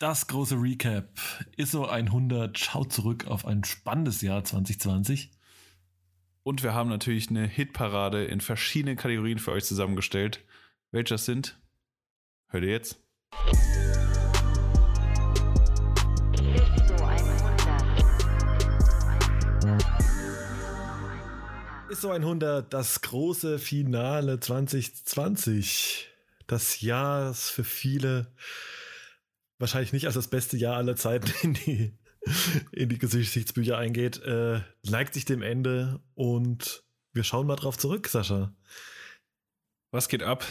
Das große Recap. ISO 100 schaut zurück auf ein spannendes Jahr 2020. Und wir haben natürlich eine Hitparade in verschiedenen Kategorien für euch zusammengestellt. Welche das sind, hört ihr jetzt. ISO 100, das große Finale 2020. Das Jahr, das für viele wahrscheinlich nicht als das beste Jahr aller Zeiten in die, in die Geschichtsbücher eingeht, äh, neigt sich dem Ende und wir schauen mal drauf zurück, Sascha. Was geht ab?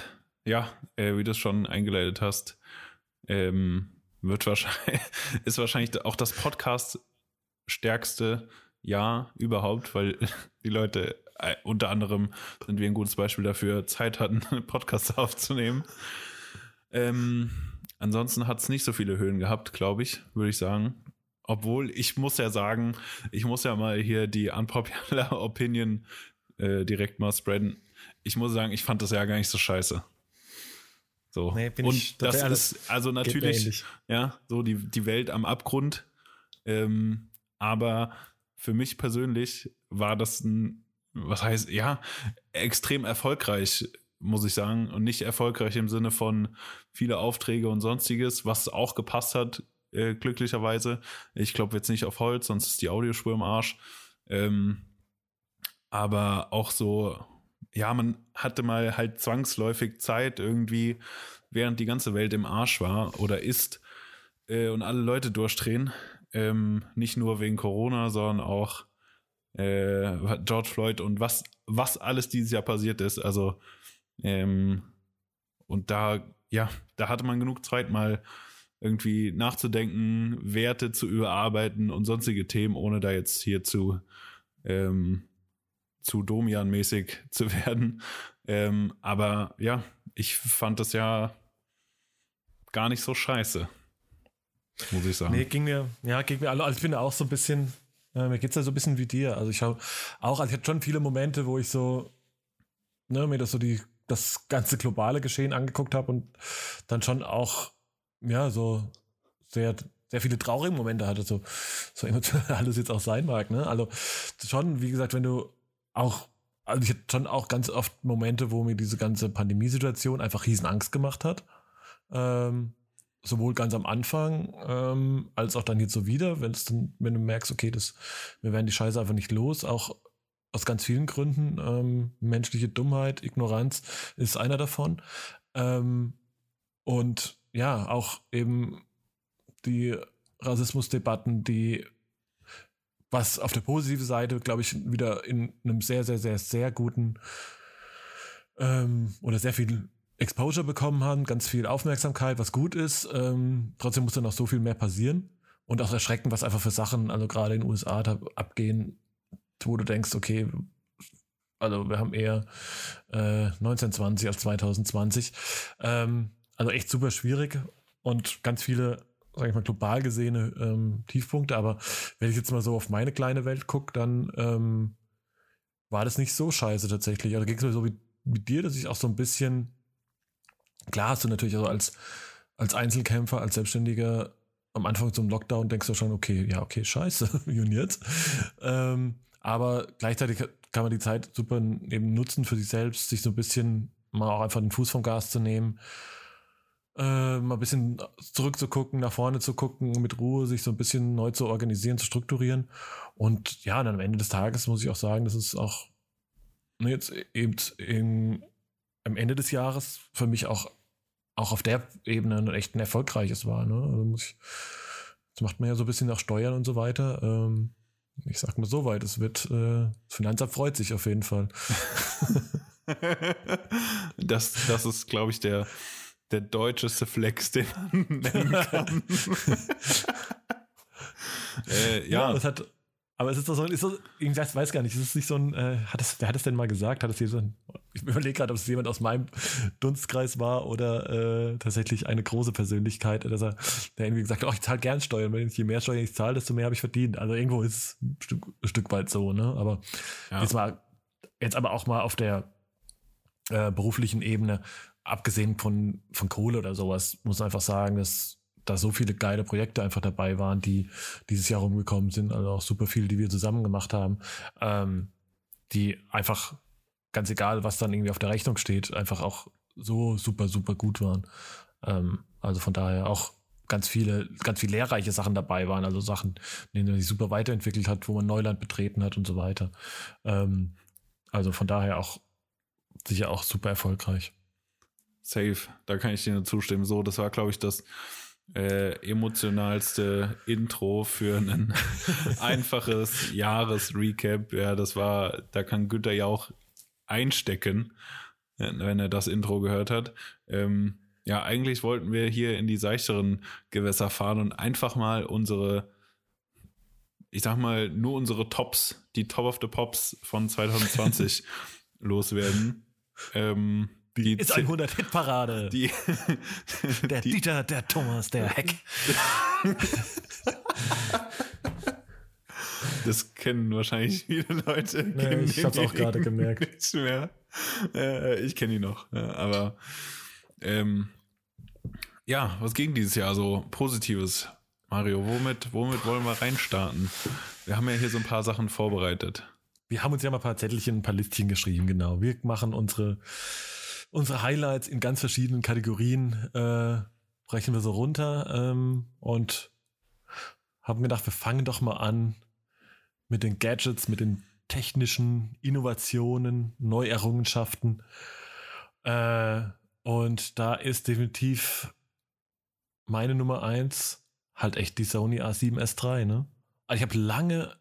Ja, äh, wie du es schon eingeleitet hast, ähm, wird wahrscheinlich, ist wahrscheinlich auch das Podcast stärkste Jahr überhaupt, weil die Leute äh, unter anderem sind wir ein gutes Beispiel dafür, Zeit hatten, Podcasts aufzunehmen. Ähm, ansonsten hat es nicht so viele Höhen gehabt, glaube ich, würde ich sagen. Obwohl, ich muss ja sagen, ich muss ja mal hier die unpopular Opinion äh, direkt mal spreaden. Ich muss sagen, ich fand das ja gar nicht so scheiße. So. Nee, und ich, das ist also natürlich, ja, so die, die Welt am Abgrund. Ähm, aber für mich persönlich war das ein was heißt, ja, extrem erfolgreich, muss ich sagen. Und nicht erfolgreich im Sinne von viele Aufträge und sonstiges, was auch gepasst hat, äh, glücklicherweise. Ich glaube jetzt nicht auf Holz, sonst ist die Audiospur im Arsch. Ähm, aber auch so, ja, man hatte mal halt zwangsläufig Zeit irgendwie, während die ganze Welt im Arsch war oder ist äh, und alle Leute durchdrehen. Ähm, nicht nur wegen Corona, sondern auch äh, George Floyd und was, was alles dieses Jahr passiert ist. Also, ähm, und da, ja, da hatte man genug Zeit, mal irgendwie nachzudenken, Werte zu überarbeiten und sonstige Themen, ohne da jetzt hier zu, ähm, zu Domian-mäßig zu werden. Ähm, aber ja, ich fand das ja gar nicht so scheiße. Muss ich sagen. Nee, ging mir, ja, ging mir, also ich bin auch so ein bisschen äh, mir es ja so ein bisschen wie dir. Also ich habe auch, also ich hatte schon viele Momente, wo ich so, ne, mir das so die, das ganze globale Geschehen angeguckt habe und dann schon auch, ja, so sehr, sehr viele traurige Momente hatte, so, so emotional alles jetzt auch sein mag, ne? Also schon, wie gesagt, wenn du auch, also ich hatte schon auch ganz oft Momente, wo mir diese ganze Pandemiesituation einfach riesen Angst gemacht hat. Ähm, sowohl ganz am Anfang ähm, als auch dann jetzt so wieder, wenn es dann, wenn du merkst, okay, das, wir werden die Scheiße einfach nicht los, auch aus ganz vielen Gründen. Ähm, menschliche Dummheit, Ignoranz ist einer davon. Ähm, und ja, auch eben die Rassismusdebatten, die was auf der positiven Seite, glaube ich, wieder in einem sehr, sehr, sehr, sehr guten ähm, oder sehr viel Exposure bekommen haben, ganz viel Aufmerksamkeit, was gut ist. Ähm, trotzdem muss dann noch so viel mehr passieren. Und auch erschreckend, was einfach für Sachen, also gerade in den USA abgehen, wo du denkst, okay, also wir haben eher äh, 1920 als 2020. Ähm, also echt super schwierig und ganz viele, sag ich mal, global gesehene ähm, Tiefpunkte. Aber wenn ich jetzt mal so auf meine kleine Welt gucke, dann ähm, war das nicht so scheiße tatsächlich. Also ging es mir so wie, wie dir, dass ich auch so ein bisschen Klar hast du natürlich also als, als Einzelkämpfer, als Selbstständiger am Anfang zum Lockdown denkst du schon, okay, ja, okay, scheiße, und jetzt? Ähm, aber gleichzeitig kann man die Zeit super eben nutzen für sich selbst, sich so ein bisschen mal auch einfach den Fuß vom Gas zu nehmen, äh, mal ein bisschen zurückzugucken, nach vorne zu gucken, mit Ruhe sich so ein bisschen neu zu organisieren, zu strukturieren. Und ja, dann am Ende des Tages muss ich auch sagen, dass es auch ne, jetzt eben in, am Ende des Jahres für mich auch auch auf der Ebene ein echt ein erfolgreiches war. Ne? Also muss ich, das macht man ja so ein bisschen nach Steuern und so weiter. Ähm, ich sag mal so weit, es wird, äh, das Finanzamt freut sich auf jeden Fall. das, das ist, glaube ich, der, der deutscheste Flex, den man nennen kann. äh, ja. ja, das hat, aber es ist doch so, ist so ich weiß gar nicht, ist es nicht so ein, äh, hat es, wer hat es denn mal gesagt? Hat so ein, ich überlege gerade, ob es jemand aus meinem Dunstkreis war oder äh, tatsächlich eine große Persönlichkeit, dass er, der irgendwie gesagt hat, oh, ich zahle gern Steuern, wenn ich je mehr Steuern ich zahle, desto mehr habe ich verdient. Also irgendwo ist es ein Stück, ein Stück weit so, ne? Aber ja. jetzt mal, jetzt aber auch mal auf der äh, beruflichen Ebene, abgesehen von, von Kohle oder sowas, muss man einfach sagen, dass da so viele geile Projekte einfach dabei waren, die dieses Jahr rumgekommen sind, also auch super viele, die wir zusammen gemacht haben, ähm, die einfach ganz egal, was dann irgendwie auf der Rechnung steht, einfach auch so super, super gut waren. Ähm, also von daher auch ganz viele, ganz viel lehrreiche Sachen dabei waren, also Sachen, in denen man sich super weiterentwickelt hat, wo man Neuland betreten hat und so weiter. Ähm, also von daher auch sicher auch super erfolgreich. Safe, da kann ich dir nur zustimmen. So, das war, glaube ich, das äh, emotionalste Intro für ein einfaches Jahresrecap. Ja, das war, da kann Günther ja auch einstecken, wenn er das Intro gehört hat. Ähm, ja, eigentlich wollten wir hier in die seichteren Gewässer fahren und einfach mal unsere, ich sag mal, nur unsere Tops, die Top of the Pops von 2020 loswerden. Ähm, die ist 100 Hitparade. Die, der die, Dieter, der Thomas, der Heck. Das kennen wahrscheinlich viele Leute. Nee, ich hab's auch gerade gemerkt. Nicht mehr. Äh, ich kenne ihn noch. Aber ähm, ja, was ging dieses Jahr so Positives? Mario, womit, womit wollen wir reinstarten? Wir haben ja hier so ein paar Sachen vorbereitet. Wir haben uns ja mal ein paar Zettelchen, ein paar Listchen geschrieben, genau. Wir machen unsere, unsere Highlights in ganz verschiedenen Kategorien, äh, brechen wir so runter ähm, und haben gedacht, wir fangen doch mal an mit den Gadgets, mit den technischen Innovationen, Neuerrungenschaften. Äh, und da ist definitiv meine Nummer eins halt echt die Sony A7S3, ne? Also ich habe lange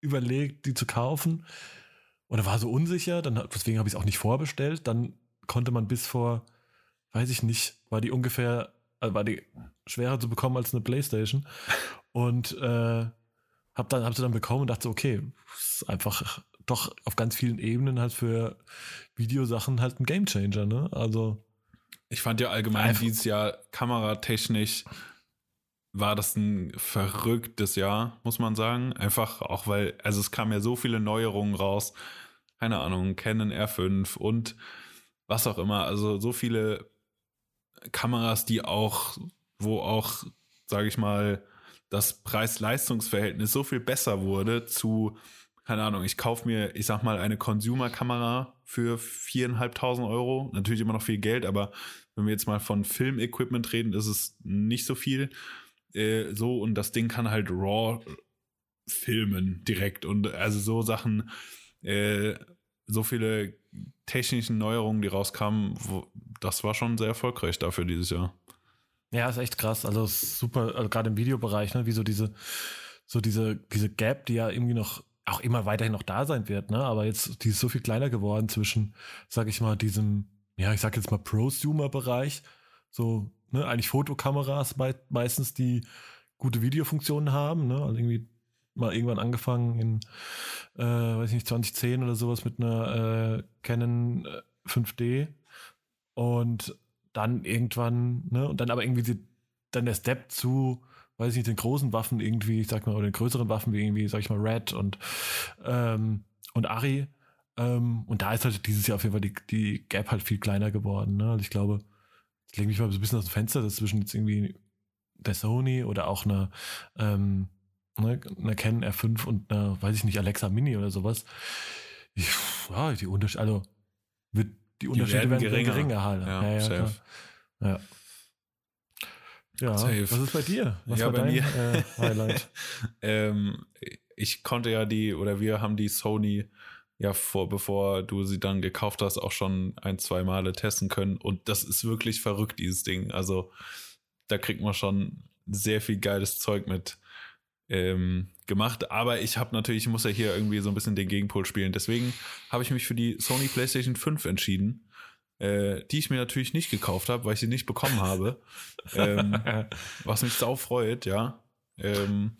überlegt, die zu kaufen oder war so unsicher, dann, deswegen habe ich es auch nicht vorbestellt. Dann konnte man bis vor, weiß ich nicht, war die ungefähr, also war die schwerer zu bekommen als eine Playstation. Und äh, hab dann, hab sie dann bekommen und dachte okay, ist einfach doch auf ganz vielen Ebenen halt für Videosachen halt ein Gamechanger, ne? Also ich fand ja allgemein Einfach. dieses Jahr kameratechnisch war das ein verrücktes Jahr, muss man sagen. Einfach auch weil, also es kamen ja so viele Neuerungen raus. Keine Ahnung, Canon R5 und was auch immer. Also so viele Kameras, die auch, wo auch, sage ich mal, das Preis-Leistungs-Verhältnis so viel besser wurde zu keine Ahnung, ich kaufe mir, ich sag mal, eine Consumer-Kamera für viereinhalbtausend Euro. Natürlich immer noch viel Geld, aber wenn wir jetzt mal von Film-Equipment reden, ist es nicht so viel. Äh, so, und das Ding kann halt RAW filmen direkt. Und also so Sachen, äh, so viele technischen Neuerungen, die rauskamen, wo, das war schon sehr erfolgreich dafür dieses Jahr. Ja, ist echt krass. Also super, also gerade im Videobereich, ne, wie so diese, so diese, diese Gap, die ja irgendwie noch auch immer weiterhin noch da sein wird, ne? Aber jetzt, die ist so viel kleiner geworden zwischen, sag ich mal, diesem, ja, ich sag jetzt mal Prosumer-Bereich, so, ne, eigentlich Fotokameras me meistens, die gute Videofunktionen haben, ne? Also irgendwie mal irgendwann angefangen in, äh, weiß ich nicht, 2010 oder sowas mit einer äh, Canon 5D äh, und dann irgendwann, ne, und dann aber irgendwie die, dann der Step zu, weiß ich nicht, den großen Waffen irgendwie, ich sag mal, oder den größeren Waffen wie irgendwie, sag ich mal, Red und, ähm, und Ari. Ähm, und da ist halt dieses Jahr auf jeden Fall die, die Gap halt viel kleiner geworden. Ne? Also ich glaube, ich lege mich mal so ein bisschen aus dem Fenster, dass zwischen jetzt irgendwie der Sony oder auch einer, ähm, ne, einer Canon R5 und einer, weiß ich nicht, Alexa Mini oder sowas. Ich, ja, die Unterschiede, also wird die Unterschiede die werden, werden geringer, geringer halt. Ja, ja, ja, ja. Ja, Safe. was ist bei dir? Was ja, war dein äh, Highlight? ähm, ich konnte ja die, oder wir haben die Sony ja vor, bevor du sie dann gekauft hast, auch schon ein, zwei Male testen können. Und das ist wirklich verrückt, dieses Ding. Also da kriegt man schon sehr viel geiles Zeug mit ähm, gemacht. Aber ich habe natürlich, ich muss ja hier irgendwie so ein bisschen den Gegenpol spielen. Deswegen habe ich mich für die Sony PlayStation 5 entschieden äh, die ich mir natürlich nicht gekauft habe, weil ich sie nicht bekommen habe. ähm, was mich sau freut, ja. Ähm,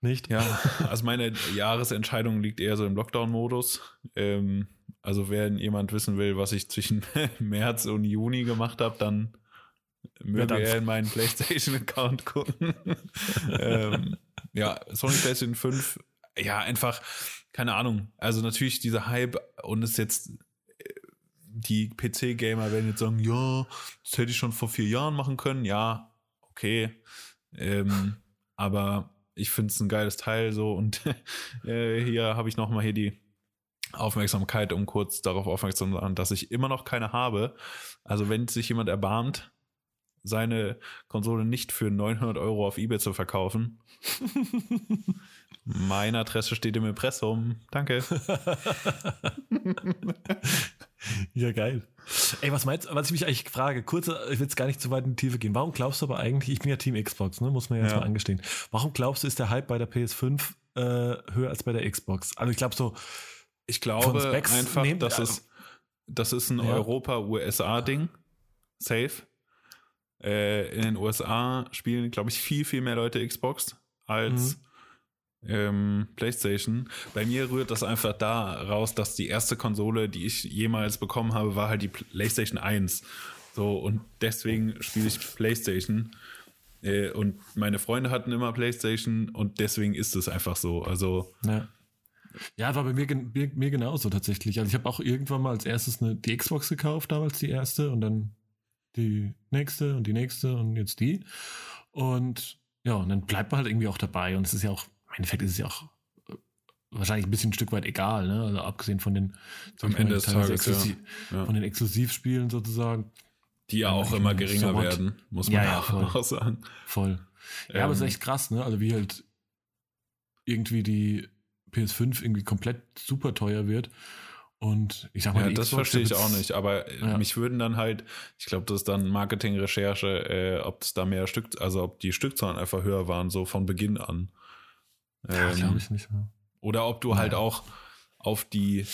nicht? Ja, also meine Jahresentscheidung liegt eher so im Lockdown-Modus. Ähm, also wenn jemand wissen will, was ich zwischen März und Juni gemacht habe, dann möge ja, er in meinen PlayStation-Account gucken. ähm, ja, Sony PlayStation 5, ja, einfach, keine Ahnung. Also natürlich dieser Hype und ist jetzt die PC-Gamer werden jetzt sagen, ja, das hätte ich schon vor vier Jahren machen können. Ja, okay. Ähm, aber ich finde es ein geiles Teil so und äh, hier habe ich nochmal hier die Aufmerksamkeit, um kurz darauf aufmerksam zu machen, dass ich immer noch keine habe. Also wenn sich jemand erbarmt, seine Konsole nicht für 900 Euro auf Ebay zu verkaufen. Meine Adresse steht im Impressum. Danke. ja, geil. Ey, was meinst du, was ich mich eigentlich frage, kurze, ich will jetzt gar nicht zu weit in die Tiefe gehen. Warum glaubst du aber eigentlich, ich bin ja Team Xbox, ne, muss man ja jetzt ja. mal angestehen. Warum glaubst du, ist der Hype bei der PS5 äh, höher als bei der Xbox? Also ich glaube so. Ich glaube einfach, nehmt, dass also, es, das ist ein ja. Europa-USA-Ding. Safe. Äh, in den USA spielen, glaube ich, viel, viel mehr Leute Xbox als mhm. ähm, PlayStation. Bei mir rührt das einfach da raus, dass die erste Konsole, die ich jemals bekommen habe, war halt die PlayStation 1. So, und deswegen spiele ich PlayStation. Äh, und meine Freunde hatten immer PlayStation und deswegen ist es einfach so. Also. Ja. Ja, war bei mir, mir, mir genauso tatsächlich. Also ich habe auch irgendwann mal als erstes eine, die Xbox gekauft, damals die erste, und dann die nächste und die nächste und jetzt die. Und ja, und dann bleibt man halt irgendwie auch dabei. Und es ist ja auch, im Endeffekt ist es ja auch äh, wahrscheinlich ein bisschen ein Stück weit egal, ne? Also abgesehen von den, Am Ende des Tages, ja. Ja. von den Exklusivspielen sozusagen. Die ja auch immer geringer so werden, muss man ja, ja voll, auch sagen. Voll. Ja, ähm, aber es ist ähm. echt krass, ne? Also wie halt irgendwie die PS5 irgendwie komplett super teuer wird und ich sag mal, ja, das verstehe ich auch nicht, aber äh, ja. mich würden dann halt, ich glaube, das ist dann Marketing-Recherche, äh, ob es da mehr Stück, also ob die Stückzahlen einfach höher waren, so von Beginn an. Ähm, ja, glaube ich nicht. Ja. Oder ob du halt auch auf die,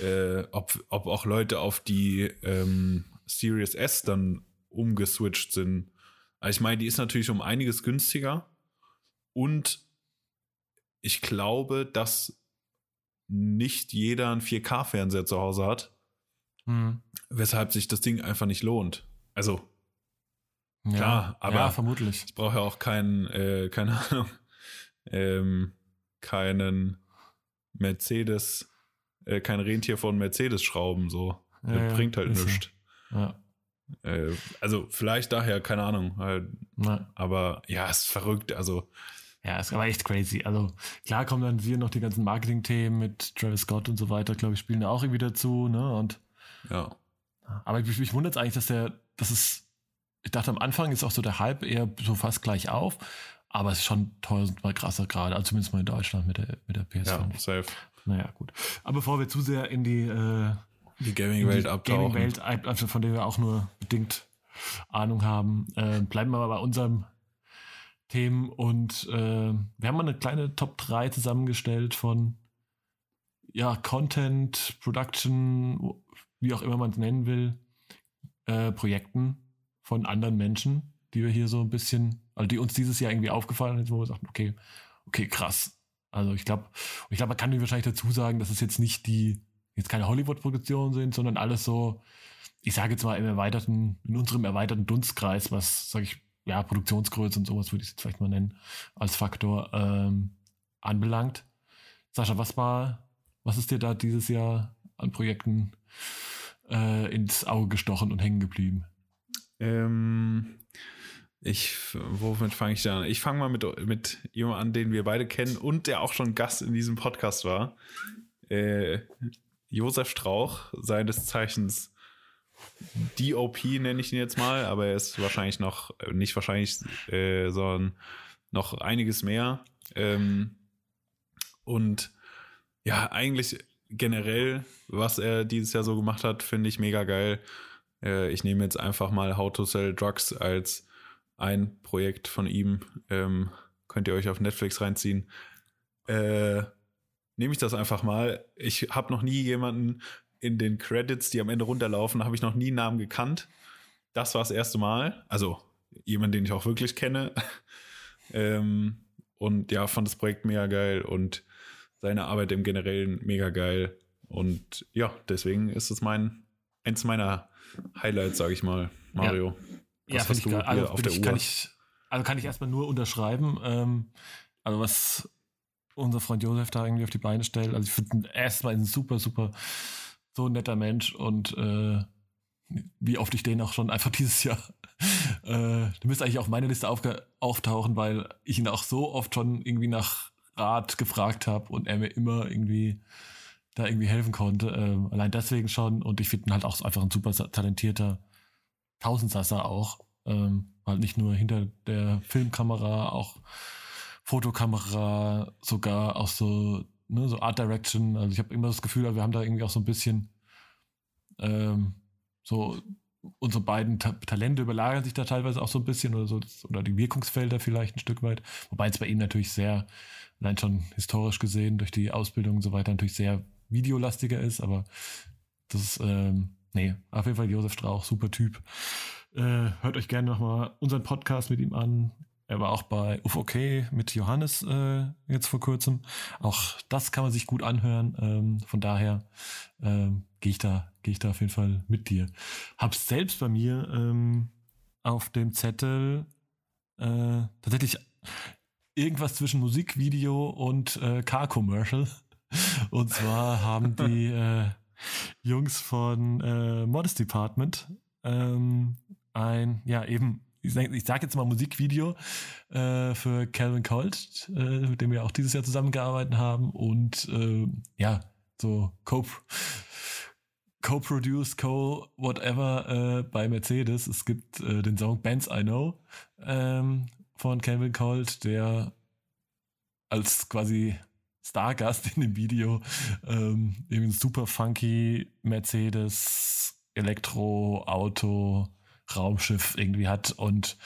äh, ob, ob auch Leute auf die ähm, Series S dann umgeswitcht sind. Also ich meine, die ist natürlich um einiges günstiger und ich glaube, dass nicht jeder einen 4K-Fernseher zu Hause hat, mhm. weshalb sich das Ding einfach nicht lohnt. Also, ja, klar, aber ja, vermutlich. ich brauche ja auch keinen, äh, keine Ahnung, ähm, keinen Mercedes, äh, kein Rentier von Mercedes schrauben, so. Ja, das bringt halt nichts. Ja. Äh, also, vielleicht daher, keine Ahnung. Halt, aber ja, ist verrückt. Also, ja, es war echt crazy. Also klar kommen dann hier noch die ganzen Marketing-Themen mit Travis Scott und so weiter, glaube ich, spielen da auch irgendwie dazu, ne? Und ja. Aber mich, mich wundert es eigentlich, dass der, das ist, ich dachte am Anfang ist auch so der Hype eher so fast gleich auf, aber es ist schon tausendmal krasser gerade, also zumindest mal in Deutschland mit der, mit der PS5. Ja, safe. Naja, gut. Aber bevor wir zu sehr in die, äh, die Gaming-Welt abtauchen. Gaming-Welt, also von der wir auch nur bedingt Ahnung haben, äh, bleiben wir mal bei unserem Themen und äh, wir haben mal eine kleine Top 3 zusammengestellt von ja, Content, Production, wie auch immer man es nennen will, äh, Projekten von anderen Menschen, die wir hier so ein bisschen, also die uns dieses Jahr irgendwie aufgefallen sind, wo wir sagten, okay, okay, krass. Also ich glaube, ich glaube, man kann wahrscheinlich dazu sagen, dass es jetzt nicht die, jetzt keine Hollywood-Produktionen sind, sondern alles so, ich sage jetzt mal im erweiterten, in unserem erweiterten Dunstkreis, was, sage ich, ja, Produktionsgröße und sowas würde ich es vielleicht mal nennen, als Faktor ähm, anbelangt. Sascha, was war, was ist dir da dieses Jahr an Projekten äh, ins Auge gestochen und hängen geblieben? Ähm, ich, womit fange ich da an? Ich fange mal mit, mit jemandem an, den wir beide kennen und der auch schon Gast in diesem Podcast war. Äh, Josef Strauch, seines Zeichens DOP nenne ich ihn jetzt mal, aber er ist wahrscheinlich noch, nicht wahrscheinlich, äh, sondern noch einiges mehr. Ähm, und ja, eigentlich generell, was er dieses Jahr so gemacht hat, finde ich mega geil. Äh, ich nehme jetzt einfach mal How to Sell Drugs als ein Projekt von ihm. Ähm, könnt ihr euch auf Netflix reinziehen. Äh, nehme ich das einfach mal. Ich habe noch nie jemanden in den Credits, die am Ende runterlaufen, habe ich noch nie einen Namen gekannt. Das war das erste Mal. Also jemand, den ich auch wirklich kenne. ähm, und ja, fand das Projekt mega geil und seine Arbeit im Generellen mega geil. Und ja, deswegen ist es mein eins meiner Highlights, sage ich mal, Mario. Ja, ja finde ich geil. Also, auf der Uhr? Kann ich, also kann ich erstmal nur unterschreiben. Ähm, also was unser Freund Josef da irgendwie auf die Beine stellt. Also ich finde erstmal ein super, super so ein netter Mensch und äh, wie oft ich den auch schon einfach dieses Jahr. Äh, du müsste eigentlich auf meine Liste auftauchen, weil ich ihn auch so oft schon irgendwie nach Rat gefragt habe und er mir immer irgendwie da irgendwie helfen konnte. Ähm, allein deswegen schon. Und ich finde ihn halt auch einfach ein super talentierter Tausendsasser auch. Ähm, halt nicht nur hinter der Filmkamera, auch Fotokamera, sogar auch so, ne, so Art Direction. Also ich habe immer das Gefühl, wir haben da irgendwie auch so ein bisschen ähm, so unsere beiden Ta Talente überlagern sich da teilweise auch so ein bisschen oder so, oder die Wirkungsfelder vielleicht ein Stück weit. Wobei es bei ihm natürlich sehr, allein schon historisch gesehen, durch die Ausbildung und so weiter, natürlich sehr videolastiger ist, aber das ist, ähm, nee, auf jeden Fall Josef Strauch, super Typ. Äh, hört euch gerne nochmal unseren Podcast mit ihm an. Er war auch bei UFOK mit Johannes äh, jetzt vor kurzem. Auch das kann man sich gut anhören. Ähm, von daher ähm, gehe ich da, gehe ich da auf jeden Fall mit dir. Hab's selbst bei mir ähm, auf dem Zettel äh, tatsächlich irgendwas zwischen Musikvideo und äh, Car-Commercial. Und zwar haben die äh, Jungs von äh, Modest Department ähm, ein, ja, eben ich sage sag jetzt mal Musikvideo äh, für Calvin Colt, äh, mit dem wir auch dieses Jahr zusammengearbeitet haben und äh, ja, so co co-produced, co-whatever äh, bei Mercedes. Es gibt äh, den Song Bands I Know ähm, von Calvin Colt, der als quasi Stargast in dem Video ähm, eben super funky Mercedes Elektro Auto Raumschiff irgendwie hat. Und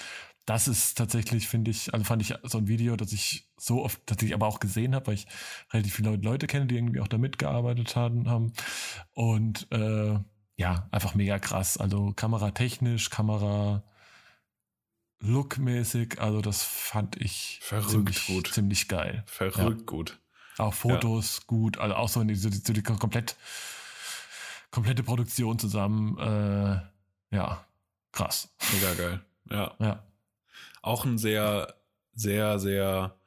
das ist tatsächlich, finde ich, also fand ich so ein Video, das ich so oft, das ich aber auch gesehen habe, weil ich relativ viele Leute kenne, die irgendwie auch da mitgearbeitet haben. Und äh, ja, einfach mega krass. Also kameratechnisch, Kamera lookmäßig, also das fand ich Verrückt ziemlich, gut. ziemlich geil. Verrückt ja. gut. Auch Fotos ja. gut, also auch so die, so die, so die komplett komplette Produktion zusammen. Äh, ja, krass. Mega geil. Ja. Ja. Auch ein sehr, sehr, sehr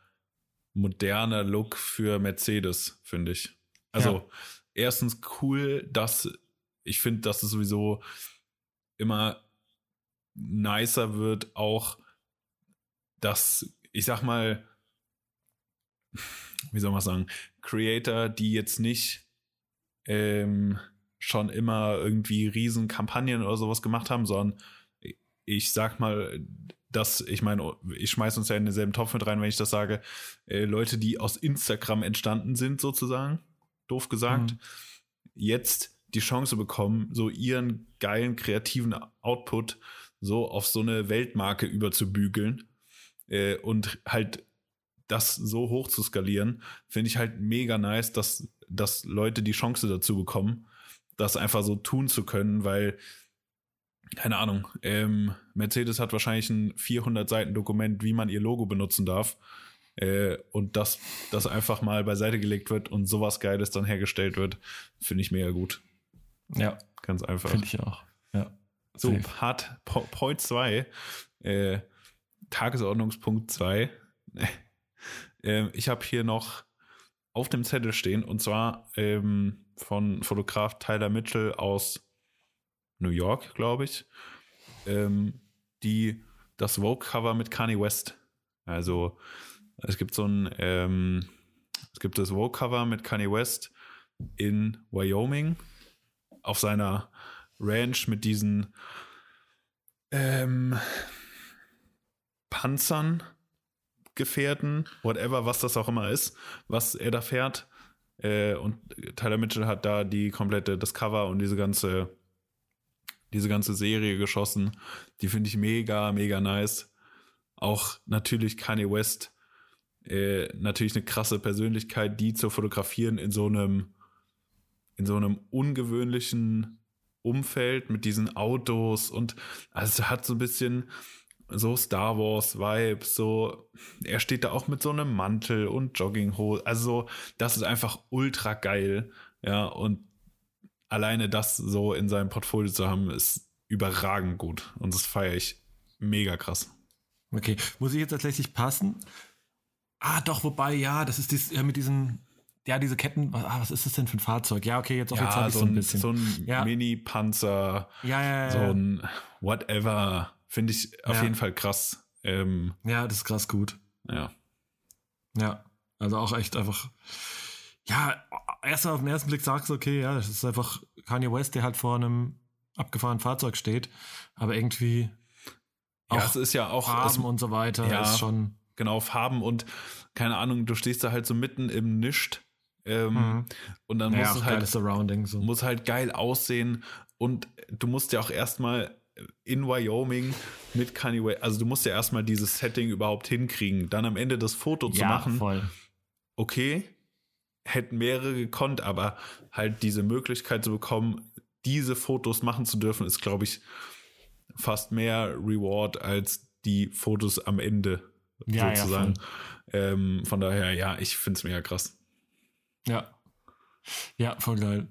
moderner Look für Mercedes, finde ich. Also, ja. erstens cool, dass ich finde, dass es sowieso immer nicer wird, auch dass, ich sag mal, wie soll man sagen, Creator, die jetzt nicht ähm, schon immer irgendwie riesen Kampagnen oder sowas gemacht haben, sondern ich sag mal, dass, ich meine, ich schmeiß uns ja in denselben Topf mit rein, wenn ich das sage, äh, Leute, die aus Instagram entstanden sind, sozusagen, doof gesagt, mhm. jetzt die Chance bekommen, so ihren geilen kreativen Output so auf so eine Weltmarke überzubügeln äh, und halt das so hoch zu skalieren, finde ich halt mega nice, dass, dass Leute die Chance dazu bekommen, das einfach so tun zu können, weil keine Ahnung, ähm, Mercedes hat wahrscheinlich ein 400 Seiten Dokument, wie man ihr Logo benutzen darf. Äh, und dass das einfach mal beiseite gelegt wird und sowas Geiles dann hergestellt wird, finde ich mega gut. Ja. Ganz einfach. Finde ich auch. Ja. So, Part po, Point 2, äh, Tagesordnungspunkt 2. äh, ich habe hier noch auf dem Zettel stehen und zwar ähm, von Fotograf Tyler Mitchell aus New York, glaube ich, ähm, die das Vogue-Cover mit Kanye West. Also es gibt so ein, ähm, es gibt das Vogue-Cover mit Kanye West in Wyoming auf seiner Ranch mit diesen ähm, Panzern, Gefährten, whatever, was das auch immer ist, was er da fährt. Äh, und Tyler Mitchell hat da die komplette, das Cover und diese ganze diese ganze Serie geschossen. Die finde ich mega, mega nice. Auch natürlich Kanye West, äh, natürlich eine krasse Persönlichkeit, die zu fotografieren in so einem, in so einem ungewöhnlichen Umfeld mit diesen Autos und also hat so ein bisschen so Star Wars Vibes, so er steht da auch mit so einem Mantel und Jogginghose, also das ist einfach ultra geil, ja und alleine das so in seinem Portfolio zu haben, ist überragend gut. Und das feiere ich mega krass. Okay, muss ich jetzt tatsächlich passen? Ah, doch, wobei, ja, das ist dies, ja, mit diesen ja, diese Ketten, was, ah, was ist das denn für ein Fahrzeug? Ja, okay, jetzt offiziell Ja, so, so ein bisschen. so ein Ja. Mini-Panzer, ja, ja, ja, so ein whatever. Finde ich auf jeden Fall krass. Ähm, ja, das ist krass gut. ja. Ja, also auch echt einfach. Ja, erst auf den ersten Blick sagst du, okay, ja, das ist einfach Kanye West, der halt vor einem abgefahrenen Fahrzeug steht, aber irgendwie Ja, auch es ist ja auch Farben und so weiter ja. ist schon. genau Farben und keine Ahnung, du stehst da halt so mitten im Nischt ähm, Mhm. und dann Ja, muss auch es geiles halt Surrounding. So. muss halt geil aussehen und du musst ja auch erstmal in Wyoming mit Kanye West, also du musst ja erstmal dieses Setting überhaupt hinkriegen, dann am Ende das Foto zu ja, machen. voll. okay, hätten mehrere gekonnt, aber halt diese Möglichkeit zu bekommen, diese Fotos machen zu dürfen, ist, glaube ich, fast mehr Reward als die Fotos am Ende Ja, ja, sozusagen. ähm, von daher, ja, ich finde es mega krass. Ja. Ja, voll geil.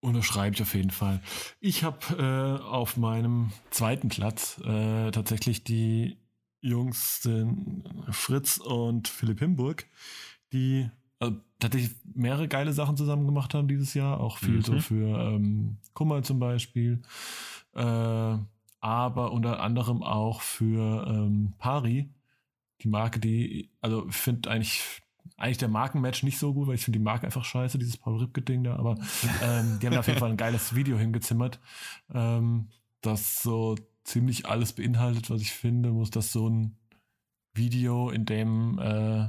Unterschreibe ich auf jeden Fall. Ich habe äh, auf meinem zweiten Platz äh, tatsächlich die Jungs, den Fritz und Philipp Himburg, die also, tatsächlich mehrere geile Sachen zusammen gemacht haben dieses Jahr. Auch viel Mhm. so für ähm, Kummer zum Beispiel. Äh, aber unter anderem auch für ähm, Pari. Die Marke, die, also ich finde eigentlich eigentlich der Markenmatch nicht so gut, weil ich finde die Marke einfach scheiße, dieses Paul Ripke-Ding da, aber ähm, die haben auf jeden Fall ein geiles Video hingezimmert, ähm, das so ziemlich alles beinhaltet, was ich finde, muss das so ein Video, in dem äh,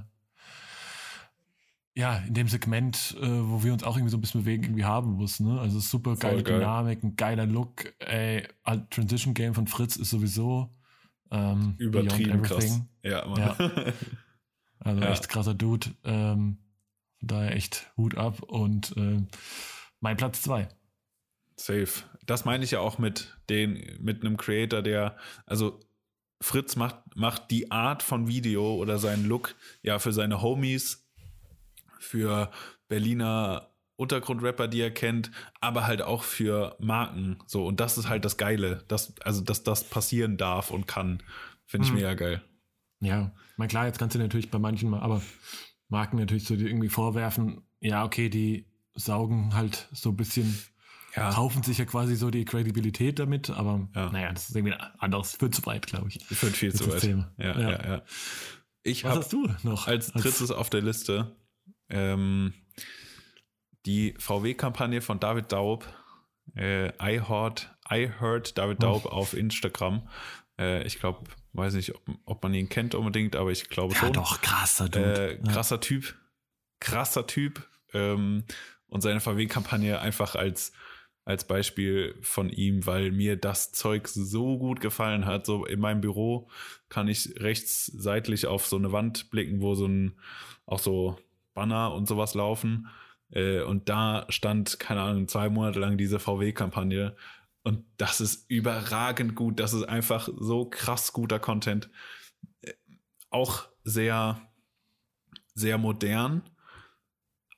ja, in dem Segment, äh, wo wir uns auch irgendwie so ein bisschen bewegen, irgendwie haben muss, ne? Also super geile geil. Dynamik, ein geiler Look, ey, halt Transition Game von Fritz ist sowieso ähm, Übertrieben krass. Ja, Mann. Ja. Also Ja. echt krasser Dude. Ähm, von daher echt Hut ab und ähm, mein Platz zwei. Safe. Das meine ich ja auch mit den, mit einem Creator, der, also Fritz macht, macht die Art von Video oder seinen Look ja für seine Homies, für Berliner Untergrundrapper, die er kennt, aber halt auch für Marken. So, und das ist halt das Geile, dass, also, dass das passieren darf und kann. Finde ich Mhm. mega geil. Ja, mein klar, jetzt kannst du natürlich bei manchen mal, aber Marken natürlich so die irgendwie vorwerfen, ja, okay, die saugen halt so ein bisschen, Ja, kaufen sich ja quasi so die Credibilität damit, aber Ja. naja, das ist irgendwie anderes, führt zu weit, glaube ich. führt viel zu weit. Ja, Ja. ja, ja. Ich Was hast du noch? als drittes auf der Liste ähm, die VW-Kampagne von David Daub. Äh, I, heard, I heard David Hm. Daub auf Instagram. Äh, ich glaube, weiß nicht, ob, ob man ihn kennt unbedingt, aber ich glaube ja, schon. doch, krasser Dude. Äh, krasser Typ. Krasser Typ. Ähm, und seine VW-Kampagne einfach als, als Beispiel von ihm, weil mir das Zeug so gut gefallen hat. So in meinem Büro kann ich rechts seitlich auf so eine Wand blicken, wo so ein, auch so Banner und sowas laufen. Äh, und da stand, keine Ahnung, zwei Monate lang diese VW-Kampagne. Und das ist überragend gut. Das ist einfach so krass guter Content. Äh, Auch sehr, sehr modern,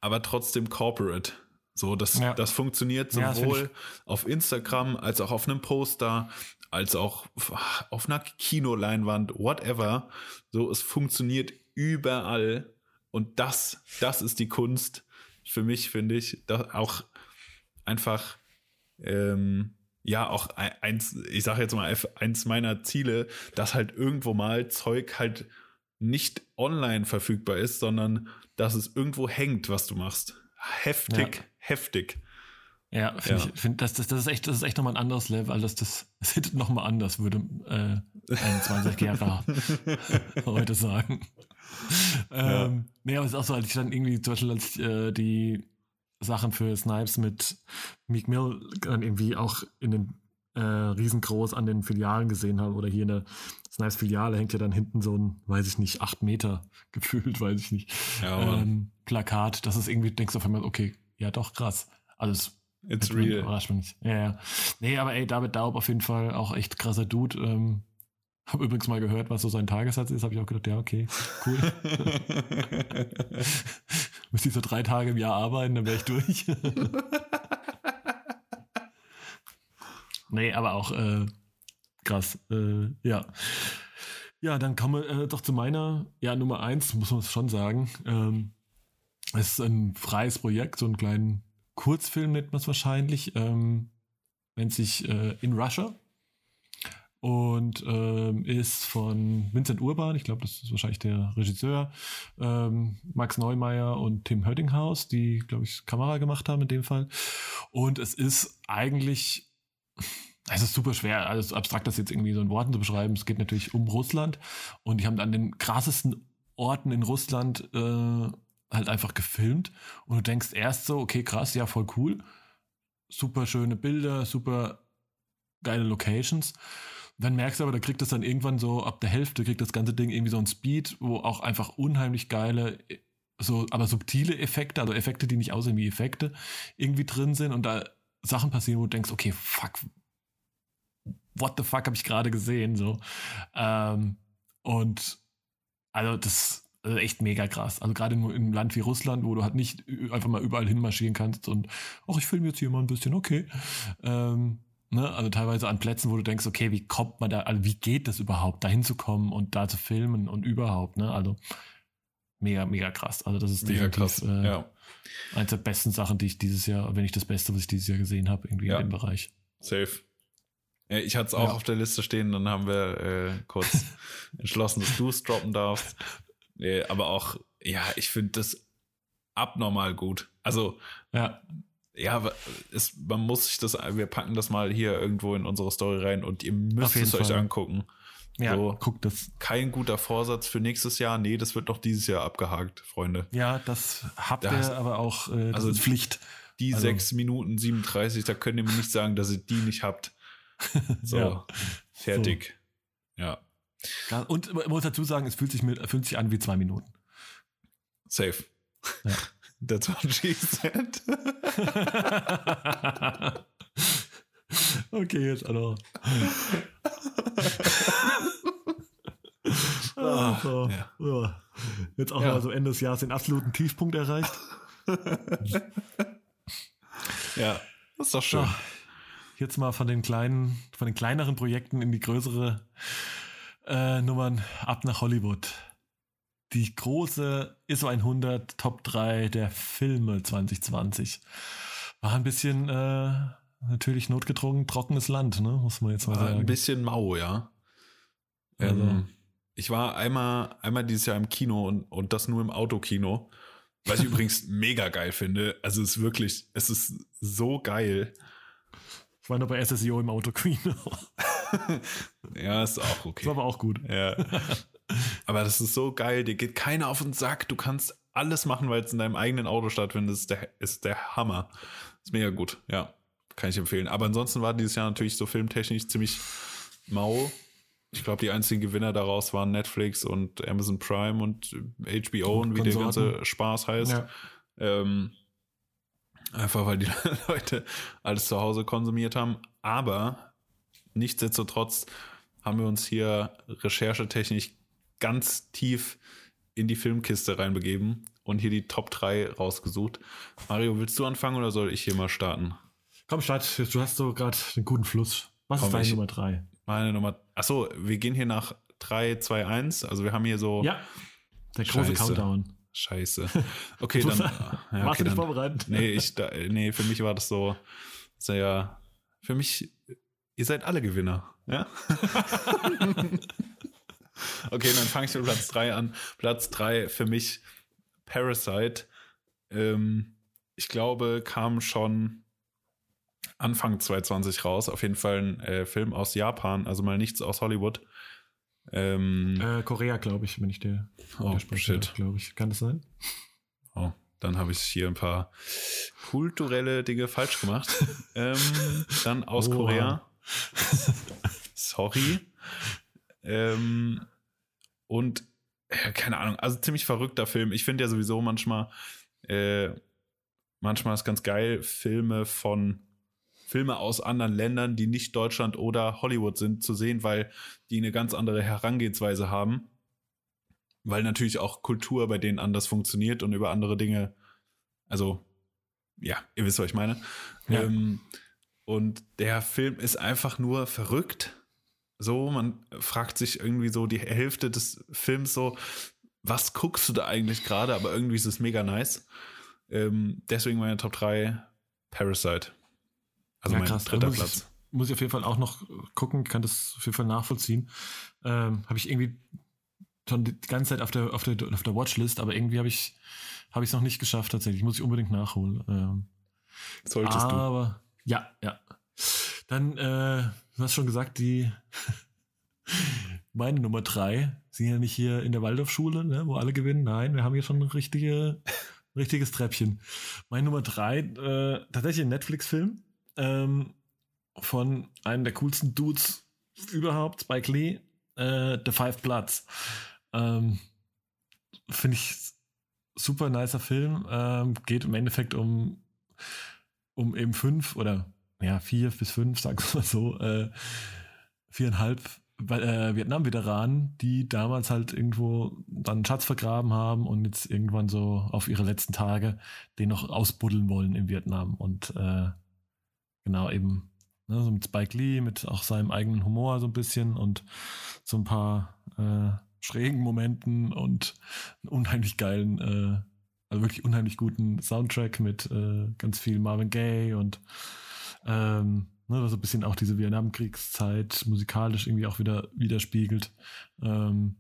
aber trotzdem corporate. So, das, Ja. das funktioniert Ja, das sowohl auf Instagram als auch auf einem Poster, als auch auf einer Kinoleinwand, whatever. So, es funktioniert überall. Und das, das ist die Kunst für mich, finde ich. Da auch einfach, ähm, ja, auch ein- eins, ich sage jetzt mal, eins meiner Ziele, dass halt irgendwo mal Zeug halt nicht online verfügbar ist, sondern dass es irgendwo hängt, was du machst. Heftig, Ja. heftig. Ja, finde Ja. ich, find, das, das, das ist echt, das ist echt nochmal ein anderes Level, also das, das, das hittet nochmal anders, würde äh, ein 20-Jähriger heute sagen. Ähm, nee, aber es ist auch so, als ich dann irgendwie, zum Beispiel, als ich äh, die Sachen für Snipes mit Meek Mill dann irgendwie auch in den äh, riesengroß an den Filialen gesehen habe oder hier in der Snipes-Filiale hängt ja dann hinten so ein, weiß ich nicht, acht Meter gefühlt, weiß ich nicht, Ja, ähm, Plakat, das ist irgendwie, denkst du auf einmal, okay, ja doch, krass. Also es It's real. Überrascht mich. Ja, ja. Nee, aber ey, David Daub auf jeden Fall auch echt krasser Dude. Ähm, hab übrigens mal gehört, was so sein Tagessatz ist. Habe ich auch gedacht, ja, okay, cool. Müsste ich so drei Tage im Jahr arbeiten, dann wäre ich durch. nee, aber auch äh, krass. Äh, ja. Ja, dann kommen wir äh, doch zu meiner, ja, Nummer eins, muss man schon sagen. Ähm, Es ist ein freies Projekt, so einen kleinen Kurzfilm nennt man es wahrscheinlich. Ähm, nennt sich äh, In Russia und ähm, ist von Vincent Urban, ich glaube, das ist wahrscheinlich der Regisseur, ähm, Max Neumeier und Tim Höddinghaus, die, glaube ich, Kamera gemacht haben in dem Fall. Und es ist eigentlich, es ist super schwer, also abstrakt das jetzt irgendwie so in Worten zu beschreiben. Es geht natürlich um Russland und die haben an den krassesten Orten in Russland äh, halt einfach gefilmt und du denkst erst so, okay, krass, ja, voll cool. Super schöne Bilder, super geile Locations. Dann merkst du aber, da kriegt das dann irgendwann so ab der Hälfte, kriegt das ganze Ding irgendwie so ein Speed, wo auch einfach unheimlich geile, so, aber subtile Effekte, also Effekte, die nicht aussehen wie Effekte, irgendwie drin sind und da Sachen passieren, wo du denkst, okay, fuck, what the fuck habe ich gerade gesehen, so. Ähm, und also das ist echt mega krass. Also gerade in, in einem Land wie Russland, wo du halt nicht einfach mal überall hinmarschieren kannst und, ach, ich filme jetzt hier mal ein bisschen, okay. Ähm, Ne? Also teilweise an Plätzen, wo du denkst, okay, wie kommt man da, also wie geht das überhaupt, da hinzukommen und da zu filmen und überhaupt, ne? Also mega, mega krass. Also das ist mega krass. Äh, ja. eines der besten Sachen, die ich dieses Jahr, wenn nicht das Beste, was ich dieses Jahr gesehen habe, irgendwie ja. in dem Bereich. Safe. Ja, ich hatte es auch ja. auf der Liste stehen, dann haben wir äh, kurz entschlossen, dass du es droppen darfst. Äh, aber auch, ja, ich finde das abnormal gut. Also, ja ja, es, man muss sich das, wir packen das mal hier irgendwo in unsere Story rein und ihr müsst es euch angucken. Ja, so, guckt das. Kein guter Vorsatz für nächstes Jahr. Nee, das wird noch dieses Jahr abgehakt, Freunde. Ja, das habt das, ihr aber auch, äh, also Pflicht. Die also. 6 Minuten 37, da könnt ihr mir nicht sagen, dass ihr die nicht habt. So, ja. fertig. So. Ja. Und man muss dazu sagen, es fühlt sich, mit, fühlt sich an wie zwei Minuten. Safe. Ja. That's what she said. okay, jetzt also. ah, so. ja. Jetzt auch ja. mal so Ende des Jahres den absoluten Tiefpunkt erreicht. ja, das ist doch schön. Ah, jetzt mal von den kleinen, von den kleineren Projekten in die größere äh, Nummern ab nach Hollywood die große ISO 100 Top 3 der Filme 2020. War ein bisschen äh, natürlich notgedrungen trockenes Land, ne? muss man jetzt mal sagen. Ein bisschen mau, ja. Also. Ähm, ich war einmal, einmal dieses Jahr im Kino und, und das nur im Autokino. Was ich übrigens mega geil finde. Also es ist wirklich, es ist so geil. Ich war nur bei SSIO im Autokino. ja, ist auch okay. Ist aber auch gut. Ja. Aber das ist so geil, dir geht keiner auf den Sack. Du kannst alles machen, weil es in deinem eigenen Auto stattfindet. Das ist der, ist der Hammer. Ist mega gut, ja. Kann ich empfehlen. Aber ansonsten war dieses Jahr natürlich so filmtechnisch ziemlich mau. Ich glaube, die einzigen Gewinner daraus waren Netflix und Amazon Prime und HBO und, und wie der ganze Spaß heißt. Ja. Ähm, einfach weil die Leute alles zu Hause konsumiert haben. Aber nichtsdestotrotz haben wir uns hier recherchetechnisch ganz tief in die Filmkiste reinbegeben und hier die Top 3 rausgesucht. Mario, willst du anfangen oder soll ich hier mal starten? Komm, start. Du hast so gerade einen guten Fluss. Was Komm, ist deine Nummer 3? Meine Nummer. Achso, wir gehen hier nach 3, 2, 1. Also wir haben hier so. Ja. Der große Scheiße. Countdown. Scheiße. Okay, dann. Ja, okay, Warst du nicht vorbereitet? Nee, ich, da, nee, für mich war das so sehr. Für mich, ihr seid alle Gewinner. Ja. Okay, dann fange ich mit Platz 3 an. Platz 3 für mich Parasite. Ähm, ich glaube, kam schon Anfang 2020 raus. Auf jeden Fall ein äh, Film aus Japan, also mal nichts aus Hollywood. Ähm, äh, Korea, glaube ich, wenn ich dir oh, shit. glaube ich. Kann das sein? Oh, dann habe ich hier ein paar kulturelle Dinge falsch gemacht. ähm, dann aus oh. Korea. Sorry. Ähm, und keine Ahnung, also ziemlich verrückter Film. Ich finde ja sowieso manchmal, äh, manchmal ist ganz geil, Filme von Filme aus anderen Ländern, die nicht Deutschland oder Hollywood sind, zu sehen, weil die eine ganz andere Herangehensweise haben. Weil natürlich auch Kultur bei denen anders funktioniert und über andere Dinge, also, ja, ihr wisst, was ich meine. Ja. Ähm, und der Film ist einfach nur verrückt so, man fragt sich irgendwie so die Hälfte des Films so, was guckst du da eigentlich gerade, aber irgendwie ist es mega nice. Ähm, deswegen meine Top 3 Parasite. Also ja, mein krass, dritter muss Platz. Ich, muss ich auf jeden Fall auch noch gucken, kann das auf jeden Fall nachvollziehen. Ähm, habe ich irgendwie schon die ganze Zeit auf der, auf der, auf der Watchlist, aber irgendwie habe ich habe ich es noch nicht geschafft tatsächlich. Muss ich unbedingt nachholen. Ähm, Solltest aber, du. Aber ja, ja. Dann, äh, du hast schon gesagt, die meine Nummer drei sind ja nicht hier in der Waldorfschule, ne, wo alle gewinnen. Nein, wir haben hier schon ein richtige, richtiges Treppchen. Meine Nummer drei, äh, tatsächlich ein Netflix-Film ähm, von einem der coolsten Dudes überhaupt, Spike Lee, äh, The Five Bloods. Ähm, Finde ich super nicer Film. Ähm, geht im Endeffekt um, um eben fünf oder ja, vier bis fünf, sagen wir mal so, äh, viereinhalb äh, Vietnam-Veteranen, die damals halt irgendwo dann einen Schatz vergraben haben und jetzt irgendwann so auf ihre letzten Tage den noch ausbuddeln wollen in Vietnam. Und äh, genau eben ne, so mit Spike Lee, mit auch seinem eigenen Humor so ein bisschen und so ein paar äh, schrägen Momenten und einen unheimlich geilen, äh, also wirklich unheimlich guten Soundtrack mit äh, ganz viel Marvin Gaye und ähm, ne, was so ein bisschen auch diese Vietnamkriegszeit musikalisch irgendwie auch wieder widerspiegelt. Ähm,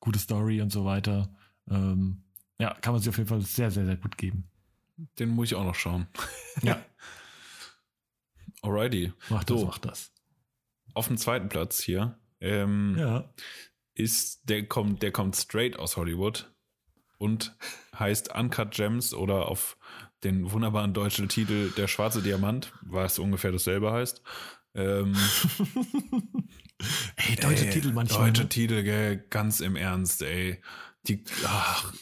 gute Story und so weiter. Ähm, ja, kann man sich auf jeden Fall sehr, sehr, sehr gut geben. Den muss ich auch noch schauen. Ja. Alrighty. Mach das, so, mach das. Auf dem zweiten Platz hier. Ähm, ja ist, der kommt, der kommt straight aus Hollywood und heißt Uncut Gems oder auf den wunderbaren deutschen Titel Der schwarze Diamant, was ungefähr dasselbe heißt. Ähm, ey, deutsche ey, Titel manchmal. Deutsche ne? Titel, gell, ganz im Ernst, ey. Die, ach,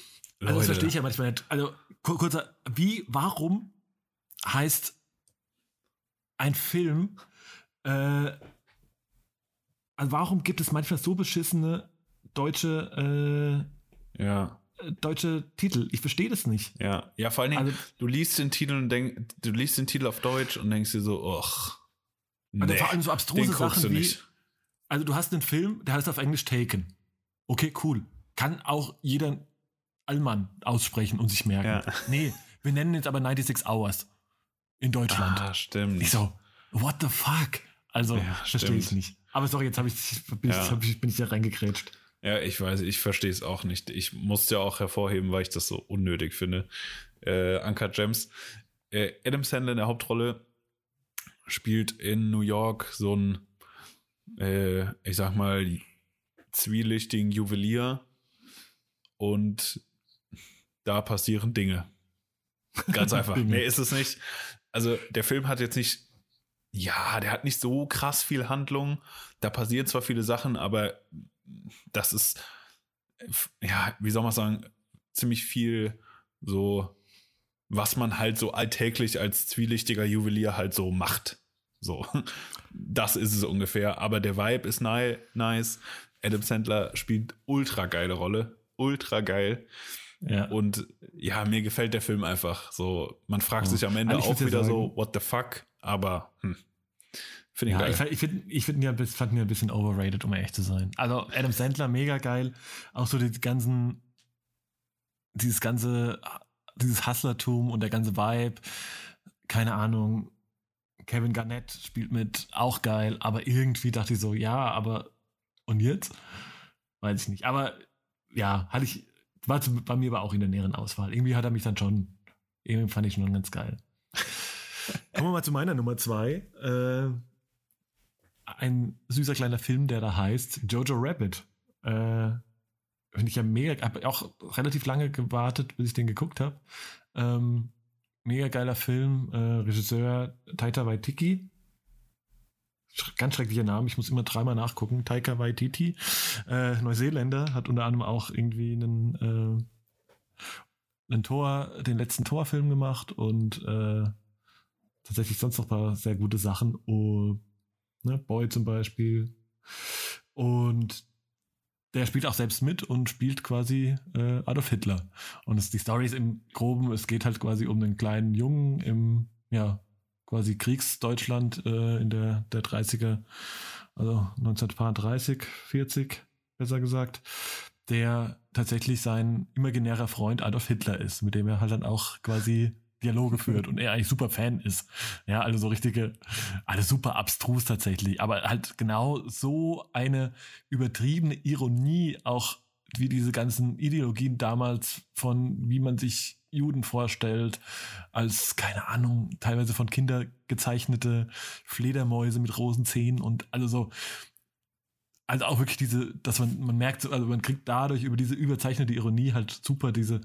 Leute. Also das verstehe ich ja manchmal nicht. Also kurzer, wie, warum heißt ein Film äh, also warum gibt es manchmal so beschissene deutsche, äh, ja. Äh, deutsche Titel? Ich verstehe das nicht. Ja, ja, vor allen Dingen, also, du liest den Titel und denk, du liest den Titel auf Deutsch und denkst dir so, ach. Nee, also vor allem so abstruse Sachen wie. Nicht. Also du hast einen Film, der heißt auf Englisch Taken. Okay, cool. Kann auch jeder Allmann aussprechen und sich merken. Ja. Nee, wir nennen jetzt aber 96 Hours in Deutschland. Ah, stimmt. Ich so, what the fuck? Also, ja, verstehe ich nicht. Aber sorry, jetzt ich, bin, ja. ich, hab ich, bin ich da reingekrätscht. Ja, ich weiß, ich verstehe es auch nicht. Ich muss es ja auch hervorheben, weil ich das so unnötig finde. Äh, Uncut Gems. Äh, Adam Sandler in der Hauptrolle spielt in New York so ein, äh, ich sag mal, zwielichtigen Juwelier und da passieren Dinge. Ganz einfach. Mehr ist es nicht. Also der Film hat jetzt nicht ja, der hat nicht so krass viel Handlung. Da passieren zwar viele Sachen, aber das ist, ja, wie soll man sagen, ziemlich viel so, was man halt so alltäglich als zwielichtiger Juwelier halt so macht. So, das ist es ungefähr. Aber der Vibe ist nice. Adam Sandler spielt ultra geile Rolle. Ultra geil. Ja. Und ja, mir gefällt der Film einfach so. Man fragt sich am Ende auch wieder sagen, so, what the fuck? Aber hm, finde ich ja, geil. Ich, ich finde ich find ihn, ja, fand ihn ein bisschen overrated, um ehrlich zu sein. Also Adam Sandler, mega geil. Auch so die ganzen, dieses ganze, dieses Hustlertum und der ganze Vibe. Keine Ahnung. Kevin Garnett spielt mit, auch geil. Aber irgendwie dachte ich so, ja, aber und jetzt? Weiß ich nicht. Aber ja, hatte ich, war bei mir aber auch in der näheren Auswahl. Irgendwie hat er mich dann schon, irgendwie fand ich schon ganz geil. Kommen wir mal zu meiner Nummer zwei. Äh, ein süßer kleiner Film, der da heißt Jojo Rabbit. Äh, Finde ich ja mega, habe auch relativ lange gewartet, bis ich den geguckt habe. Ähm, mega geiler Film, äh, Regisseur Taika Waititi. Ganz schrecklicher Name, ich muss immer dreimal nachgucken. Taika Waititi, äh, Neuseeländer, hat unter anderem auch irgendwie einen, äh, einen Tor, den letzten Torfilm gemacht und äh, tatsächlich sonst noch ein paar sehr gute Sachen. Oh, ne? Boy zum Beispiel. Und der spielt auch selbst mit und spielt quasi äh, Adolf Hitler. Und es, die Story ist im Groben, es geht halt quasi um einen kleinen Jungen im, ja, quasi Kriegsdeutschland äh, in der, der 30er, also 1930, 40, besser gesagt, der tatsächlich sein imaginärer Freund Adolf Hitler ist, mit dem er halt dann auch quasi Dialoge führt und er eigentlich super Fan ist. Ja, also so richtige, alles super abstrus tatsächlich, aber halt genau so eine übertriebene Ironie auch wie diese ganzen Ideologien damals von wie man sich Juden vorstellt, als, keine Ahnung, teilweise von Kindern gezeichnete Fledermäuse mit rosen Zähnen und also so, also auch wirklich diese, dass man, man merkt, also man kriegt dadurch über diese überzeichnete Ironie halt super diese,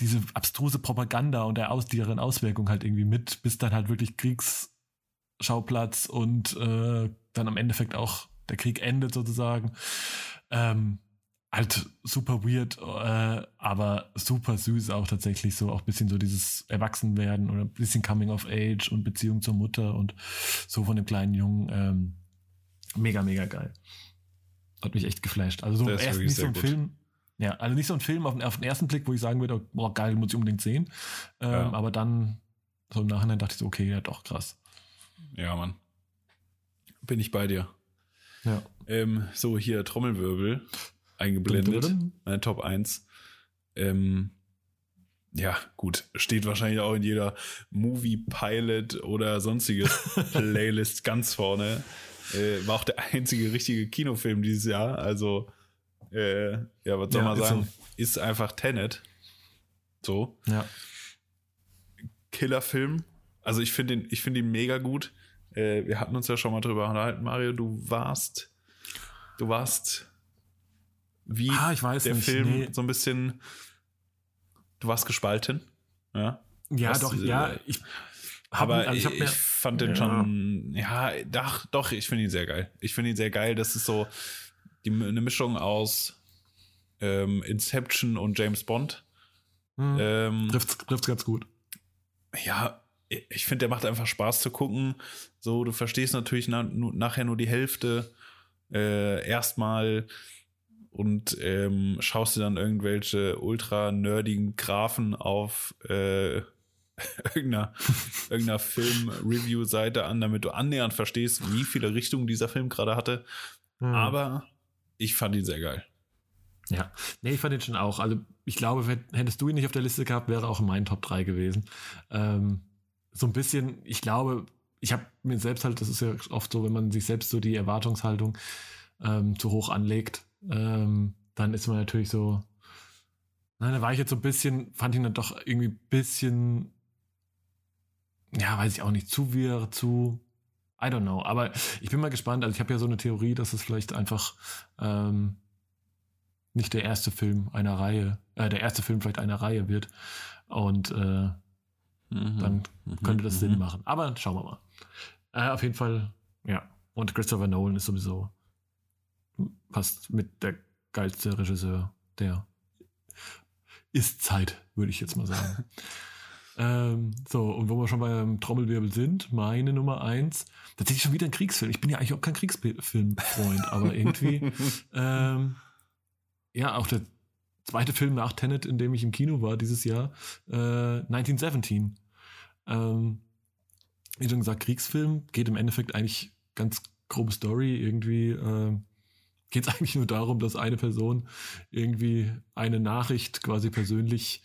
diese abstruse Propaganda und der aus, deren Auswirkung halt irgendwie mit, bis dann halt wirklich Kriegsschauplatz und äh, dann am Endeffekt auch der Krieg endet sozusagen. Ähm, halt super weird, äh, aber super süß auch tatsächlich so, auch bisschen so dieses Erwachsenwerden oder ein bisschen Coming of Age und Beziehung zur Mutter und so von dem kleinen Jungen. Ähm, mega, mega geil. Hat mich echt geflasht. Also so erst nicht so ein gut. Film, ja, also nicht so ein Film auf den, auf den, ersten Blick, wo ich sagen würde, boah, geil, muss ich unbedingt sehen. Ähm, ja. Aber dann, so im Nachhinein dachte ich so, okay, ja, doch, krass. Ja, Mann. Bin ich bei dir. Ja. Ähm, so, hier Trommelwirbel eingeblendet. Dum, dum, dum. Meine Top 1. Ähm, ja, gut, steht wahrscheinlich auch in jeder Movie Pilot oder sonstige Playlist ganz vorne. Äh, war auch der einzige richtige Kinofilm dieses Jahr. Also, äh, ja, was soll ja, man sagen? Ist, so. ist einfach Tenet. So. Ja. Killerfilm. Also ich finde ihn, ich finde ihn mega gut. Äh, wir hatten uns ja schon mal drüber unterhalten, Mario. Du warst, du warst wie ah, ich weiß der nicht, Film nee. so ein bisschen. Du warst gespalten. Ja. Ja, Was, doch, äh, ja. Ich, aber also ich, ich, fand den ja. schon, ja, doch, doch ich finde ihn sehr geil. Ich finde ihn sehr geil. Das ist so die, eine Mischung aus ähm, Inception und James Bond. Hm. Ähm, trifft, trifft ganz gut. Ja, ich finde, der macht einfach Spaß zu gucken. So, du verstehst natürlich na, nachher nur die Hälfte. Äh, erstmal und ähm, schaust dir dann irgendwelche ultra nerdigen Grafen auf äh, irgendeiner, irgendeiner Film-Review-Seite an, damit du annähernd verstehst, wie viele Richtungen dieser Film gerade hatte. Mhm. Aber ich fand ihn sehr geil. Ja, nee, ich fand ihn schon auch. Also, ich glaube, hättest du ihn nicht auf der Liste gehabt, wäre auch in meinen Top 3 gewesen. Ähm, so ein bisschen, ich glaube, ich habe mir selbst halt, das ist ja oft so, wenn man sich selbst so die Erwartungshaltung ähm, zu hoch anlegt, ähm, dann ist man natürlich so, na, da war ich jetzt so ein bisschen, fand ihn dann doch irgendwie ein bisschen ja, weiß ich auch nicht, zu wir, zu, I don't know. Aber ich bin mal gespannt. Also ich habe ja so eine Theorie, dass es vielleicht einfach ähm, nicht der erste Film einer Reihe, äh, der erste Film vielleicht einer Reihe wird. Und äh, mhm. dann mhm. könnte das mhm. Sinn machen. Aber schauen wir mal. Äh, auf jeden Fall, ja. Und Christopher Nolan ist sowieso fast mit der geilste Regisseur der Ist-Zeit, würde ich jetzt mal sagen. Ähm, so, und wo wir schon beim Trommelwirbel sind, meine Nummer eins, tatsächlich schon wieder ein Kriegsfilm. Ich bin ja eigentlich auch kein Kriegsfilmfreund, aber irgendwie, ähm, ja, auch der zweite Film nach Tenet, in dem ich im Kino war dieses Jahr, äh, 1917. Ähm, wie schon gesagt, Kriegsfilm, geht im Endeffekt eigentlich ganz grobe Story, irgendwie, äh, geht es eigentlich nur darum, dass eine Person irgendwie eine Nachricht quasi persönlich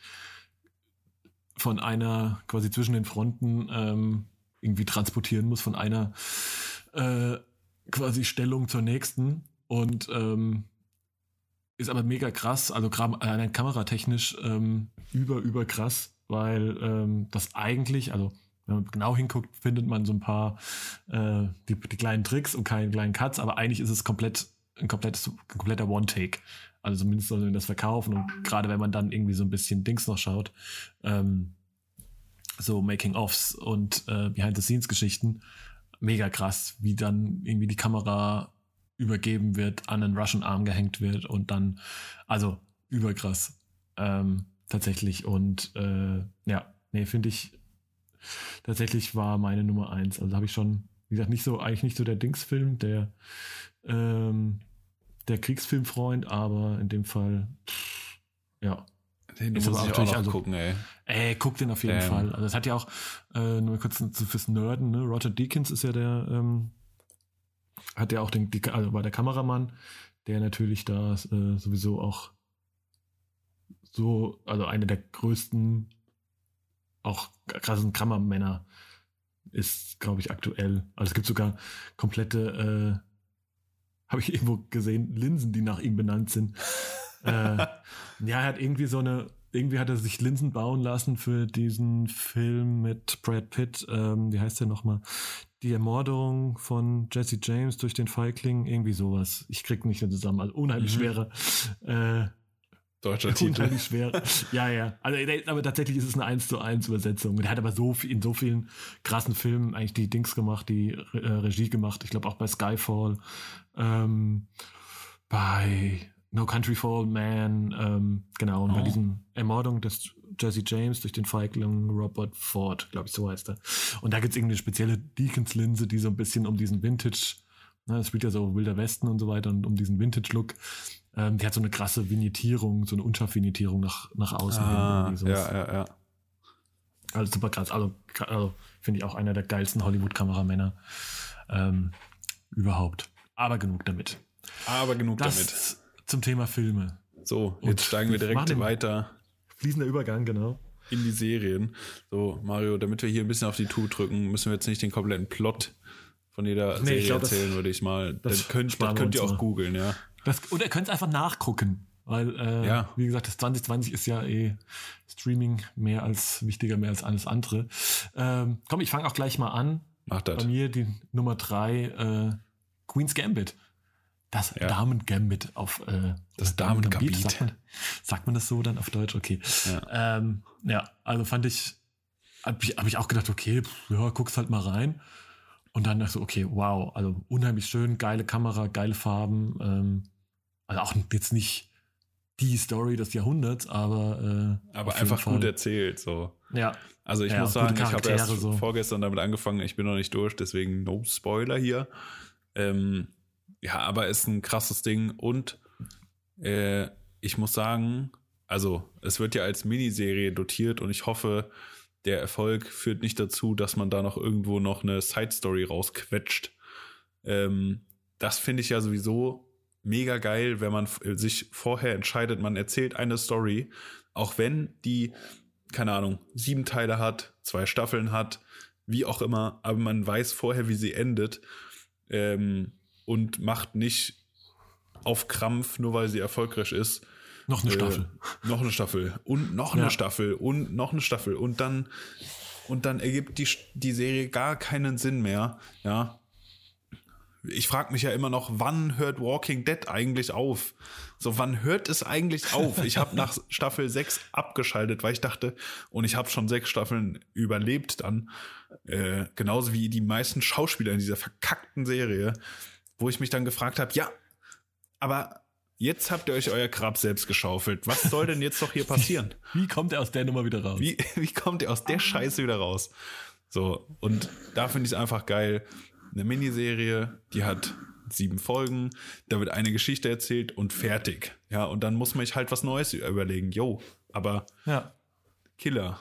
von einer, quasi zwischen den Fronten ähm, irgendwie transportieren muss, von einer äh, quasi Stellung zur nächsten. Und ähm, ist aber mega krass, also äh, kameratechnisch ähm, über, über krass, weil ähm, das eigentlich, also wenn man genau hinguckt, findet man so ein paar äh, die, die kleinen Tricks und keine kleinen Cuts, aber eigentlich ist es komplett ein komplettes, ein kompletter One-Take. Also zumindest man das verkaufen und gerade wenn man dann irgendwie so ein bisschen Dings noch schaut, ähm, so Making-ofs und äh, Behind-the-Scenes-Geschichten, mega krass, wie dann irgendwie die Kamera übergeben wird, an einen Russian Arm gehängt wird und dann, also überkrass, ähm, tatsächlich und äh, ja, nee, finde ich tatsächlich war meine Nummer eins. Also habe ich schon, wie gesagt, nicht so, eigentlich nicht so der Dingsfilm, der ähm, der Kriegsfilmfreund, aber in dem Fall, ja. Den ist aber natürlich, also, gucken, ey. Ey, guck den auf jeden Damn. Fall. Also es hat ja auch, äh, nur kurz fürs Nerden, ne? Roger Deakins ist ja der, ähm, hat ja auch den, die, also war der Kameramann, der natürlich da äh, sowieso auch so, also eine der größten, auch krassen Kammermänner ist, glaube ich, aktuell. Also es gibt sogar komplette, äh, habe ich irgendwo gesehen, Linsen, die nach ihm benannt sind. äh, ja, er hat irgendwie so eine, irgendwie hat er sich Linsen bauen lassen für diesen Film mit Brad Pitt. Ähm, wie heißt der nochmal? Die Ermordung von Jesse James durch den Feigling, irgendwie sowas. Ich krieg nicht mehr zusammen. Also unheimlich mhm. schwere äh, Deutscher Titel. schwer. ja, ja. Also, aber tatsächlich ist es eine 1 zu 1 Übersetzung. Der hat aber so viel, in so vielen krassen Filmen eigentlich die Dings gemacht, die äh, Regie gemacht. Ich glaube auch bei Skyfall, ähm, bei No Country for Man, ähm, genau, und oh. bei diesen Ermordung des Jesse James durch den Feigling Robert Ford, glaube ich, so heißt er. Und da gibt es irgendwie eine spezielle Deacons-Linse, die so ein bisschen um diesen Vintage, ne, es spielt ja so Wilder Westen und so weiter und um diesen Vintage-Look ähm, die hat so eine krasse Vignettierung, so eine Unscharf-Vignettierung nach, nach außen ah, hin. Ja, ja, ja. Also super krass. Also, also finde ich auch einer der geilsten Hollywood-Kameramänner ähm, überhaupt. Aber genug damit. Aber genug das damit. Zum Thema Filme. So, jetzt Und steigen wir direkt weiter. Fließender Übergang, genau. In die Serien. So, Mario, damit wir hier ein bisschen auf die Tour drücken, müssen wir jetzt nicht den kompletten Plot von jeder nee, Serie glaub, erzählen, das, würde ich mal. Das, das könnt, das könnt ihr auch googeln, ja. Das, oder ihr könnt es einfach nachgucken. Weil, äh, ja. wie gesagt, das 2020 ist ja eh Streaming mehr als wichtiger, mehr als alles andere. Ähm, komm, ich fange auch gleich mal an. Mach das. Bei mir die Nummer drei, äh, Queen's Gambit. Das ja. Damen-Gambit auf äh, das Damen-Gambit. Sagt man, sagt man das so dann auf Deutsch? Okay. Ja, ähm, ja also fand ich, habe ich, hab ich auch gedacht, okay, pff, ja, guck's halt mal rein. Und dann dachte ich so, okay, wow, also unheimlich schön, geile Kamera, geile Farben. Ähm, also auch jetzt nicht die Story des Jahrhunderts, aber äh, aber einfach gut erzählt so. Ja. Also ich ja, muss sagen, ich habe erst so. vorgestern damit angefangen. Ich bin noch nicht durch, deswegen no Spoiler hier. Ähm, ja, aber ist ein krasses Ding und äh, ich muss sagen, also es wird ja als Miniserie dotiert und ich hoffe, der Erfolg führt nicht dazu, dass man da noch irgendwo noch eine Side Story rausquetscht. Ähm, das finde ich ja sowieso mega geil, wenn man sich vorher entscheidet, man erzählt eine Story, auch wenn die, keine Ahnung, sieben Teile hat, zwei Staffeln hat, wie auch immer, aber man weiß vorher, wie sie endet ähm, und macht nicht auf Krampf, nur weil sie erfolgreich ist. Noch eine äh, Staffel. Noch eine Staffel und noch eine ja. Staffel und noch eine Staffel und dann und dann ergibt die, die Serie gar keinen Sinn mehr, ja ich frage mich ja immer noch, wann hört Walking Dead eigentlich auf? So, wann hört es eigentlich auf? Ich habe nach Staffel 6 abgeschaltet, weil ich dachte, und ich habe schon sechs Staffeln überlebt dann, äh, genauso wie die meisten Schauspieler in dieser verkackten Serie, wo ich mich dann gefragt habe, ja, aber jetzt habt ihr euch euer Grab selbst geschaufelt. Was soll denn jetzt doch hier passieren? Wie kommt er aus der Nummer wieder raus? Wie, wie kommt er aus der Scheiße wieder raus? So, und da finde ich es einfach geil eine Miniserie, die hat sieben Folgen, da wird eine Geschichte erzählt und fertig. Ja, und dann muss man sich halt was Neues überlegen. Jo, aber ja. Killer.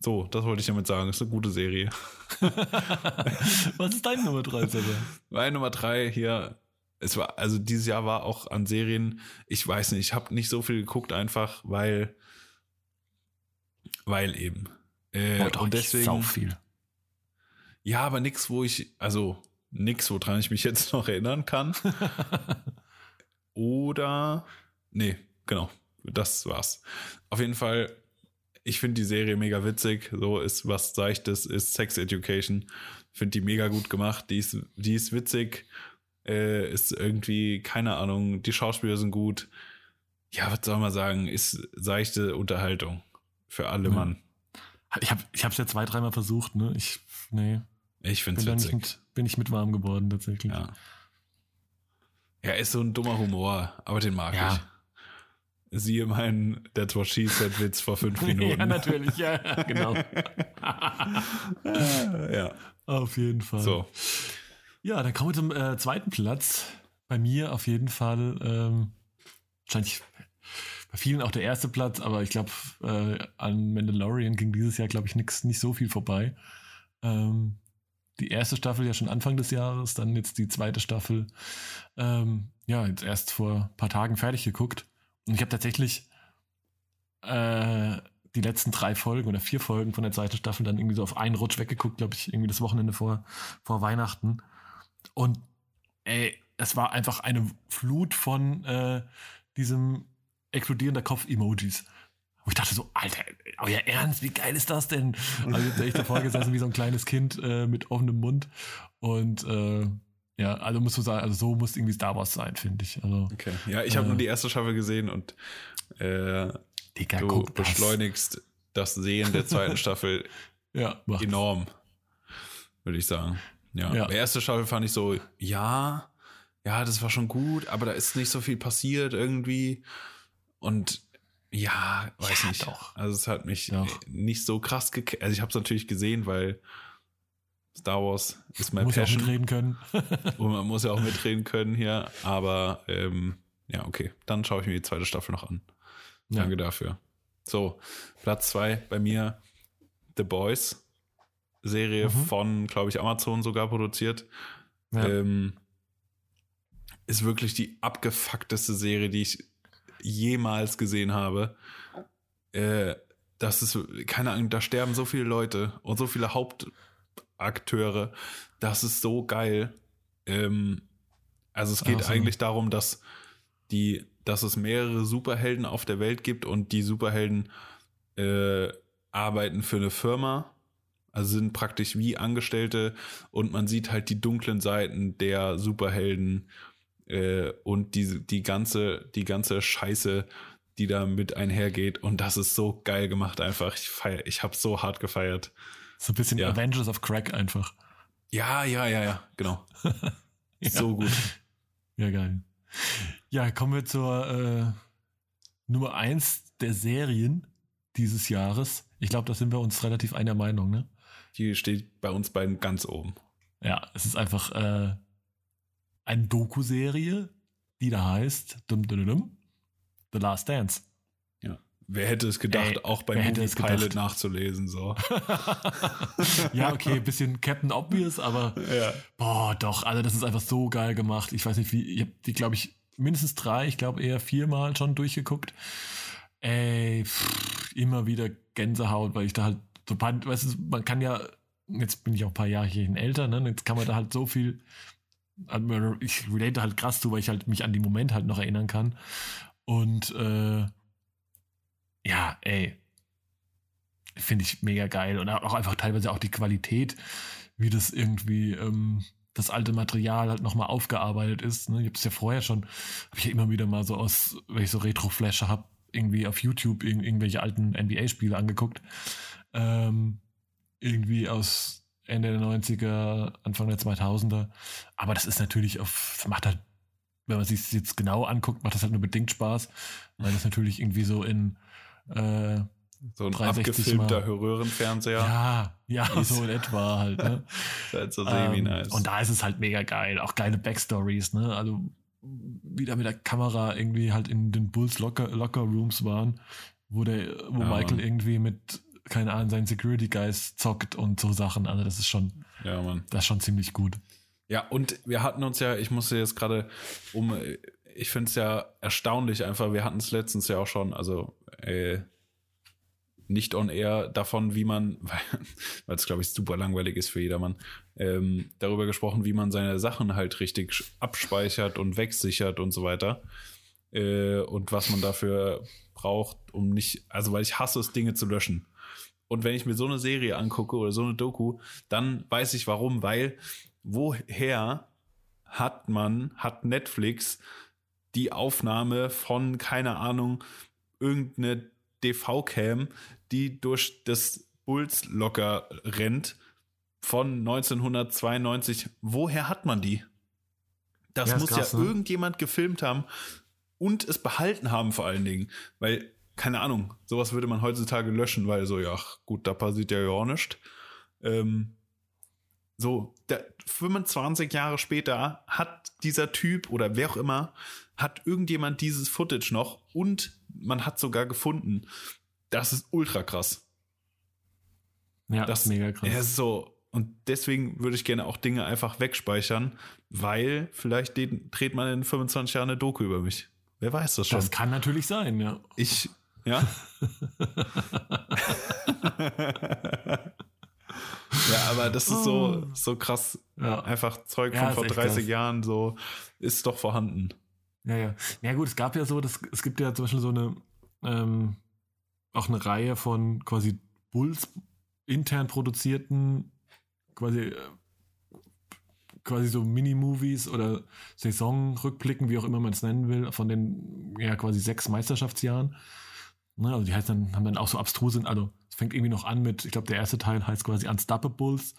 So, das wollte ich damit sagen. Ist eine gute Serie. was ist deine Nummer drei, Sarah? Meine Nummer drei hier. Es war, also dieses Jahr war auch an Serien, ich weiß nicht, ich habe nicht so viel geguckt, einfach weil, weil eben. Äh, oh, und deswegen. Sau viel. Ja, aber nix, wo ich, also nix, woran ich mich jetzt noch erinnern kann. Oder, nee, genau, das war's. Auf jeden Fall, ich finde die Serie mega witzig. So ist was Seichtes, ist Sex Education. Finde die mega gut gemacht. Die ist, die ist witzig. Äh, ist irgendwie, keine Ahnung, die Schauspieler sind gut. Ja, was soll man sagen? Ist seichte Unterhaltung für alle ja. Mann. Ich habe es ja zwei, dreimal versucht, ne? Ich, nee, ich finde es witzig. Mit, bin ich mit warm geworden, tatsächlich. Ja. Ja, ist so ein dummer Humor, aber den mag ja. ich. Siehe meinen That's What She Said Witz vor fünf Minuten. ja, natürlich, ja, genau. ja. Auf jeden Fall. So. Ja, dann kommen wir zum äh, zweiten Platz. Bei mir auf jeden Fall, ähm, wahrscheinlich bei vielen auch der erste Platz, aber ich glaube, äh, an Mandalorian ging dieses Jahr, glaube ich, nix, nicht so viel vorbei. Ähm, die erste Staffel ja schon Anfang des Jahres, dann jetzt die zweite Staffel, ähm, ja, jetzt erst vor ein paar Tagen fertig geguckt. Und ich habe tatsächlich äh, die letzten drei Folgen oder vier Folgen von der zweiten Staffel dann irgendwie so auf einen Rutsch weggeguckt, glaube ich, irgendwie das Wochenende vor, vor Weihnachten. Und ey, es war einfach eine Flut von äh, diesem explodierender Kopf-Emojis. Wo ich dachte so, Alter, euer Ernst, wie geil ist das denn? Also jetzt echt davor gesessen wie so ein kleines Kind äh, mit offenem Mund. Und äh, ja, also musst du sagen, also so muss irgendwie Star Wars sein, finde ich. Also, okay. Ja, ich habe äh, nur die erste Staffel gesehen und äh, Digga, du guck das. beschleunigst das Sehen der zweiten Staffel Ja, enorm, würde ich sagen. Ja. Ja. Die erste Staffel fand ich so, ja, ja, das war schon gut, aber da ist nicht so viel passiert irgendwie. Und ja, weiß Ja, nicht. doch. Also es hat mich Doch. nicht so krass gekriegt. Also ich habe es natürlich gesehen, weil Star Wars ist mein Muss ja auch Passion mitreden können. und man muss ja auch mitreden können hier. Aber ähm, ja, okay, dann schaue ich mir die zweite Staffel noch an. Ja. Danke dafür. So, Platz zwei bei mir The Boys. Serie Mhm. von, glaube ich, Amazon sogar produziert. Ja. Ähm, ist wirklich die abgefuckteste Serie, die ich jemals gesehen habe. Äh, das ist, keine Ahnung, da sterben so viele Leute und so viele Hauptakteure. Das ist so geil. Ähm, also es geht Also- eigentlich darum, dass die, dass es mehrere Superhelden auf der Welt gibt und die Superhelden äh, arbeiten für eine Firma, also sind praktisch wie Angestellte und man sieht halt die dunklen Seiten der Superhelden äh, und die, die ganze, die ganze Scheiße, die da mit einhergeht. Und das ist so geil gemacht einfach. Ich feier, ich habe so hart gefeiert. So ein bisschen Ja. Avengers of Crack einfach. Ja, ja, ja, ja, genau. Ja. So gut. Ja, geil. Ja, kommen wir zur äh, Nummer eins der Serien dieses Jahres. Ich glaube, da sind wir uns relativ einer Meinung, ne? Die steht bei uns beiden ganz oben. Ja, es ist einfach äh, eine Doku-Serie, die da heißt dum, dum, dum, The Last Dance. Ja. Wer hätte es gedacht, Ey, auch bei wer hätte Movie? Pilot nachzulesen, so. ja, okay, ein bisschen Captain Obvious, aber ja. boah, doch, also das ist einfach so geil gemacht. Ich weiß nicht, wie, ich habe die, glaube ich, mindestens drei, ich glaube eher viermal schon durchgeguckt. Ey, pff, immer wieder Gänsehaut, weil ich da halt so, weißt du, man kann ja, jetzt bin ich auch ein paar Jahre älter, ne, jetzt kann man da halt so viel, ich relate halt krass zu, weil ich halt mich an die Moment halt noch erinnern kann. Und äh, ja, ey, finde ich mega geil und auch einfach teilweise auch die Qualität, wie das irgendwie ähm, das alte Material halt nochmal aufgearbeitet ist. Ne? Ich habe es ja vorher schon, habe ich ja immer wieder mal so aus, wenn ich so Retro-Flasher habe, irgendwie auf YouTube irg irgendwelche alten NBA-Spiele angeguckt. Ähm, irgendwie aus Ende der 90er, Anfang der 2000er. Aber das ist natürlich auf, das macht halt, wenn man sich jetzt genau anguckt, macht das halt nur bedingt Spaß, weil das natürlich irgendwie so in äh, So ein 360 abgefilmter. Röhrenfernseher. ja, ja, Ist- so in etwa halt. Ne? Halt so semi Ähm, nice. Und da ist es halt mega geil. Auch geile Backstories, ne? Also wieder mit der Kamera irgendwie halt in den Bulls Locker, Locker Rooms waren, wo der, wo Ja, Michael irgendwie mit, keine Ahnung, seinen Security Guys zockt und so Sachen. Also das ist schon, ja, Mann. das ist schon ziemlich gut. Ja, und wir hatten uns ja, ich musste jetzt gerade um, ich finde es ja erstaunlich einfach, wir hatten es letztens ja auch schon, also äh, nicht on air davon, wie man, weil es glaube ich super langweilig ist für jedermann, ähm, darüber gesprochen, wie man seine Sachen halt richtig abspeichert und wegsichert und so weiter. Äh, und was man dafür braucht, um nicht, also weil ich hasse es, Dinge zu löschen. Und wenn ich mir so eine Serie angucke oder so eine Doku, dann weiß ich warum, weil woher hat man, hat Netflix die Aufnahme von, keine Ahnung, irgendeine DV-Cam, die durch das Bulls locker rennt von 1992. Woher hat man die? Das Ja, muss krass, ja ne? irgendjemand gefilmt haben und es behalten haben vor allen Dingen. Weil, keine Ahnung, sowas würde man heutzutage löschen, weil so, ja, gut, da passiert ja gar nichts. Ähm, so, der, 25 Jahre später hat dieser Typ oder wer auch immer, hat irgendjemand dieses Footage noch und man hat sogar gefunden. Das ist ultra krass. Ja, Das mega krass. Ja, ist so. Und deswegen würde ich gerne auch Dinge einfach wegspeichern, weil vielleicht dreht man in 25 Jahren eine Doku über mich. Wer weiß das schon? das kann natürlich sein, ja. ich, Ja? ja, aber das ist so, Oh. so krass. Ja. Einfach Zeug von vor echt 30 krass. Jahren, so ist doch vorhanden. Ja, ja. Ja, gut, es gab ja so, das, es gibt ja zum Beispiel so eine, ähm, auch eine Reihe von quasi Bulls intern produzierten, quasi, äh, quasi so Mini-Movies oder Saisonrückblicken, wie auch immer man es nennen will, von den ja quasi sechs Meisterschaftsjahren. Ne, also die heißt dann, haben dann auch so abstruse, also es fängt irgendwie noch an mit, ich glaube, der erste Teil heißt quasi Unstoppables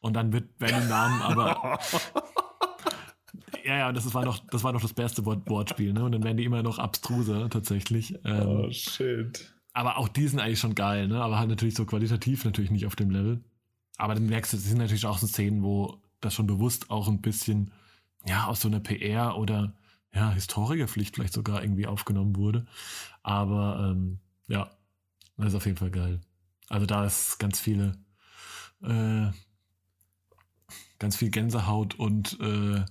und dann wird, werden die Namen aber ja, ja, das war noch, das war noch das beste Wort Wortspiel, ne? Und dann werden die immer noch abstruser tatsächlich. Ähm, Oh, shit. aber auch die sind eigentlich schon geil, ne? Aber halt natürlich so qualitativ natürlich nicht auf dem Level. Aber dann merkst du, es sind natürlich auch so Szenen, wo das schon bewusst auch ein bisschen, ja, aus so einer PR oder ja, Historikerpflicht vielleicht sogar irgendwie aufgenommen wurde. Aber ähm, ja, das ist auf jeden Fall geil. Also da ist ganz viele, äh, ganz viel Gänsehaut und äh,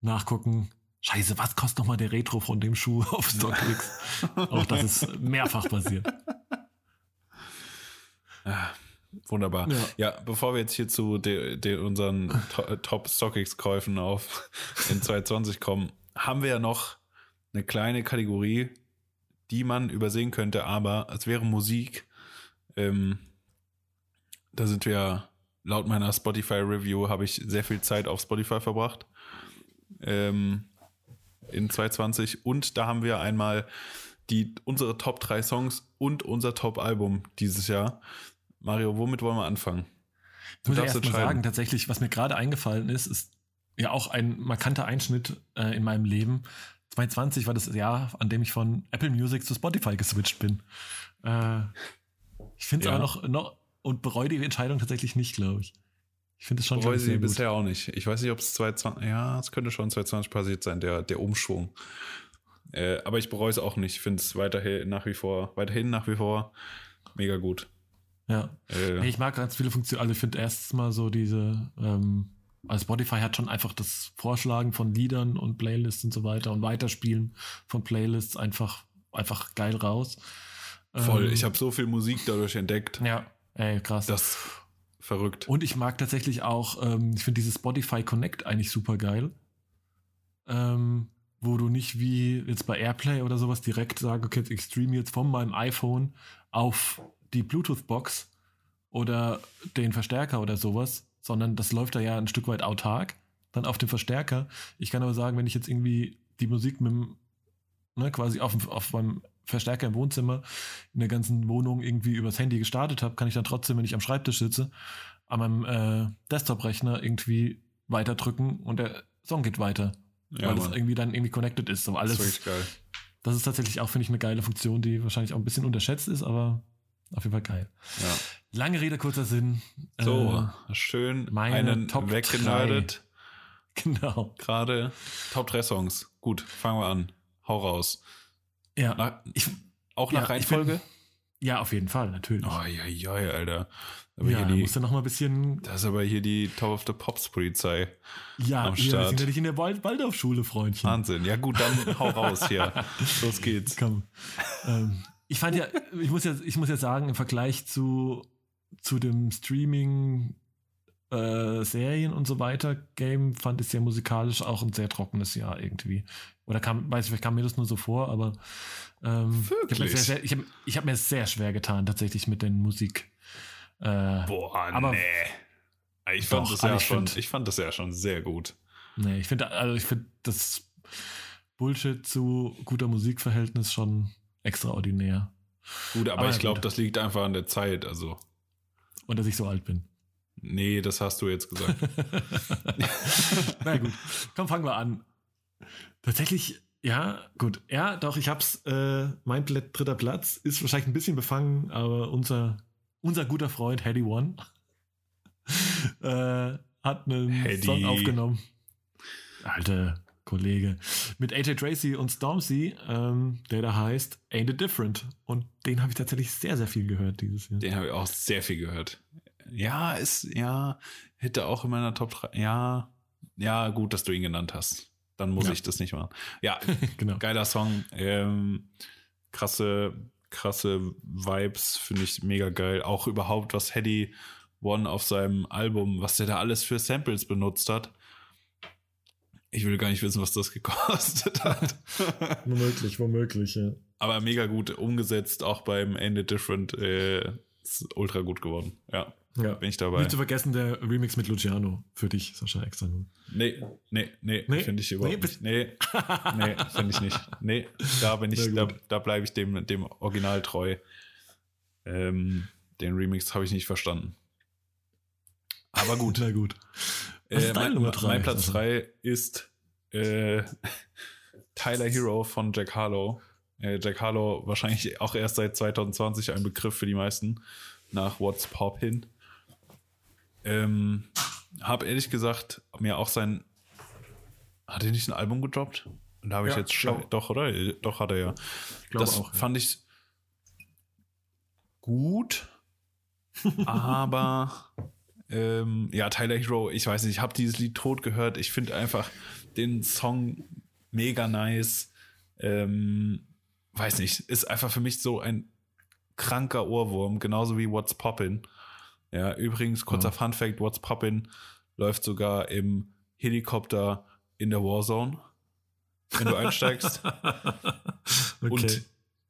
nachgucken. Scheiße, was kostet nochmal der Retro von dem Schuh auf StockX? Auch das ist mehrfach passiert. Ah, wunderbar. Ja. Ja. bevor wir jetzt hier zu de, de unseren to äh, Top StockX-Käufen auf in 2020 kommen, haben wir ja noch eine kleine Kategorie, die man übersehen könnte, aber es wäre Musik. Ähm, da sind wir laut meiner Spotify-Review habe ich sehr viel Zeit auf Spotify verbracht. Ähm, in 2020 und da haben wir einmal die unsere Top 3 Songs und unser Top Album dieses Jahr. Mario, womit wollen wir anfangen? Ich muss ja darfst erst mal sagen, tatsächlich, was mir gerade eingefallen ist, ist ja auch ein markanter Einschnitt äh, in meinem Leben. 2020 war das Jahr, an dem ich von Apple Music zu Spotify geswitcht bin. Äh, ich finde es Ja. aber noch, noch und bereue die Entscheidung tatsächlich nicht, glaube ich. Ich finde es schon, Bereue sie bisher auch nicht. Ich weiß nicht, ob es 2020, ja, es könnte schon 2020 passiert sein, der, der Umschwung. Äh, aber ich bereue es auch nicht. Ich finde es weiterhin nach wie vor, weiterhin nach wie vor mega gut. Ja. Äh, ich mag ganz viele Funktionen. Also ich finde erstens mal so diese, ähm, also Spotify hat schon einfach das Vorschlagen von Liedern und Playlists und so weiter und Weiterspielen von Playlists einfach, einfach geil raus. voll. Ähm, ich habe so viel Musik dadurch entdeckt. Ja, ey, krass. Das ist verrückt. und ich mag tatsächlich auch, ähm, ich finde dieses Spotify Connect eigentlich super geil. Ähm, wo du nicht wie jetzt bei Airplay oder sowas direkt sagst, okay, ich streame jetzt von meinem iPhone auf die Bluetooth-Box oder den Verstärker oder sowas, sondern das läuft da ja ein Stück weit autark, dann auf den Verstärker. Ich kann aber sagen, wenn ich jetzt irgendwie die Musik mit dem, ne, quasi auf, dem- auf meinem Verstärker im Wohnzimmer in der ganzen Wohnung irgendwie übers Handy gestartet habe, kann ich dann trotzdem, wenn ich am Schreibtisch sitze, an meinem äh, Desktop-Rechner irgendwie weiterdrücken und der Song geht weiter. Ja, weil das Mann. irgendwie dann irgendwie connected ist. So Das alles, ist wirklich geil. das ist tatsächlich auch, finde ich, eine geile Funktion, die wahrscheinlich auch ein bisschen unterschätzt ist, aber auf jeden Fall geil. Ja. Lange Rede, kurzer Sinn. So, Äh, schön meine einen Top weggenördet. genau. Gerade Top 3 Songs. Gut, fangen wir an. Hau raus. Ja, Nach, ich, auch ja, nach bin- Reihenfolge? ja, auf jeden Fall, natürlich. Oh, ja, ja, Alter. Aber ja, hier da die, musst du noch mal ein bisschen. das ist aber hier die Top of the Pops Polizei. Ja, am wir Start. sind ja nicht in der Wald Waldorfschule, Freundchen. Wahnsinn. Ja, gut, dann hau raus hier. Los geht's. Komm. ähm, ich fand ja, ich muss ja, ich muss ja sagen, im Vergleich zu, zu dem Streaming, äh, Serien und so weiter Game fand ich es ja musikalisch auch ein sehr trockenes Jahr irgendwie. Oder kam, weiß ich, vielleicht kam mir das nur so vor, aber ähm, ich habe mir, sehr, sehr, ich hab, ich hab mir sehr schwer getan, tatsächlich mit den Musik. Äh, Boah, Aber- nee. Ich fand, Doch, das ja ich schon, find- ich fand das ja schon sehr gut. nee, ich finde, also ich finde das Bullshit zu guter Musikverhältnis schon extraordinär. Gut, aber, Aber ich glaube, das liegt einfach an der Zeit. Also, Und dass ich so alt bin. nee, das hast du jetzt gesagt. Na gut, komm, fangen wir an. Tatsächlich, ja, gut. Ja, doch, ich hab's. Äh, mein dritter Platz ist wahrscheinlich ein bisschen befangen, aber unser, unser guter Freund Hedy One äh, hat einen Hedy. Song aufgenommen. Alter Kollege. Mit AJ Tracy und Stormzy, ähm, der da heißt Ain't It Different. Und den habe ich tatsächlich sehr, sehr viel gehört dieses Jahr. Den habe ich auch sehr viel gehört. Ja, ist, ja, hätte auch in meiner Top 3. Ja, ja, gut, dass du ihn genannt hast. Dann muss Ja. ich das nicht machen. Ja, genau. geiler Song. Ähm, krasse, krasse Vibes, finde ich mega geil. Auch überhaupt, was Hedy One auf seinem Album, was der da alles für Samples benutzt hat. Ich will gar nicht wissen, was das gekostet hat. womöglich, womöglich, ja. Aber mega gut umgesetzt, auch beim End It Different äh, ist ultra gut geworden. Ja, Ja. bin ich dabei. Nicht zu vergessen der Remix mit Luciano für dich, Sascha, extra nur. Nee, nee, nee, Nee? finde ich überhaupt Nee, nicht. Nee, nee, finde ich nicht. Nee, da bin ich, da, da bleibe ich dem, dem Original treu. Ähm, den Remix habe ich nicht verstanden. Aber gut. Na gut. Äh, mein, mein Platz Sascha? 3 ist äh, Tyler Hero von Jack Harlow. Äh, Jack Harlow wahrscheinlich auch erst seit 2020 ein Begriff für die meisten nach What's Poppin. Ähm, hab ehrlich gesagt mir auch sein. Hat er nicht ein Album gedroppt? Und da habe ich Ja, jetzt ich schon. glaub- Doch, oder? Doch, hat er ja. das auch, ja. fand ich gut, aber ähm, ja, Tyler Hero, ich weiß nicht, ich habe dieses Lied tot gehört. Ich finde einfach den Song mega nice. Ähm, weiß nicht, ist einfach für mich so ein kranker Ohrwurm, genauso wie What's Poppin'. Ja, übrigens, kurzer Ja. Fun Fact: What's Poppin' läuft sogar im Helikopter in der Warzone, wenn du einsteigst. okay. Und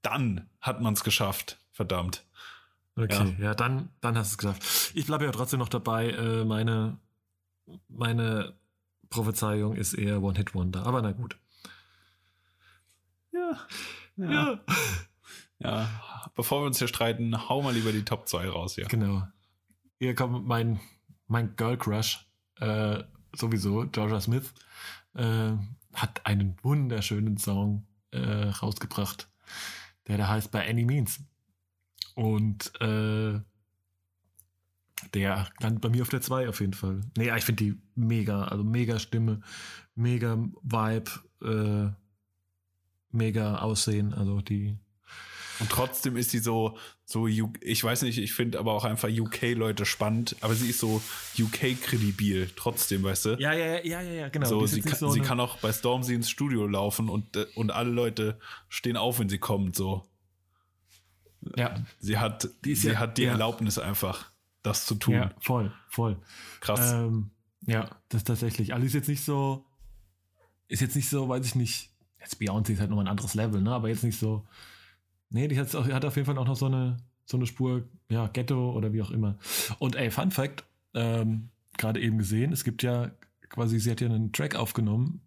dann hat man es geschafft. Verdammt. Okay, ja, dann, dann hast du es geschafft. Ich bleibe ja trotzdem noch dabei. Äh, meine, meine Prophezeiung ist eher One-Hit-Wonder. Aber na gut. Ja. Ja. ja. Bevor wir uns hier streiten, hau mal lieber die Top 2 raus hier. Genau. Hier kommt mein, mein Girl Crush. Äh, sowieso, Georgia Smith. Äh, hat einen wunderschönen Song äh, rausgebracht. Der da heißt By Any Means. Und äh, der landet bei mir auf der 2 auf jeden Fall. Nee, ich finde die mega, also mega Stimme, mega Vibe, äh, mega Aussehen. Also die. Und trotzdem ist sie so, so, U- ich weiß nicht, ich finde aber auch einfach UK-Leute spannend, aber sie ist so UK-kredibil trotzdem, weißt du? Ja, ja, ja, ja, ja, genau. so, sie, kann, sie eine- kann auch bei Stormzy ins Studio laufen und, äh, und alle Leute stehen auf, wenn sie kommt, so. Ja, Sie hat, Die sie ja- hat die ja. Erlaubnis einfach, das zu tun. ja, voll, voll. Krass. Ähm, ja, das tatsächlich. Also ist jetzt nicht so, ist jetzt nicht so, weiß ich nicht, jetzt Beyoncé ist halt nochmal ein anderes Level, ne? Aber jetzt nicht so, nee, die hat, hat auf jeden Fall auch noch so eine, so eine Spur, ja, Ghetto oder wie auch immer. Und ey, Fun Fact, ähm, gerade eben gesehen, es gibt ja quasi, sie hat ja einen Track aufgenommen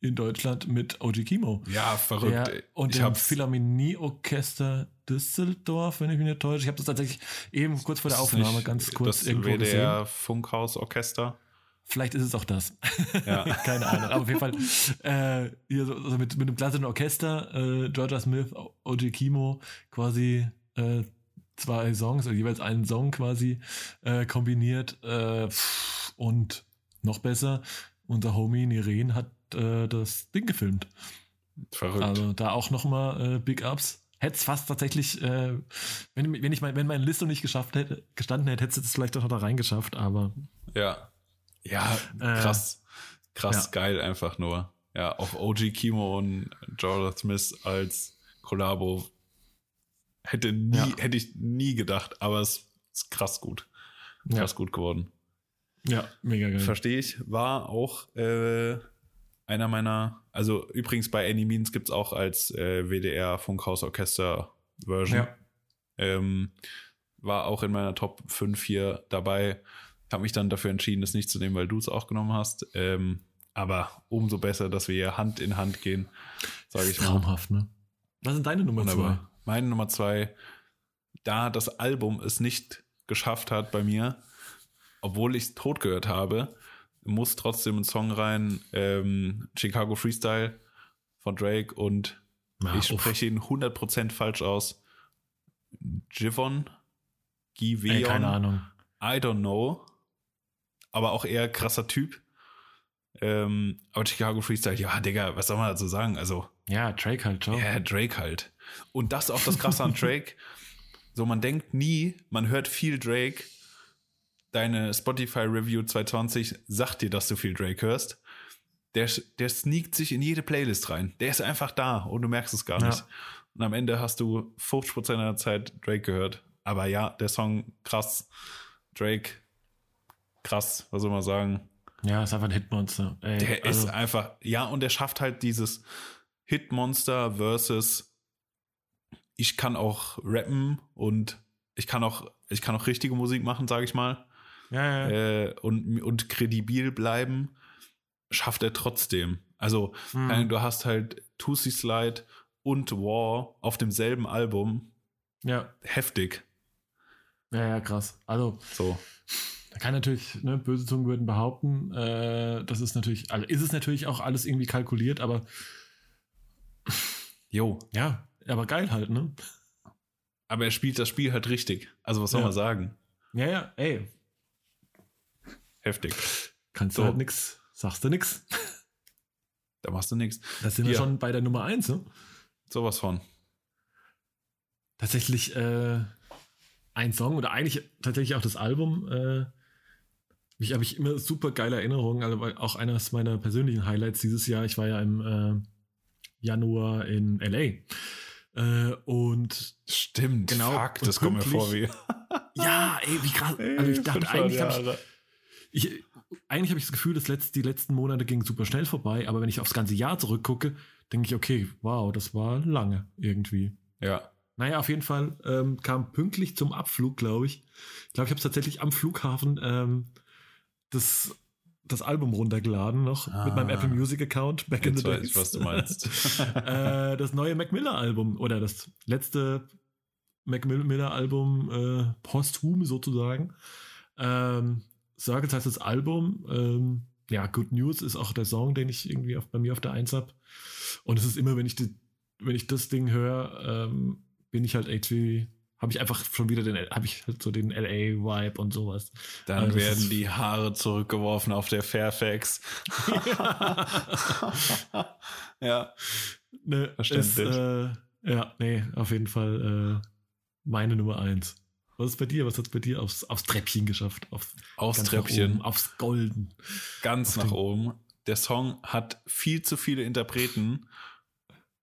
in Deutschland mit OG Kimo. ja, verrückt. Ja, und ich dem Philharmonieorchester Düsseldorf, wenn ich mich nicht täusche. Ich habe das tatsächlich eben kurz vor der das Aufnahme nicht ganz kurz das irgendwo gesehen. WDR Funkhausorchester. Vielleicht ist es auch das. Ja. Keine Ahnung. Aber auf jeden Fall äh, hier so, so mit, mit einem klassischen Orchester, äh, Georgia Smith, OG Kimo, quasi äh, zwei Songs, also jeweils einen Song quasi äh, kombiniert. Äh, und noch besser, unser Homie Niren hat äh, das Ding gefilmt. Verrückt. Also da auch nochmal äh, Big Ups. Hätte es fast tatsächlich, äh, wenn, wenn ich mein, wenn meine Liste nicht geschafft hätte, gestanden hätte, hätte es vielleicht auch noch da reingeschafft, aber Ja. Ja, Äh, krass. Krass, ja. geil einfach nur. Ja, auch OG Kimo und Jordan Smith als Kollabo hätte nie, Ja. hätte ich nie gedacht, aber es ist krass gut. ja, Krass gut geworden. ja mega geil. Verstehe ich. War auch äh, einer meiner, also übrigens bei Any Means gibt es auch als äh, WDR Funkhausorchester Version. Ja. Ähm, war auch in meiner Top 5 hier dabei. Habe mich dann dafür entschieden, das nicht zu nehmen, weil du es auch genommen hast. Ähm, aber umso besser, dass wir hier Hand in Hand gehen, sage ich mal. Traumhaft, ne? Was sind deine Nummer zwei? Wunderbar. Meine Nummer zwei, da das Album es nicht geschafft hat bei mir, obwohl ich es tot gehört habe, muss trotzdem ein Song rein, ähm, Chicago Freestyle von Drake und Ja, ich uff. spreche ihn 100% falsch aus. Givon? Ey, Giveon? keine Ahnung. I don't know. Aber auch eher krasser Typ. Ähm, aber Chicago Freestyle, ja, Digga, was soll man dazu sagen? Also, Ja, Drake halt, ciao. ja, Drake halt. Und das ist auch das Krasse an Drake. So, man denkt nie, man hört viel Drake. Deine Spotify Review 2020 sagt dir, dass du viel Drake hörst. Der, der sneakt sich in jede Playlist rein. Der ist einfach da und du merkst es gar Ja. nicht. und am Ende hast du 50% der Zeit Drake gehört. Aber ja, der Song krass. Drake, krass, was soll man sagen? Ja, ist einfach ein Hitmonster. Ey, Der also, ist einfach, ja, und der schafft halt dieses Hitmonster versus ich kann auch rappen und ich kann auch, ich kann auch richtige Musik machen, sage ich mal, ja, ja. äh, und, und kredibil bleiben, schafft er trotzdem. Also, Hm. Ahnung, du hast halt Tusi Slide und War auf demselben Album. ja, Heftig. ja, ja, krass. Also, So. Da kann natürlich, ne, böse Zungen würden behaupten, äh, das ist natürlich, also ist es natürlich auch alles irgendwie kalkuliert, aber Jo. ja, aber geil halt, ne? Aber er spielt das Spiel halt richtig. Also, was soll Ja. man sagen? Ja, ja, ey, Heftig. kannst So. du halt nix, sagst du nix. Da machst du nichts. Da sind wir Hier. schon bei der Nummer eins, ne? Sowas von. Tatsächlich äh, ein Song oder eigentlich tatsächlich auch das Album. Äh, mich habe ich immer super geile Erinnerungen, also auch eines meiner persönlichen Highlights dieses Jahr. Ich war ja im äh, Januar in LA. Äh, und Stimmt. Genau. Fuck, das kommt mir vor wie. ja, ey, wie krass. Also ich dachte, 500 eigentlich ich, Jahre. Ich, eigentlich habe ich das Gefühl, das letzt, die letzten Monate gingen super schnell vorbei, aber wenn ich aufs ganze Jahr zurückgucke, denke ich, okay, wow, das war lange irgendwie. Ja. Naja, auf jeden Fall ähm, kam pünktlich zum Abflug, glaube ich. Ich glaube, ich habe tatsächlich am Flughafen ähm, das, das Album runtergeladen noch mit meinem Ah. Apple Music Account back in Jetzt the weiß days. ich, was du meinst. äh, das neue Mac Miller Album oder das letzte Mac Miller Album äh, posthum sozusagen. Ähm, Circles heißt das Album. Ähm, ja, Good News ist auch der Song, den ich irgendwie auf, bei mir auf der Eins habe. Und es ist immer, wenn ich, die, wenn ich das Ding höre, ähm, bin ich halt irgendwie, habe ich einfach schon wieder den, habe ich halt so den LA-Vibe und sowas. Dann Also das werden die Haare zurückgeworfen auf der Fairfax. ja. ne, Verständlich. Ist, äh, ja, nee, auf jeden Fall äh, meine Nummer eins. Was ist bei dir? Was hat es bei dir aufs, aufs Treppchen geschafft? Auf, Aufs Treppchen. oben, aufs Golden. Ganz nach oben. Der Song hat viel zu viele Interpreten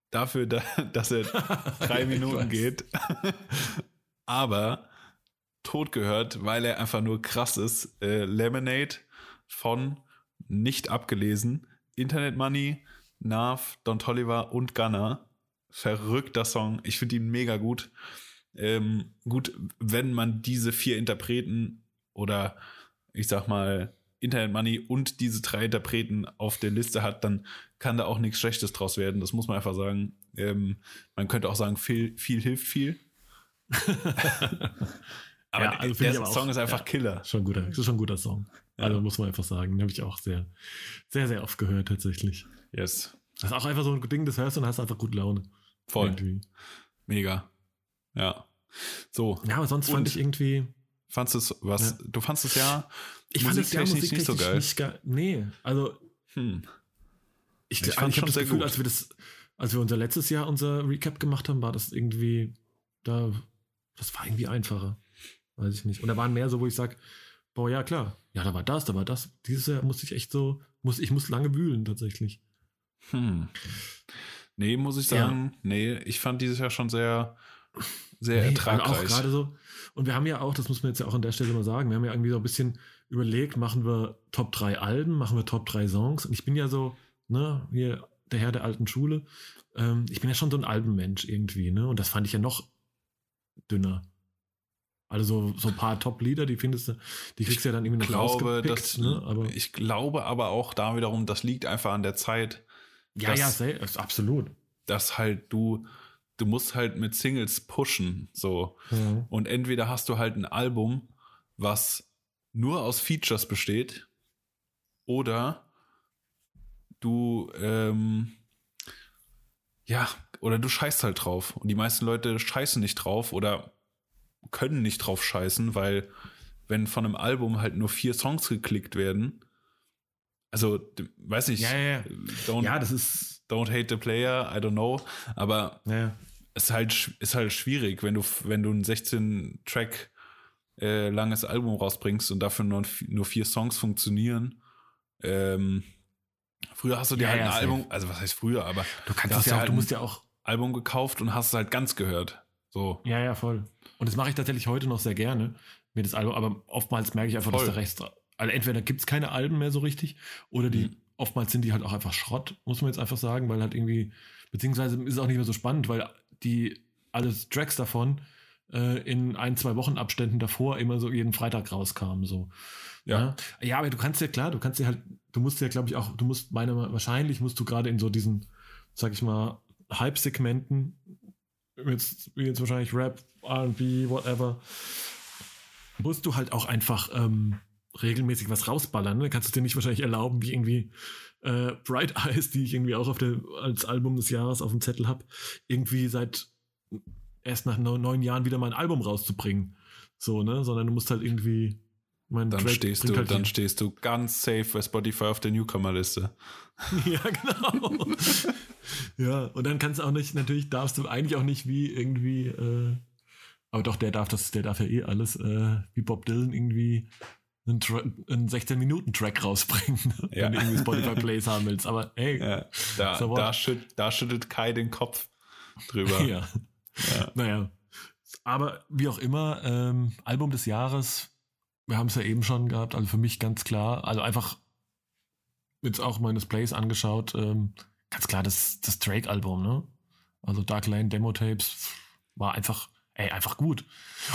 dafür, da, dass er drei Minuten geht. Aber tot gehört, weil er einfach nur krass ist. Äh, Lemonade von nicht abgelesen. Internet Money, Nav, Don Tolliver und Gunner. Verrückter Song. Ich finde ihn mega gut. Ähm, gut, wenn man diese vier Interpreten oder ich sag mal Internet Money und diese drei Interpreten auf der Liste hat, dann kann da auch nichts Schlechtes draus werden. Das muss man einfach sagen. Ähm, man könnte auch sagen, viel, viel hilft viel. aber Ja, also der aber auch, Song ist einfach ja. Killer. Schon guter, das ist schon ein guter Song. Ja. Also muss man einfach sagen. Den habe ich auch sehr, sehr, sehr oft gehört tatsächlich. Yes. Das ist auch einfach so ein Ding, das hörst du und hast einfach gut Laune. Voll. Irgendwie. Mega. Ja. So, Ja, aber sonst Und- fand ich irgendwie. fandst du es, was, du fandst es ja Ich fand es ja musiktechnisch nicht so geil. nicht geil. Nee, also Hm. ich, Ich ich, habe schon das sehr Gefühl, gut. als wir das, als wir unser letztes Jahr unser Recap gemacht haben, war das irgendwie da, das war irgendwie einfacher. Weiß ich nicht. Und da waren mehr so, wo ich sage, boah, ja klar, ja, da war das, da war das. Dieses Jahr musste ich echt so, muss, ich muss lange wühlen tatsächlich. Hm. Nee, muss ich Ja. sagen, nee, ich fand dieses Jahr schon sehr, sehr Nee, und auch ertragreich. gerade so. Und wir haben ja auch, das muss man jetzt ja auch an der Stelle mal sagen, wir haben ja irgendwie so ein bisschen überlegt, machen wir Top 3 Alben, machen wir Top 3 Songs. Und ich bin ja so, ne, hier der Herr der alten Schule. Ähm, ich bin ja schon so ein Albenmensch irgendwie, ne? Und das fand ich ja noch dünner. Also so, so ein paar Top-Lieder, die findest du, die kriegst du ja dann irgendwie noch glaube, das, ne? Aber ich glaube aber auch da wiederum, das liegt einfach an der Zeit, ja, das- ja, absolut. dass halt du, du musst halt mit Singles pushen, so. Ja. Und entweder hast du halt ein Album, was nur aus Features besteht, oder du, ähm, ja, oder du scheißt halt drauf. Und die meisten Leute scheißen nicht drauf oder können nicht drauf scheißen, weil wenn von einem Album halt nur vier Songs geklickt werden, also, weiß nicht, Ja, ja, ja. Don't, ja, das ist, don't hate the player, I don't know, aber ja, ist halt, ist halt schwierig, wenn du, wenn du ein 16-Track äh, langes Album rausbringst und dafür nur, nur vier Songs funktionieren. Ähm, früher hast du dir Ja, halt ja, ein. Album, also was heißt früher, aber du kannst es ja auch, halt du musst ein ja auch Album gekauft und hast es halt ganz gehört. So. Ja, ja, voll. Und das mache ich tatsächlich heute noch sehr gerne, mir das Album, aber oftmals merke ich einfach, voll. dass der rechts. Also entweder gibt es keine Alben mehr so richtig, oder die, mhm. oftmals sind die halt auch einfach Schrott, muss man jetzt einfach sagen, weil halt irgendwie, beziehungsweise ist es auch nicht mehr so spannend, weil die alles Tracks davon äh, in ein, zwei Wochen Abständen davor immer so jeden Freitag rauskamen. So. Ja. ja. ja. aber du kannst ja klar, du kannst ja halt, du musst ja, glaube ich, auch, du musst meine, wahrscheinlich musst du gerade in so diesen, sag ich mal, Hype-Segmenten, jetzt, wie jetzt wahrscheinlich Rap, RB, whatever, musst du halt auch einfach ähm, regelmäßig was rausballern. Ne? Kannst du dir nicht wahrscheinlich erlauben, wie irgendwie äh, Bright Eyes, die ich irgendwie auch auf der, als Album des Jahres auf dem Zettel habe, irgendwie seit erst nach neun Jahren wieder mal ein Album rauszubringen. So, ne? Sondern du musst halt irgendwie. Mein dann stehst du, halt dann stehst du ganz safe bei Spotify auf der Newcomer-Liste. ja, genau. ja, und dann kannst du auch nicht, natürlich darfst du eigentlich auch nicht wie irgendwie, äh, aber doch, der darf das, der darf ja eh alles, äh, wie Bob Dylan irgendwie einen, einen 16-Minuten-Track rausbringen, ja. wenn du irgendwie Spotify-Plays haben willst. Aber hey, ja, da, so da, schütt, da schüttet Kai den Kopf drüber. ja. Ja. Naja. Aber wie auch immer, ähm, Album des Jahres, wir haben es ja eben schon gehabt, also für mich ganz klar, also einfach jetzt auch meine Plays angeschaut, ähm, ganz klar das, das Drake-Album, ne? Also Dark Lane Demo Tapes war einfach, ey, einfach gut.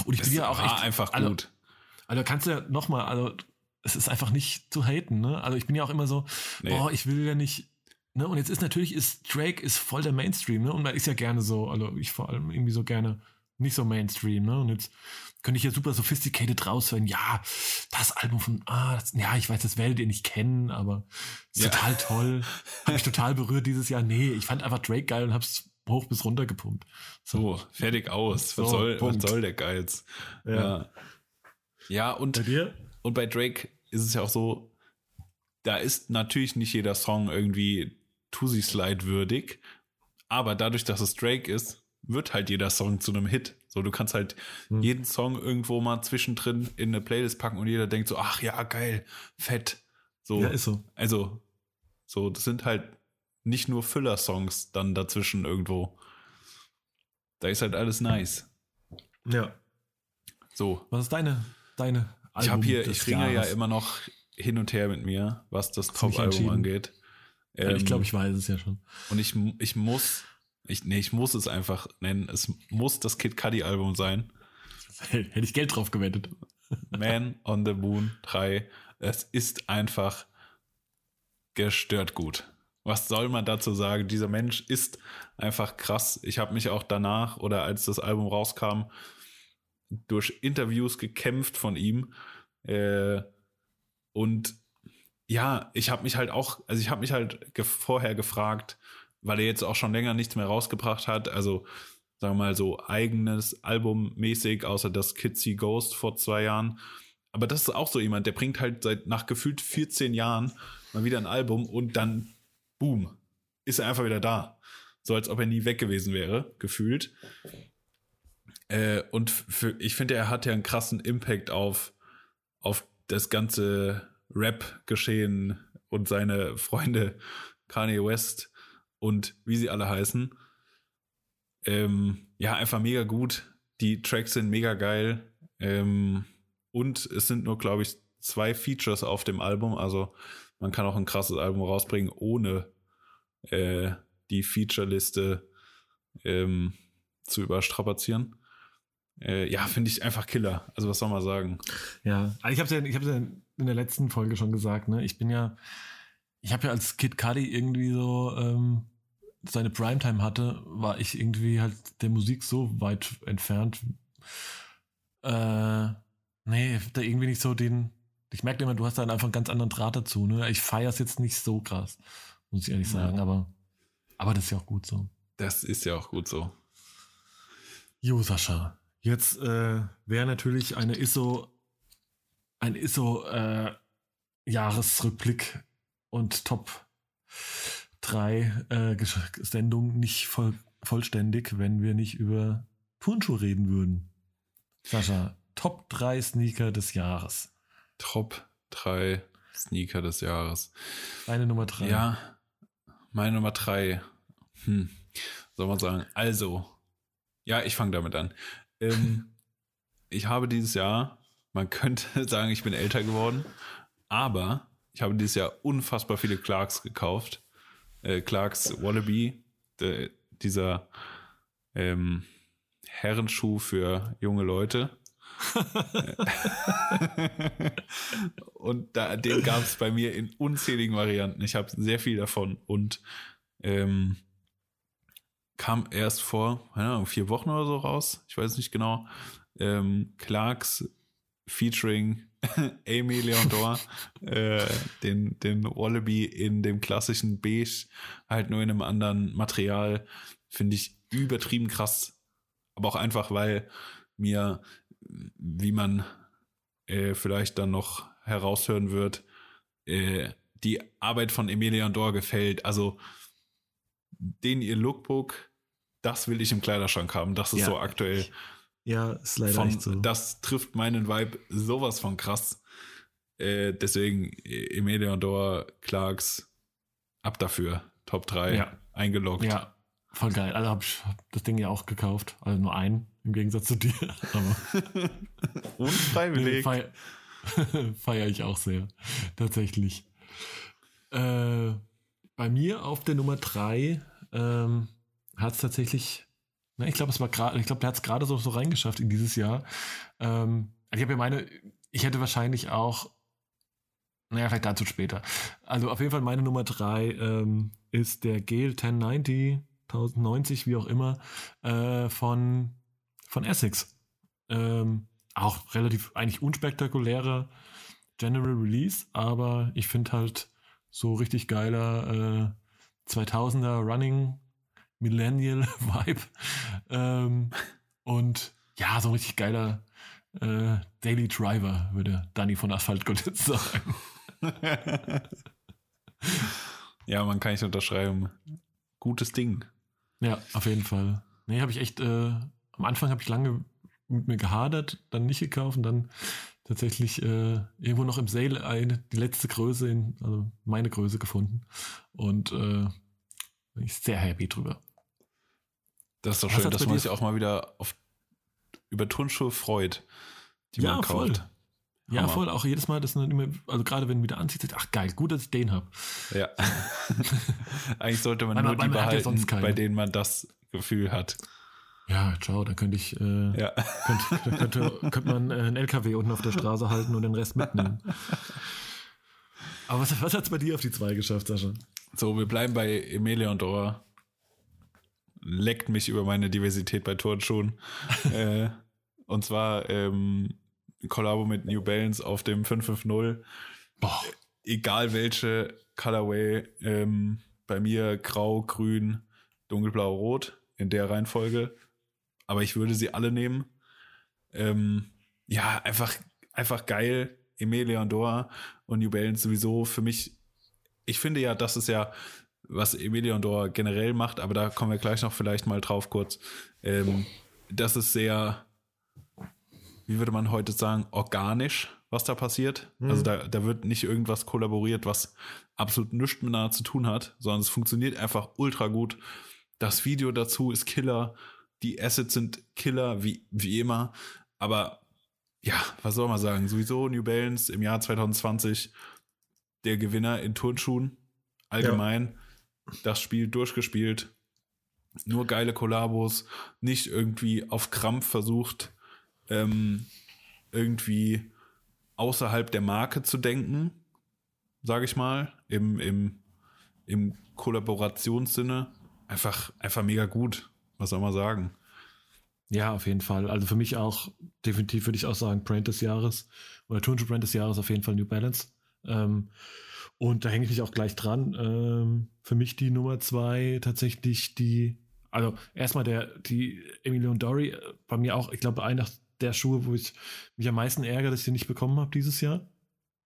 Und ich das bin ja auch echt, einfach also, gut. Also kannst du ja nochmal, also es ist einfach nicht zu haten, ne? Also ich bin ja auch immer so, nee. boah, ich will ja nicht, Ne? Und jetzt ist natürlich, ist Drake ist voll der Mainstream, ne? Und man ist ja gerne so, also ich vor allem irgendwie so gerne nicht so Mainstream, ne? Und jetzt könnte ich ja super sophisticated raushören, ja, das Album von, ah, das, ja, ich weiß, das werdet ihr nicht kennen, aber ja. total toll. Hat mich total berührt dieses Jahr. Nee, ich fand einfach Drake geil und hab's hoch bis runter gepumpt. So, so fertig aus. Was, so, soll, was soll der Geiz? Ja. ja. Ja, und bei, dir? und bei Drake ist es ja auch so, da ist natürlich nicht jeder Song irgendwie Tusi Slide würdig. Aber dadurch, dass es Drake ist, wird halt jeder Song zu einem Hit. So, du kannst halt hm. jeden Song irgendwo mal zwischendrin in eine Playlist packen und jeder denkt so, ach ja, geil, fett. So, ja, ist so. Also, so, das sind halt nicht nur Füller-Songs dann dazwischen irgendwo. Da ist halt alles nice. Ja. So. Was ist deine, deine Album Ich habe hier, ich ringe ja immer noch hin und her mit mir, was das Top-Album angeht. Ähm, ich glaube, ich weiß es ja schon. Und ich, ich muss, ich, nee, ich muss es einfach nennen. Es muss das Kid Cudi Album sein. Hätte ich Geld drauf gewettet. Man on the Moon 3. Es ist einfach gestört gut. Was soll man dazu sagen? Dieser Mensch ist einfach krass. Ich habe mich auch danach oder als das Album rauskam, durch Interviews gekämpft von ihm. Äh, und ja, ich habe mich halt auch, also ich habe mich halt ge vorher gefragt, weil er jetzt auch schon länger nichts mehr rausgebracht hat, also sagen wir mal so eigenes Album mäßig, außer das Kitsy Ghost vor zwei Jahren. Aber das ist auch so jemand, der bringt halt seit nach gefühlt 14 Jahren mal wieder ein Album und dann, boom, ist er einfach wieder da. So als ob er nie weg gewesen wäre, gefühlt. Äh, und für, ich finde, er hat ja einen krassen Impact auf, auf das ganze Rap-Geschehen und seine Freunde Kanye West und wie sie alle heißen. Ähm, ja, einfach mega gut. Die Tracks sind mega geil. Ähm, und es sind nur, glaube ich, zwei Features auf dem Album. Also man kann auch ein krasses Album rausbringen, ohne äh, die Feature-Liste ähm, zu überstrapazieren. Äh, ja, finde ich einfach Killer. Also was soll man sagen? Ja, also ich habe es ja, ich ja in der letzten Folge schon gesagt. Ne? Ich bin ja, ich habe ja als Kid Cudi irgendwie so ähm, seine Primetime hatte, war ich irgendwie halt der Musik so weit entfernt. Äh, nee, da irgendwie nicht so den. Ich merke immer, du hast da einfach einen ganz anderen Draht dazu. Ne? Ich feiere es jetzt nicht so krass, muss ich ehrlich sagen, ja. aber, aber das ist ja auch gut so. Das ist ja auch gut so. Jo, Sascha. Jetzt äh, wäre natürlich eine ISO, ein ISO äh, Jahresrückblick und Top 3 äh, Sendung nicht voll, vollständig, wenn wir nicht über Turnschuhe reden würden. Sascha, Top 3 Sneaker des Jahres. Top 3 Sneaker des Jahres. Meine Nummer 3. Ja, meine Nummer 3. Hm. soll man sagen? Also, ja, ich fange damit an. Ähm, ich habe dieses Jahr, man könnte sagen, ich bin älter geworden, aber ich habe dieses Jahr unfassbar viele Clarks gekauft. Äh, Clarks Wallaby, de, dieser ähm, Herrenschuh für junge Leute. und da, den gab es bei mir in unzähligen Varianten. Ich habe sehr viel davon und ähm, kam erst vor, Ahnung, vier Wochen oder so raus. Ich weiß nicht genau. Ähm, Clarks featuring Amy Leondor, äh, den, den Wallaby in dem klassischen Beige, halt nur in einem anderen Material, finde ich übertrieben krass. Aber auch einfach, weil mir, wie man äh, vielleicht dann noch heraushören wird, äh, die Arbeit von Emilia Dor gefällt. Also den ihr Lookbook, das will ich im Kleiderschrank haben. Das ist ja, so aktuell. Ja, ist leider von, so. Das trifft meinen Vibe sowas von krass. Äh, deswegen Emilia Dor, Clarks, ab dafür. Top 3 ja. eingeloggt. Ja, Voll geil. Also habe ich hab das Ding ja auch gekauft. Also nur einen, im Gegensatz zu dir. Aber Unfreiwillig. Feier, feier ich auch sehr. Tatsächlich. Äh, bei mir auf der Nummer 3 ähm, hat es tatsächlich, na, ich glaube, es war gerade, ich glaube, der hat es gerade so, so reingeschafft in dieses Jahr. Ähm, ich habe ja meine, ich hätte wahrscheinlich auch, naja, vielleicht dazu später. Also auf jeden Fall meine Nummer 3 ähm, ist der Gel 1090 1090, wie auch immer, äh, von, von Essex. Ähm, auch relativ eigentlich unspektakulärer General Release, aber ich finde halt so richtig geiler äh, 2000er Running Millennial Vibe. Ähm, und ja, so ein richtig geiler äh, Daily Driver, würde Danny von Asphalt jetzt sagen. ja, man kann nicht unterschreiben. Gutes Ding. Ja, auf jeden Fall. Nee, habe ich echt, äh, am Anfang habe ich lange mit mir gehadert, dann nicht gekauft und dann tatsächlich äh, irgendwo noch im Sale eine, die letzte Größe, in, also meine Größe gefunden. Und äh, bin ich sehr happy drüber. Das ist doch schön, dass man sich auch mal wieder auf, über Turnschuhe freut, die ja, man kauft. Voll. Ja, voll. Auch jedes Mal, dass man immer, also gerade wenn man wieder anzieht, sagt, ach geil, gut, dass ich den habe. Ja. Eigentlich sollte man, man nur die behalten, ja bei denen man das Gefühl hat. Ja, ciao, da könnte ich, äh, ja. könnte, könnte, könnte man äh, einen LKW unten auf der Straße halten und den Rest mitnehmen. Aber was, was hat es bei dir auf die zwei geschafft, Sascha? So, wir bleiben bei Emilia und Dora. Leckt mich über meine Diversität bei Turnschuhen. äh, und zwar ähm, Kollabo mit New Balance auf dem 550. Boah. Egal welche Colorway, ähm, bei mir grau, grün, dunkelblau, rot in der Reihenfolge. Aber ich würde sie alle nehmen. Ähm, ja, einfach, einfach geil. Emilia und Dora und New Balance sowieso für mich. Ich finde ja, das ist ja, was Dora generell macht, aber da kommen wir gleich noch vielleicht mal drauf kurz. Ähm, das ist sehr, wie würde man heute sagen, organisch, was da passiert. Mhm. Also da, da wird nicht irgendwas kollaboriert, was absolut nichts miteinander zu tun hat, sondern es funktioniert einfach ultra gut. Das Video dazu ist Killer, die Assets sind Killer, wie, wie immer. Aber ja, was soll man sagen? Sowieso New Balance im Jahr 2020 der Gewinner in Turnschuhen. Allgemein. Ja. Das Spiel durchgespielt. Nur geile Kollabos. Nicht irgendwie auf Krampf versucht, ähm, irgendwie außerhalb der Marke zu denken, sage ich mal, im, im, im Kollaborationssinne. Einfach, einfach mega gut, was soll man sagen. Ja, auf jeden Fall. Also für mich auch, definitiv würde ich auch sagen, Brand des Jahres oder Turnschuh Brand des Jahres auf jeden Fall New Balance. Ähm, und da hänge ich mich auch gleich dran. Ähm, für mich die Nummer zwei tatsächlich die, also erstmal der, die Emilio Dory, äh, bei mir auch, ich glaube, einer der Schuhe, wo ich mich am meisten ärgere, dass ich den nicht bekommen habe dieses Jahr.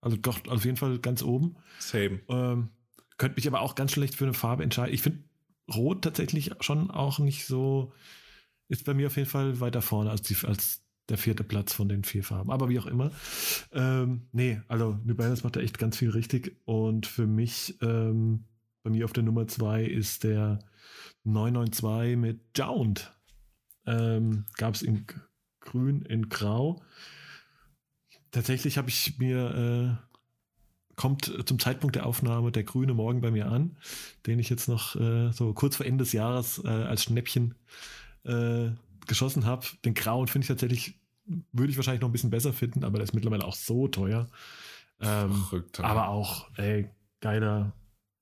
Also doch auf jeden Fall ganz oben. Same. Ähm, könnte mich aber auch ganz schlecht für eine Farbe entscheiden. Ich finde Rot tatsächlich schon auch nicht so, ist bei mir auf jeden Fall weiter vorne als, die, als der vierte Platz von den vier Farben. Aber wie auch immer. Ähm, nee, also New Balance macht da echt ganz viel richtig. Und für mich ähm, bei mir auf der Nummer 2 ist der 992 mit Jound. Ähm, Gab es in grün, in grau. Tatsächlich habe ich mir, äh, kommt zum Zeitpunkt der Aufnahme der grüne Morgen bei mir an, den ich jetzt noch äh, so kurz vor Ende des Jahres äh, als Schnäppchen äh, geschossen habe. Den grauen finde ich tatsächlich, würde ich wahrscheinlich noch ein bisschen besser finden, aber der ist mittlerweile auch so teuer. Ähm, Verrückt, aber auch, ey, geiler,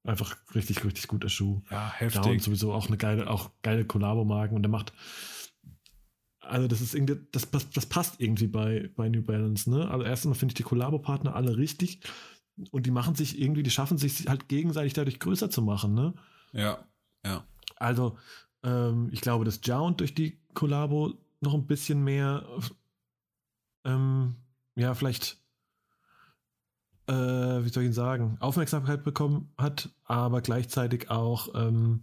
einfach richtig, richtig guter Schuh. Ja, heftig. Down sowieso auch eine geile, auch geile Collabo-Marken und der macht, also das ist irgendwie, das, das passt irgendwie bei, bei New Balance, ne? Also erstmal finde ich die Collabo-Partner alle richtig und die machen sich irgendwie, die schaffen sich halt gegenseitig dadurch größer zu machen, ne? Ja, ja. Also, ähm, ich glaube, dass Jound durch die Collabo noch ein bisschen mehr, ähm, ja, vielleicht äh, wie soll ich ihn sagen, Aufmerksamkeit bekommen hat, aber gleichzeitig auch ähm,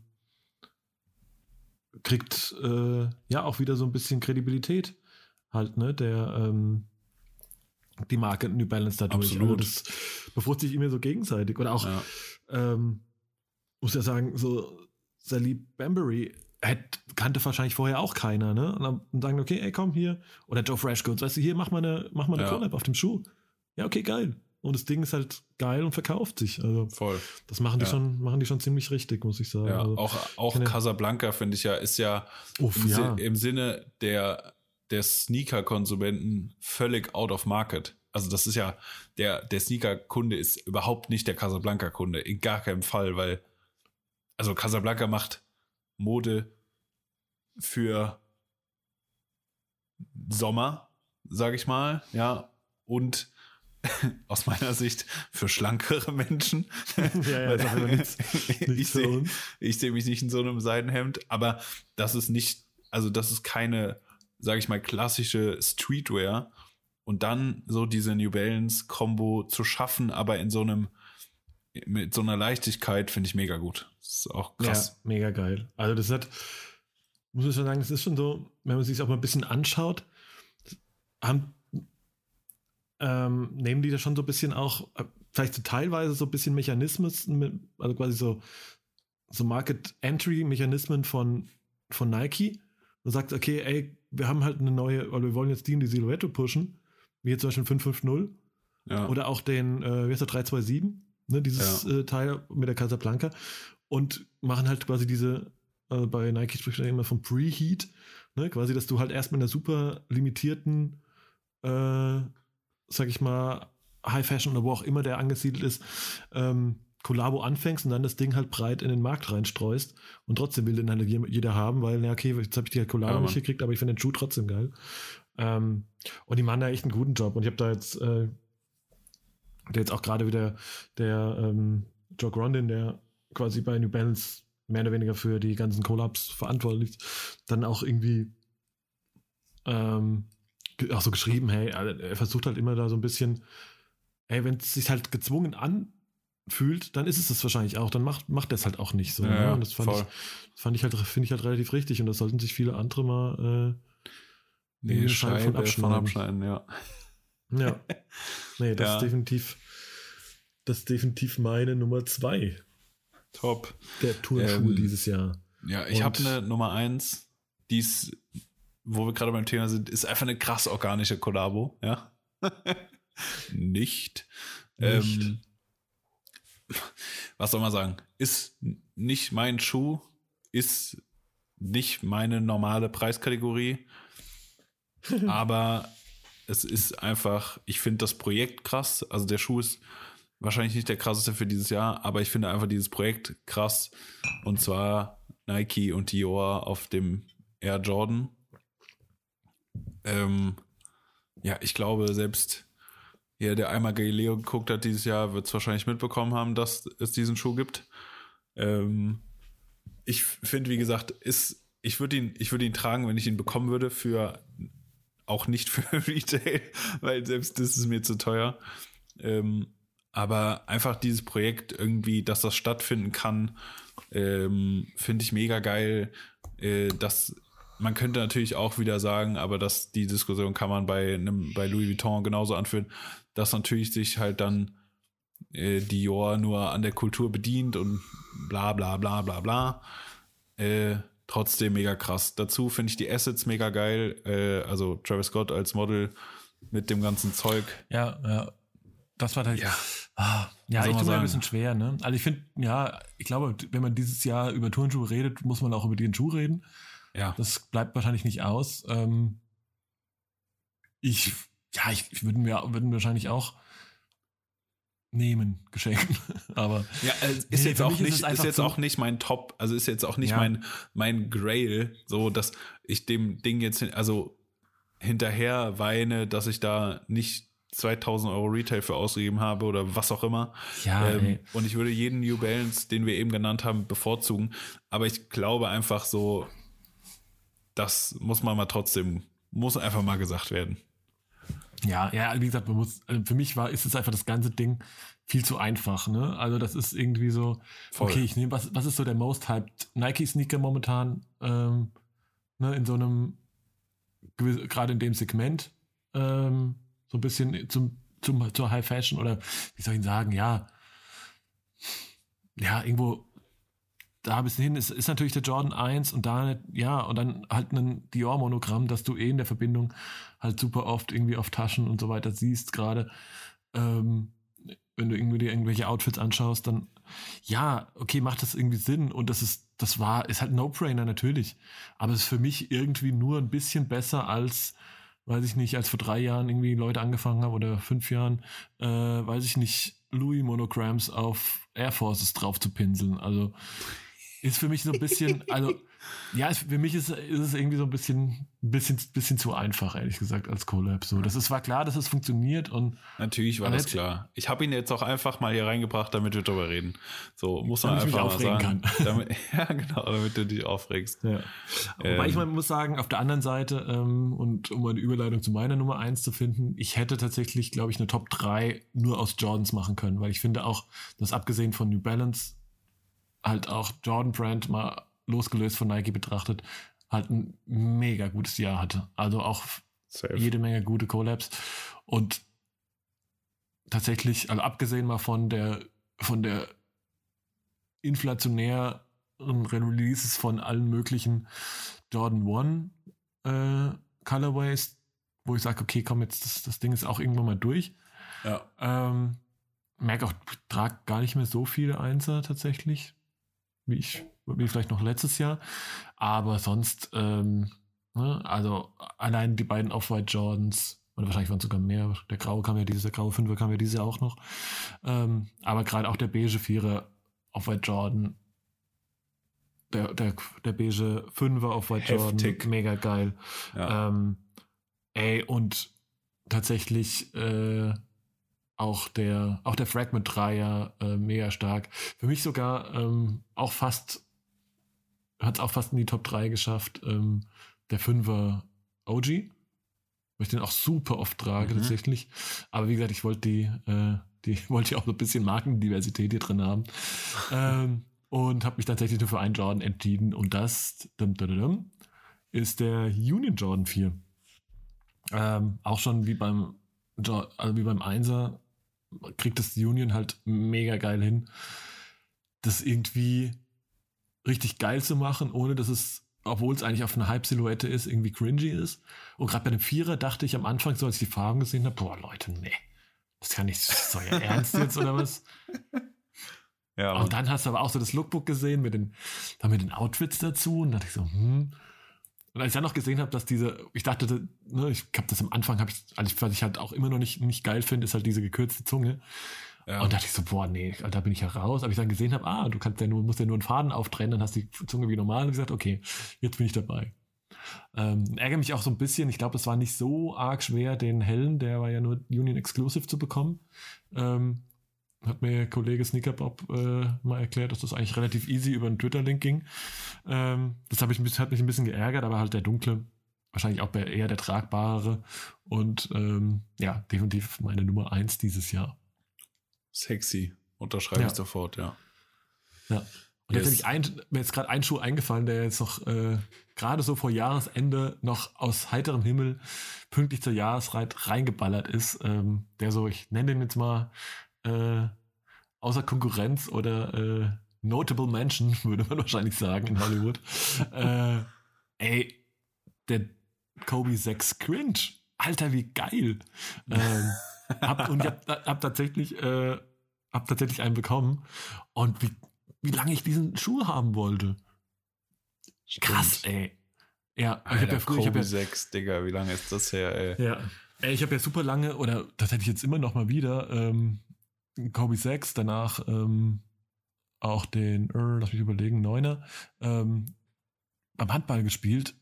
kriegt äh, ja auch wieder so ein bisschen Kredibilität halt, ne, der ähm, die Marke New Balance dadurch. Absolut. Also das befruchtet sich immer so gegenseitig. Oder auch, ja. ähm, muss ja sagen, so Sally Bambury hätte, kannte wahrscheinlich vorher auch keiner, ne? Und dann sagen, okay, ey, komm hier. Oder Joe Freshgoods, weißt du, hier, mach mal eine, mach mal eine ja. Collab auf dem Schuh. Ja, okay, geil. Und das Ding ist halt geil und verkauft sich. Also Voll. Das machen die ja. schon, machen die schon ziemlich richtig, muss ich sagen. Ja, also, auch, auch ja. Casablanca, finde ich ja, ist ja, Uff, im, ja. im, Sinne der, der Sneaker-Konsumenten völlig out of market. Also das ist ja, der, der Sneaker-Kunde ist überhaupt nicht der Casablanca-Kunde, in gar keinem Fall, weil, also Casablanca macht Mode für Sommer, sag ich mal, ja, und aus meiner Sicht für schlankere Menschen. Ja, ja, nichts, nichts ich sehe seh mich nicht in so einem Seidenhemd, aber das ist nicht, also das ist keine, sage ich mal, klassische Streetwear. Und dann so diese New Balance Combo zu schaffen, aber in so einem, mit so einer Leichtigkeit, finde ich mega gut. Das ist auch krass. Ja, mega geil. Also das hat, muss ich schon sagen, das ist schon so, wenn man sich auch mal ein bisschen anschaut, haben ähm, nehmen die da schon so ein bisschen auch, äh, vielleicht so teilweise so ein bisschen Mechanismus, also quasi so, so Market-Entry-Mechanismen von, von Nike und sagt, okay, ey, wir haben halt eine neue, oder wir wollen jetzt die in die Silhouette pushen, wie jetzt zum Beispiel 550 ja. oder auch den, äh, wie heißt der, 327, ne, dieses ja. äh, Teil mit der Casablanca und machen halt quasi diese, äh, bei Nike spricht man immer vom Preheat, ne, quasi, dass du halt erstmal in einer super limitierten äh, sag ich mal, High Fashion oder wo auch immer der angesiedelt ist, ähm, Kollabo anfängst und dann das Ding halt breit in den Markt reinstreust und trotzdem will den halt jeder haben, weil, na okay, jetzt habe ich die Kollabo ja, nicht gekriegt, aber ich finde den Schuh trotzdem geil. Ähm, und die machen da echt einen guten Job und ich habe da jetzt, äh, der jetzt auch gerade wieder der ähm, Joe Grondin, der quasi bei New Balance mehr oder weniger für die ganzen Collabs verantwortlich ist, dann auch irgendwie ähm, auch so geschrieben, hey, also, er versucht halt immer da so ein bisschen, hey, wenn es sich halt gezwungen anfühlt, dann ist es das wahrscheinlich auch, dann macht, macht er es halt auch nicht so. Ja, ne? Und das fand voll. ich, fand ich halt, finde ich halt relativ richtig und das sollten sich viele andere mal äh, nee, Scheibe von abschneiden. Von abschneiden ja. ja. Nee, das ja. ist definitiv, das ist definitiv meine Nummer zwei. Top. Der Turnschuh ähm, dieses Jahr. Ja, ich habe eine Nummer eins, die ist wo wir gerade beim Thema sind, ist einfach eine krass organische Kollabo, ja. nicht. nicht. Ähm, was soll man sagen? Ist nicht mein Schuh, ist nicht meine normale Preiskategorie, aber es ist einfach, ich finde das Projekt krass. Also der Schuh ist wahrscheinlich nicht der krasseste für dieses Jahr, aber ich finde einfach dieses Projekt krass. Und zwar Nike und Dior auf dem Air Jordan. Ähm, ja, ich glaube, selbst ja, der einmal Galileo geguckt hat dieses Jahr, wird es wahrscheinlich mitbekommen haben, dass es diesen Schuh gibt. Ähm, ich finde, wie gesagt, ist, ich würde ihn, ich ihn tragen, wenn ich ihn bekommen würde, für auch nicht für Retail, weil selbst das ist mir zu teuer. Ähm, aber einfach dieses Projekt irgendwie, dass das stattfinden kann, ähm, finde ich mega geil. Äh, dass man könnte natürlich auch wieder sagen, aber das, die Diskussion kann man bei einem, bei Louis Vuitton genauso anführen, dass natürlich sich halt dann äh, Dior nur an der Kultur bedient und bla bla bla bla bla. Äh, trotzdem mega krass. Dazu finde ich die Assets mega geil. Äh, also Travis Scott als Model mit dem ganzen Zeug. Ja, ja. Das war halt. Ja. Ah, ja, ich tue mir ein bisschen schwer, ne? Also ich finde, ja, ich glaube, wenn man dieses Jahr über Turnschuhe redet, muss man auch über den Schuh reden. Ja. Das bleibt wahrscheinlich nicht aus. Ähm, ich, ja, ich, ich würden wir würden wahrscheinlich auch nehmen, geschenken. Aber Ja, ist Nee, jetzt auch ist nicht, ist, einfach jetzt so- auch nicht mein Top, also ist jetzt auch nicht Ja. mein, mein Grail, so dass ich dem Ding jetzt, also hinterher weine, dass ich da nicht 2000 Euro Retail für ausgegeben habe oder was auch immer. ja, ähm, und ich würde jeden New Balance, den wir eben genannt haben, bevorzugen. Aber ich glaube einfach so, das muss man mal trotzdem, muss einfach mal gesagt werden. Ja, ja, wie gesagt, man muss, also für mich war, ist es einfach das ganze Ding viel zu einfach, ne? Also das ist irgendwie so, Voll. okay, ich nehme, was, was ist so der most hyped Nike-Sneaker momentan, ähm, ne, in so einem, gerade in dem Segment, ähm, so ein bisschen zum, zum, zur High Fashion oder, wie soll ich sagen, ja, ja, irgendwo da bis hin. Ist, ist natürlich der Jordan 1 und da, ja, und dann halt ein Dior-Monogramm, das du eh in der Verbindung halt super oft irgendwie auf Taschen und so weiter siehst, gerade. Ähm, wenn du irgendwie dir irgendwelche Outfits anschaust, dann ja, okay, macht das irgendwie Sinn und das ist, das war, ist halt No-Brainer natürlich, aber es ist für mich irgendwie nur ein bisschen besser als, weiß ich nicht, als vor drei Jahren irgendwie Leute angefangen haben oder fünf Jahren, äh, weiß ich nicht, Louis Monograms auf Air Forces drauf zu pinseln, also ist für mich so ein bisschen, also ja, es, für mich ist, ist es irgendwie so ein bisschen, bisschen, bisschen zu einfach, ehrlich gesagt, als Collab. So, das ist, war klar, dass es funktioniert und Natürlich war das klar. Ich habe ihn jetzt auch einfach mal hier reingebracht, damit wir drüber reden. So muss man Damit ich mich einfach mal aufregen sagen. Damit, ja, genau, damit du dich aufregst. Ja. Wobei Ähm. ich mal muss sagen, auf der anderen Seite, ähm, und um eine Überleitung zu meiner Nummer 1 zu finden, ich hätte tatsächlich, glaube ich, eine Top 3 nur aus Jordans machen können, weil ich finde auch, dass abgesehen von New Balance halt auch Jordan Brand mal losgelöst von Nike betrachtet, halt ein mega gutes Jahr hatte. Also auch Safe. jede Menge gute Collabs und tatsächlich, also abgesehen mal von der von der inflationären Releases von allen möglichen Jordan One äh, Colorways, wo ich sage, okay, komm jetzt, das, das Ding ist auch irgendwann mal durch. Ja. Ähm, merke auch, trage gar nicht mehr so viele Einser tatsächlich, wie ich, wie vielleicht noch letztes Jahr. Aber sonst, ähm, ne, also allein die beiden Off-White Jordans, oder wahrscheinlich waren es sogar mehr, der graue kam ja dieses, der graue Fünfer kam ja dieses Jahr auch noch. Ähm, aber gerade auch der beige Vierer Off-White Jordan, der, der, der beige Fünfer Off-White Jordan, mega geil. Ja. Ähm, ey, und tatsächlich äh, auch der, auch der Fragment Dreier äh, mega stark. Für mich sogar ähm, auch fast, hat es auch fast in die Top 3 geschafft. Ähm, der Fünfer OG, weil ich den auch super oft trage Mhm. tatsächlich. Aber wie gesagt, ich wollte die, äh, die wollte ja auch so ein bisschen Markendiversität hier drin haben. ähm, und habe mich tatsächlich nur für einen Jordan entschieden. Und das dum, dum, dum, ist der Union Jordan 4. Ähm, auch schon wie beim, Jo- also wie beim Einser kriegt das Union halt mega geil hin, das irgendwie richtig geil zu machen, ohne dass es, obwohl es eigentlich auf eine Halbsilhouette ist, irgendwie cringy ist. Und gerade bei dem Vierer dachte ich am Anfang, so als ich die Farben gesehen habe, boah Leute, nee, das kann nicht, ist euer Ernst jetzt oder was? ja, Und dann hast du aber auch so das Lookbook gesehen mit den, dann mit den Outfits dazu und dachte ich so, hm. Und als ich dann noch gesehen habe, dass diese, ich dachte, ne, ich habe das am Anfang, habe ich, also was ich halt auch immer noch nicht, nicht geil finde, ist halt diese gekürzte Zunge. Ja. Und dachte ich so, boah, nee, da bin ich ja raus. Aber ich dann gesehen habe, ah, du kannst ja nur, musst ja nur einen Faden auftrennen, dann hast du die Zunge wie normal. Und gesagt, okay, jetzt bin ich dabei. Ähm, ärgere mich auch so ein bisschen. Ich glaube, es war nicht so arg schwer, den hellen, der war ja nur Union Exclusive zu bekommen. Ähm, hat mir Kollege Sneakerbob äh, mal erklärt, dass das eigentlich relativ easy über einen Twitter-Link ging. Ähm, das hab ich, hat mich ein bisschen geärgert, aber halt der dunkle, wahrscheinlich auch eher der tragbare und ähm, ja, definitiv meine Nummer eins dieses Jahr. Sexy. Unterschreibe Ja. ich sofort, ja. Ja. Und Yes. jetzt ein, mir ist gerade ein Schuh eingefallen, der jetzt noch äh, gerade so vor Jahresende noch aus heiterem Himmel pünktlich zur Jahreszeit reingeballert ist. Ähm, der so, ich nenne den jetzt mal, äh, außer Konkurrenz oder äh, Notable Mention, würde man wahrscheinlich sagen in Hollywood. äh, ey, der Kobe 6 Cringe. Alter, wie geil. ähm, hab, und ich hab, hab tatsächlich, äh, hab tatsächlich einen bekommen. Und wie, wie lange ich diesen Schuh haben wollte. Krass, ey. Ja, Alter, ich habe ja früher. Kobe ich hab ja, 6, Digga, wie lange ist das her, ey? Ja. Ey, ich habe ja super lange, oder das hätte ich jetzt immer noch mal wieder, ähm, Kobe 6, danach ähm, auch den, äh, lass mich überlegen, Neuner, ähm, beim Handball gespielt.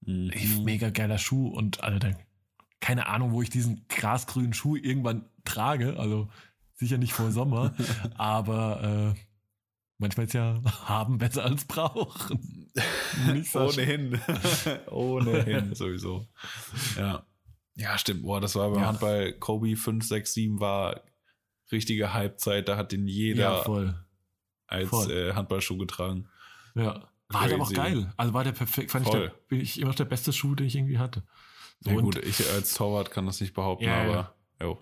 Mhm. Ey, mega geiler Schuh und Alter, keine Ahnung, wo ich diesen grasgrünen Schuh irgendwann trage. Also sicher nicht vor Sommer, aber äh, manchmal ist ja haben besser als brauchen. Ohnehin. Ohnehin, sowieso. Ja. Ja, stimmt. Boah, das war beim ja. Handball Kobe 5, 6, 7 war richtige Halbzeit. Da hat den jeder ja, voll. als voll. Äh, Handballschuh getragen. Ja. War halt aber auch geil. Also war der perfekt, fand voll. ich, der, ich immer noch der beste Schuh, den ich irgendwie hatte. Ja, gut, ich als Torwart kann das nicht behaupten, ja, aber jo.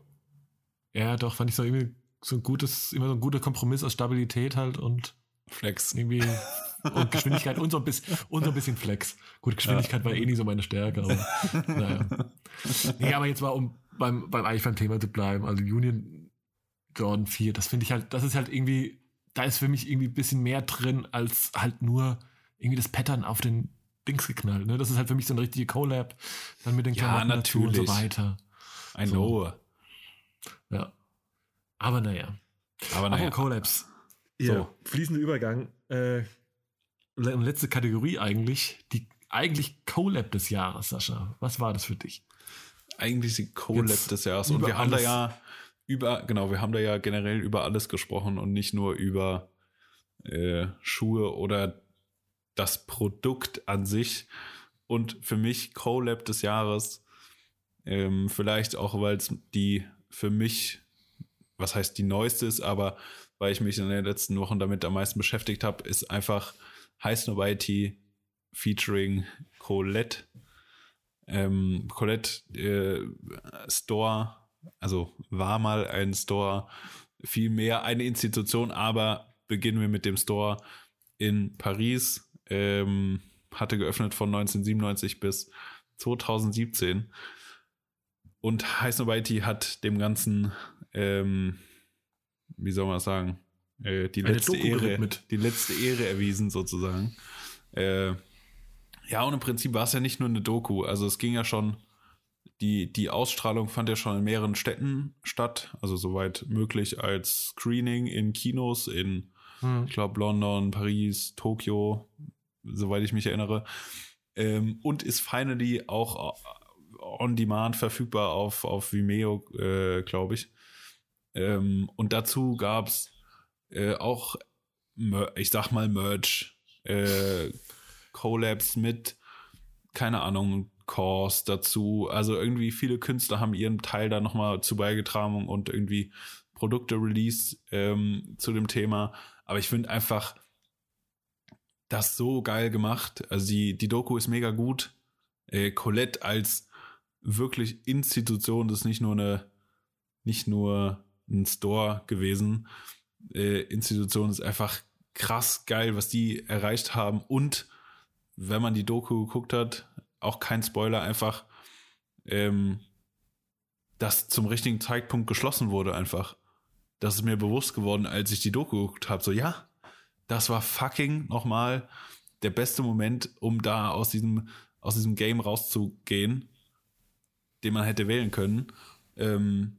Ja, doch, fand ich so irgendwie so ein gutes, immer so ein guter Kompromiss aus Stabilität halt und Flex. Irgendwie und Geschwindigkeit und so ein bisschen, und so ein bisschen Flex. Gut, Geschwindigkeit ja. war eh nie so meine Stärke, aber naja. Nee, aber jetzt mal, um beim, beim eigentlich beim Thema zu bleiben, also Union Jordan 4, das finde ich halt, das ist halt irgendwie, da ist für mich irgendwie ein bisschen mehr drin, als halt nur irgendwie das Pattern auf den Dings geknallt. Ne? Das ist halt für mich so eine richtige Collab, dann mit den Klamotten ja, natürlich. und so weiter. I know. Ja. Aber naja. Aber naja. Aber Collabs. Ja, so. fließender Übergang. Äh, letzte Kategorie eigentlich. Die eigentlich Collab des Jahres, Sascha. Was war das für dich? Eigentlich die Collab Jetzt des Jahres. Und wir haben da ja über, genau, wir haben da ja generell über alles gesprochen und nicht nur über äh, Schuhe oder das Produkt an sich. Und für mich Collab des Jahres, ähm, vielleicht auch, weil es die für mich, was heißt die neueste ist, aber weil ich mich in den letzten Wochen damit am meisten beschäftigt habe, ist einfach High Snobiety featuring Colette. Ähm, Colette äh, Store, also war mal ein Store, vielmehr eine Institution, aber beginnen wir mit dem Store in Paris. Ähm, hatte geöffnet von 1997 bis 2017. Und High Snobiety hat dem Ganzen ähm, wie soll man das sagen, äh, die, letzte Ehre, die letzte Ehre erwiesen sozusagen. Äh, ja, und im Prinzip war es ja nicht nur eine Doku. Also es ging ja schon, die, die Ausstrahlung fand ja schon in mehreren Städten statt. Also soweit möglich als Screening in Kinos in, hm. ich glaube, London, Paris, Tokio, soweit ich mich erinnere. Ähm, und ist finally auch on demand verfügbar auf, auf Vimeo, äh, glaube ich. Ähm, und dazu gab es äh, auch, ich sag mal, Merch, äh, Collabs mit, keine Ahnung, Cores dazu. Also irgendwie viele Künstler haben ihren Teil da nochmal zu beigetragen und irgendwie Produkte released ähm, zu dem Thema. Aber ich finde einfach das so geil gemacht. Also die, die Doku ist mega gut. Äh, Colette als wirklich Institution, das ist nicht nur eine, nicht nur ein Store gewesen. Äh, Institution ist einfach krass geil, was die erreicht haben. Und wenn man die Doku geguckt hat, auch kein Spoiler, einfach, ähm, dass zum richtigen Zeitpunkt geschlossen wurde, einfach. Das ist mir bewusst geworden, als ich die Doku geguckt habe. So, ja, das war fucking nochmal der beste Moment, um da aus diesem, aus diesem Game rauszugehen, den man hätte wählen können. Ähm,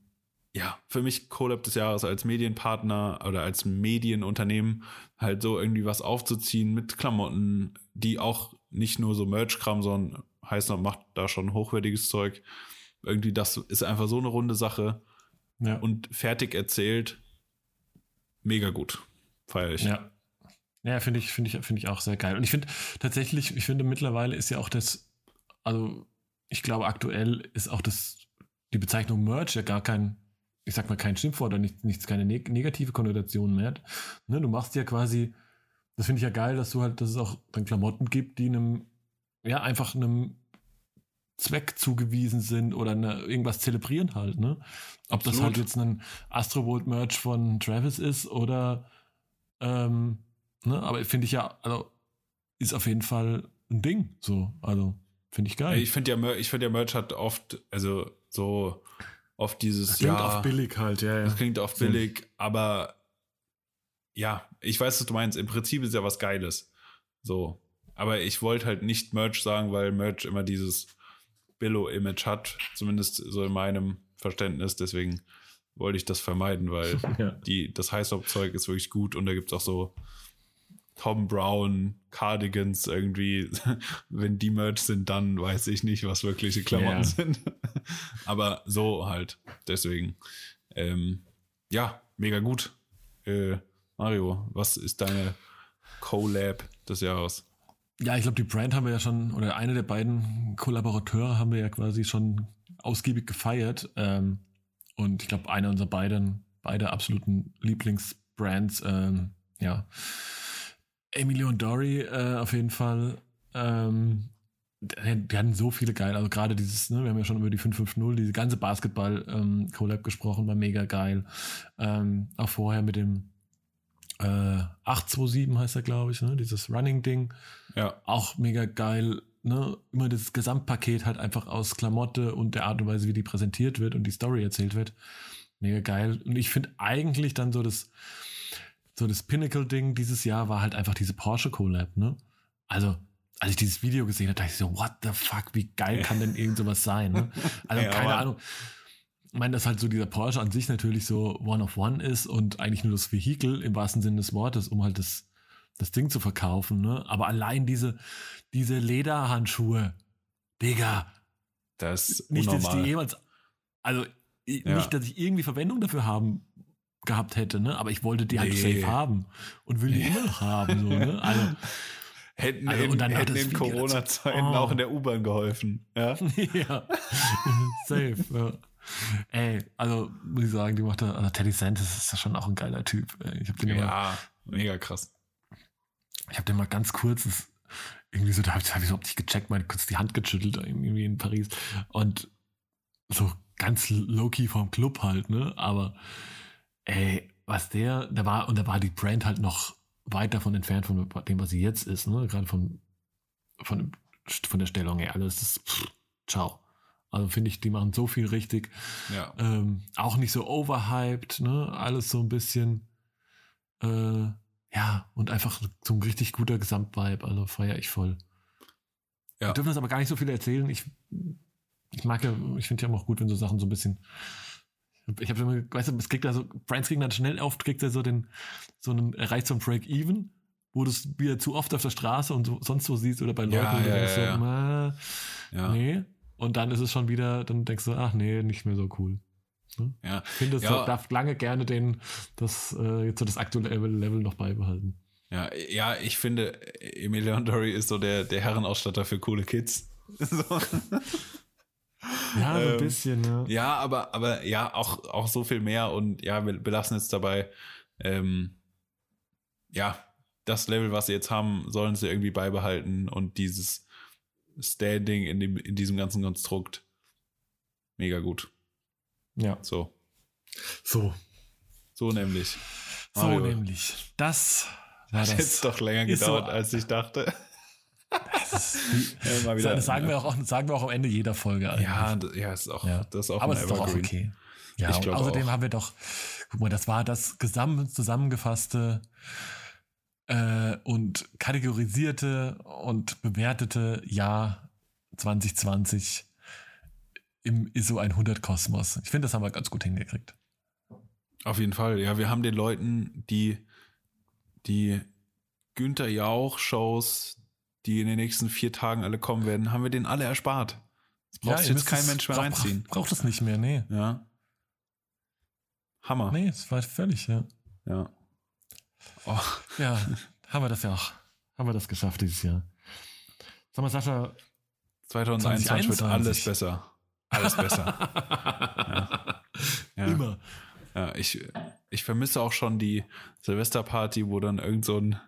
ja, für mich Collab des Jahres als Medienpartner oder als Medienunternehmen halt so irgendwie was aufzuziehen mit Klamotten, die auch nicht nur so Merch-Kram, sondern heißt noch, macht da schon hochwertiges Zeug. Irgendwie, das ist einfach so eine runde Sache. Ja. Und fertig erzählt, mega gut. Feier ich. Ja. Ja, finde ich, finde ich, finde ich auch sehr geil. Und ich finde tatsächlich, ich finde mittlerweile ist ja auch das, also ich glaube aktuell ist auch das, die Bezeichnung Merch ja gar kein ich sag mal, kein Schimpfwort oder nichts, nichts keine neg negative Konnotation mehr. Ne, du machst ja quasi, das finde ich ja geil, dass du halt, dass es auch dann Klamotten gibt, die einem, ja, einfach einem Zweck zugewiesen sind oder eine, irgendwas zelebrieren halt, ne? Ob Absolut. das halt jetzt ein Astrovolt-Merch von Travis ist oder ähm, ne, aber finde ich ja, also ist auf jeden Fall ein Ding. So, also finde ich geil. Ich finde ja, ich finde ja Merch hat oft, also so oft dieses das klingt ja, oft billig halt, ja, ja. Das klingt oft billig, aber ja, ich weiß, was du meinst. Im Prinzip ist ja was Geiles. So. Aber ich wollte halt nicht Merch sagen, weil Merch immer dieses Billo-Image hat, zumindest so in meinem Verständnis. Deswegen wollte ich das vermeiden, weil ja. die, das Heißhop-Zeug ist wirklich gut und da gibt es auch so Tom Brown Cardigans irgendwie. Wenn die Merch sind, dann weiß ich nicht, was wirkliche Klamotten yeah. sind. Aber so halt. Deswegen. Ähm, ja, mega gut. Äh, Mario, was ist deine Collab des Jahres? Ja, ich glaube, die Brand haben wir ja schon, oder eine der beiden Kollaborateure haben wir ja quasi schon ausgiebig gefeiert. Ähm, und ich glaube, einer unserer beiden, beide absoluten Lieblingsbrands, ähm, ja, Emilio und Dory äh, auf jeden Fall. Ähm, die, hatten so viele geil, also gerade dieses, ne, wir haben ja schon über die 550, diese ganze Basketball-Collab ähm, gesprochen, war mega geil. Ähm, auch vorher mit dem äh, 827 heißt er, glaube ich, ne? dieses Running-Ding. Ja. Auch mega geil. Ne? Immer das Gesamtpaket halt einfach aus Klamotte und der Art und Weise, wie die präsentiert wird und die Story erzählt wird. Mega geil. Und ich finde eigentlich dann so das, so das Pinnacle-Ding dieses Jahr war halt einfach diese Porsche Collab, ne? Also, als ich dieses Video gesehen habe, dachte ich so, what the fuck, wie geil kann denn irgend sowas sein, ne? Also, ja, keine Ahnung ich meine, dass halt so dieser Porsche an sich natürlich so One of One ist und eigentlich nur das Vehikel im wahrsten Sinne des Wortes, um halt das, das Ding zu verkaufen, ne? Aber allein diese, diese Lederhandschuhe, Digga. Das ist nicht, dass ich die jemals, also ja. nicht, dass ich irgendwie Verwendung dafür haben gehabt hätte, ne? Aber ich wollte die halt nee. safe haben und will die immer noch haben, so, ne? Also, Hätten, also, und dann hätten in Corona-Zeiten oh. auch in der U-Bahn geholfen. Ja, ja. safe. Ja. Ey, also muss ich sagen, die macht da, also Teddy Santis ist ja schon auch ein geiler Typ. Ich hab den ja, mal, mega krass. Ich habe den mal ganz kurz, irgendwie so, da habe ich, ich überhaupt nicht gecheckt, mal kurz die Hand geschüttelt irgendwie in Paris und so ganz low-key vom Club halt, ne? Aber ey, was der, da war, und da war die Brand halt noch weit davon entfernt von dem, was sie jetzt ist, ne? Gerade von, von, von der Stellung, ey, alles ist, pff, ciao. Also finde ich, die machen so viel richtig. Ja. Ähm, auch nicht so overhyped, ne? Alles so ein bisschen, äh, ja, und einfach so ein richtig guter Gesamtvibe. Also feiere ich voll. Ja. Wir dürfen das aber gar nicht so viel erzählen. Ich, ich mag ja, ich finde ja auch gut, wenn so Sachen so ein bisschen. Ich habe immer, weißt du, es kriegt da so, Brands kriegen dann schnell auf, kriegt er so den, so einen, erreicht so ein Break-Even, wo du es wieder zu oft auf der Straße und so, sonst so siehst oder bei Leuten, ja, ja, ja, so, ja. ja. nee, und dann ist es schon wieder, dann denkst du, ach nee, nicht mehr so cool. Ne? Ja. Ich finde, es ja. darf lange gerne den, das, äh, jetzt so das aktuelle Level noch beibehalten. Ja, ja, ich finde, Emilion Dory ist so der, der Herrenausstatter für coole Kids. so. Ja, so ein ähm, bisschen, ja. Ja, aber, aber ja, auch, auch so viel mehr und ja, wir belassen jetzt dabei, ähm, ja, das Level, was sie jetzt haben, sollen sie irgendwie beibehalten und dieses, Standing in, dem, in diesem ganzen Konstrukt. Mega gut. Ja. So. So. So nämlich. Mario. So nämlich. Das war Hat das. jetzt doch länger gedauert, so, als ich dachte. Das, ist, ja, wieder, das sagen, wir auch, sagen wir auch am Ende jeder Folge. Eigentlich. Ja, ja, ist auch, ja. das ist auch Aber es ist doch auch okay. Ja, ich außerdem auch. haben wir doch, guck mal, das war das gesamt zusammengefasste äh, und kategorisierte und bewertete Jahr 2020 im ISO 100 Kosmos. Ich finde, das haben wir ganz gut hingekriegt. Auf jeden Fall. Ja, wir haben den Leuten, die die Günther Jauch-Shows, die in den nächsten vier Tagen alle kommen werden, haben wir denen alle erspart. Das braucht ja, jetzt kein Mensch mehr reinziehen. Braucht es nicht mehr, nee. Ja. Hammer. Nee, es war völlig, ja. Ja. Oh. Ja, haben wir das ja auch. Haben wir das geschafft dieses Jahr. Sag mal, Sascha. 2021 wird alles besser. Alles besser. ja. Ja. Immer. Ja, ich, ich vermisse auch schon die Silvesterparty, wo dann irgend so ein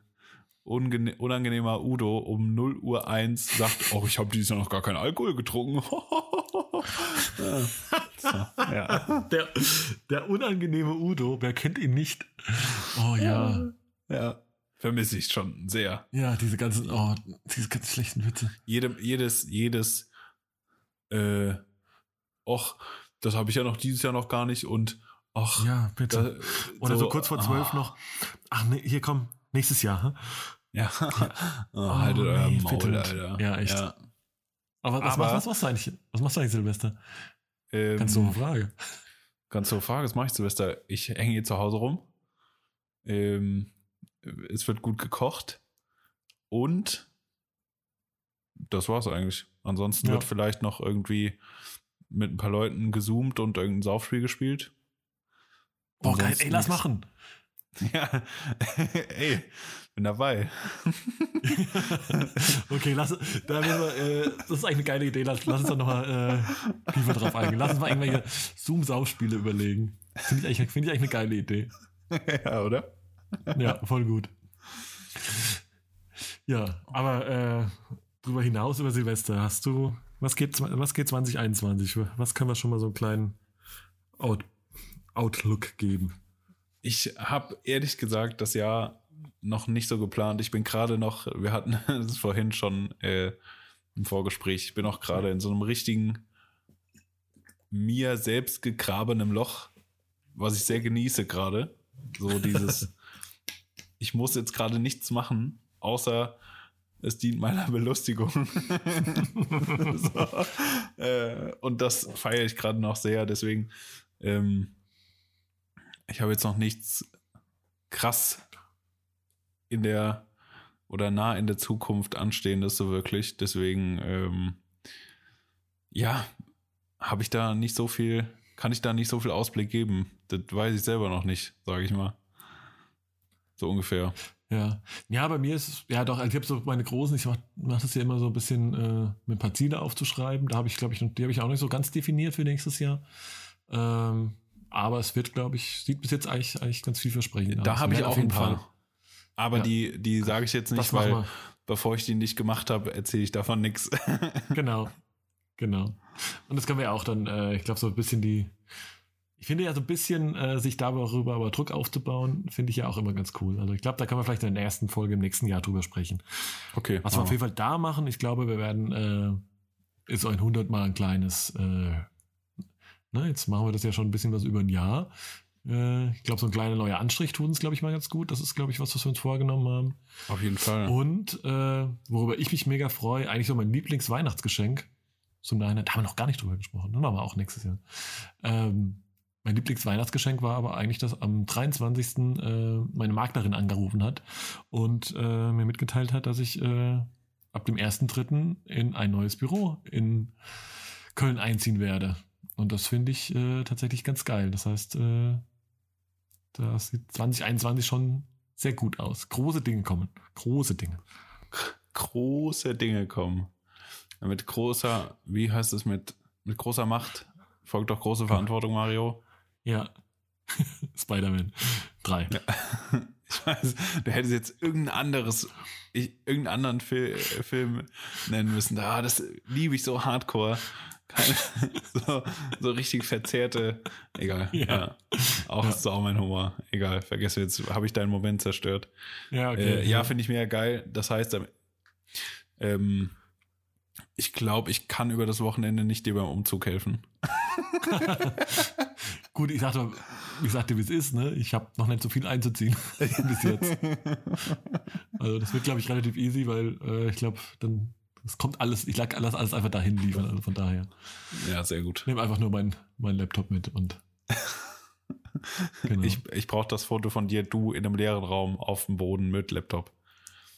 unangenehmer Udo um 0 Uhr 1 sagt, oh, ich habe dieses Jahr noch gar keinen Alkohol getrunken. ja. Der, der unangenehme Udo, wer kennt ihn nicht? Oh ja. Ja. Vermisse ich schon sehr. Ja, diese ganzen, oh, diese ganz schlechten Witze. Jede, jedes, jedes, äh, och, das habe ich ja noch dieses Jahr noch gar nicht und ach. Ja, bitte. Da, Oder so, so, kurz vor zwölf ah. noch. Ach, nee, hier komm, nächstes Jahr. Ja. oh, haltet oh, euer nee, Maul, bitte. Alter. Ja, echt. Ja. Aber, was, Aber was, machst du eigentlich? Was machst du eigentlich, Silvester? Ähm, ganz doofe Frage. Ganz doofe Frage, was mache ich, Silvester? Ich hänge hier zu Hause rum. Ähm, es wird gut gekocht. Und das war's eigentlich. Ansonsten ja. wird vielleicht noch irgendwie mit ein paar Leuten gezoomt und irgendein Saufspiel gespielt. Boah, geil, ey, lass machen. Ja, ey, bin dabei. okay, lass, da wir, äh, das ist eigentlich eine geile Idee. Lass, lass uns doch nochmal äh, tiefer drauf eingehen. Lass uns mal irgendwelche Zoom-Saufspiele überlegen. Finde ich, find ich eigentlich eine geile Idee. ja, oder? Ja, voll gut. Ja, aber äh, darüber hinaus über Silvester, hast du, was geht, was geht 2021? Was können wir schon mal so einen kleinen Out, Outlook geben? Ich habe ehrlich gesagt das Jahr noch nicht so geplant. Ich bin gerade noch, wir hatten es vorhin schon äh, im Vorgespräch, ich bin auch gerade in so einem richtigen, mir selbst gegrabenen Loch, was ich sehr genieße gerade. So dieses, ich muss jetzt gerade nichts machen, außer es dient meiner Belustigung. so, äh, und das feiere ich gerade noch sehr. Deswegen, ähm, ich habe jetzt noch nichts krass in der oder nah in der Zukunft anstehendes so wirklich. Deswegen, ähm, ja, habe ich da nicht so viel, kann ich da nicht so viel Ausblick geben. Das weiß ich selber noch nicht, sage ich mal. So ungefähr. Ja. Ja, bei mir ist es, ja doch, also ich habe so meine großen, ich mache mach das ja immer so ein bisschen äh, mit ein paar Ziele aufzuschreiben. Da habe ich, glaube ich, die habe ich auch nicht so ganz definiert für nächstes Jahr. Ähm, aber es wird, glaube ich, sieht bis jetzt eigentlich, eigentlich ganz vielversprechend aus. Da habe ich auch ein paar. Fall. Aber ja. die, die sage ich jetzt nicht, weil bevor ich die nicht gemacht habe, erzähle ich davon nichts. Genau. Genau. Und das können wir auch dann, äh, ich glaube, so ein bisschen die, ich finde ja so ein bisschen, äh, sich darüber aber Druck aufzubauen, finde ich ja auch immer ganz cool. Also ich glaube, da kann man vielleicht in der ersten Folge im nächsten Jahr drüber sprechen. Okay. Was wir auf jeden Fall da machen, ich glaube, wir werden, äh, ist so ein hundertmal ein kleines, äh, ne, jetzt machen wir das ja schon ein bisschen was über ein Jahr. Äh, ich glaube, so ein kleiner neuer Anstrich tut uns, glaube ich, mal ganz gut. Das ist, glaube ich, was, was wir uns vorgenommen haben. Auf jeden Fall. Und äh, worüber ich mich mega freue, eigentlich so mein Lieblingsweihnachtsgeschenk. Zum Nachhinein, da haben wir noch gar nicht drüber gesprochen. Ne? Machen wir auch nächstes Jahr. Ähm, mein Lieblingsweihnachtsgeschenk war aber eigentlich, dass am 23. Äh, meine Maklerin angerufen hat und äh, mir mitgeteilt hat, dass ich äh, ab dem 1.3. in ein neues Büro in Köln einziehen werde. Und das finde ich äh, tatsächlich ganz geil. Das heißt, äh, das sieht 2021 schon sehr gut aus. Große Dinge kommen. Große Dinge. Große Dinge kommen. Mit großer, wie heißt es, mit, mit großer Macht folgt doch große Verantwortung, Mario. Ja. Spider-Man 3. Ja. Ich weiß, du hättest jetzt irgendein anderes, ich, irgendeinen anderen Fil Film nennen müssen. Ah, das liebe ich so hardcore. Keine, so, so richtig verzerrte. Egal. Ja. ja. Auch ist auch mein Humor. Egal. Vergesse jetzt, habe ich deinen Moment zerstört. Ja, okay. Äh, ja, finde ich mega geil. Das heißt, ähm, ich glaube, ich kann über das Wochenende nicht dir beim Umzug helfen. Gut, ich sagte, ich sagte, wie es ist, ne? Ich habe noch nicht so viel einzuziehen bis jetzt. Also das wird, glaube ich, relativ easy, weil äh, ich glaube, dann es kommt alles, ich lag alles, alles einfach dahin liefern, also von daher. Ja, sehr gut. Ich nehme einfach nur meinen mein Laptop mit und. genau. Ich, ich brauche das Foto von dir, du in einem leeren Raum auf dem Boden mit Laptop.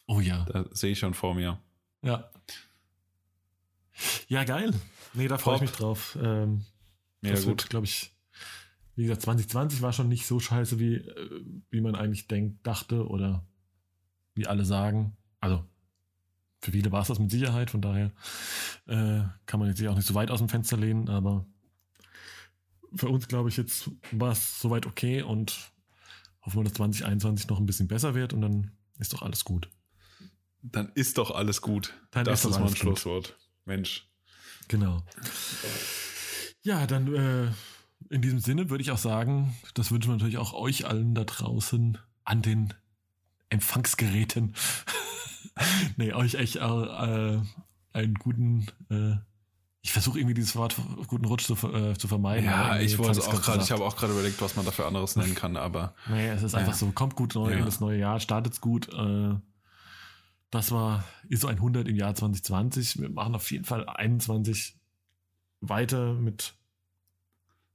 Oh ja. Da sehe ich schon vor mir. Ja. Ja, geil. Nee, da freue ich mich drauf. Ähm, ja, das gut. glaube ich, wie gesagt, 2020 war schon nicht so scheiße, wie, äh, wie man eigentlich denkt, dachte oder wie alle sagen. Also, für viele war es das mit Sicherheit, von daher äh, kann man jetzt auch nicht so weit aus dem Fenster lehnen, aber für uns, glaube ich, jetzt war es soweit okay und hoffen wir, dass 2021 noch ein bisschen besser wird und dann ist doch alles gut. Dann ist doch alles gut. Dann das ist ist mein gut. Schlusswort. Mensch. Genau. Ja, dann äh, in diesem Sinne würde ich auch sagen, das wünschen wir natürlich auch euch allen da draußen an den Empfangsgeräten. nee, euch echt äh, einen guten, äh, ich versuche irgendwie dieses Wort guten Rutsch zu, äh, zu vermeiden. Ja, ich wollte es auch gerade, ich habe auch gerade überlegt, was man dafür anderes nennen kann, aber Nee, es ist einfach Ja. so, kommt gut neu Ja. in das neue Jahr, startet's gut. Äh, das war ISO 100 im Jahr 2020. Wir machen auf jeden Fall 21 weiter mit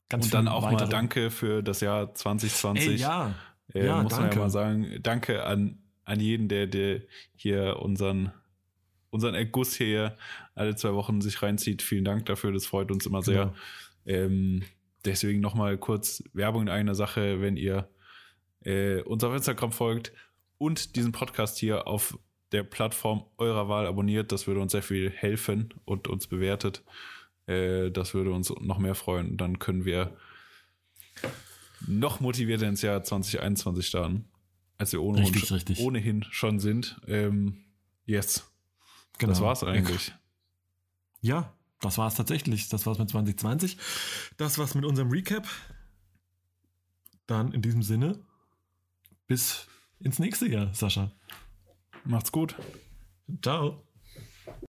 ganz und dann auch mal weiteren- Danke für das Jahr 2020. Ey, ja, Äh, Ja, muss man danke. ja mal sagen, danke an, an jeden, der, der hier unseren, unseren Erguss hier alle zwei Wochen sich reinzieht. Vielen Dank dafür, das freut uns immer sehr. Genau. Ähm, deswegen nochmal kurz Werbung in eigener Sache, wenn ihr äh, uns auf Instagram folgt und diesen Podcast hier auf der Plattform eurer Wahl abonniert. Das würde uns sehr viel helfen und uns bewertet. Äh, das würde uns noch mehr freuen. Dann können wir noch motivierter ins Jahr 2021 starten, als wir ohnehin, Richtig, schon, richtig. ohnehin schon sind. Ähm, yes, genau. das war's eigentlich. Ja, das war's tatsächlich. Das war's mit 2020. Das war's mit unserem Recap. Dann in diesem Sinne, bis ins nächste Jahr, Sascha. Macht's gut. Ciao.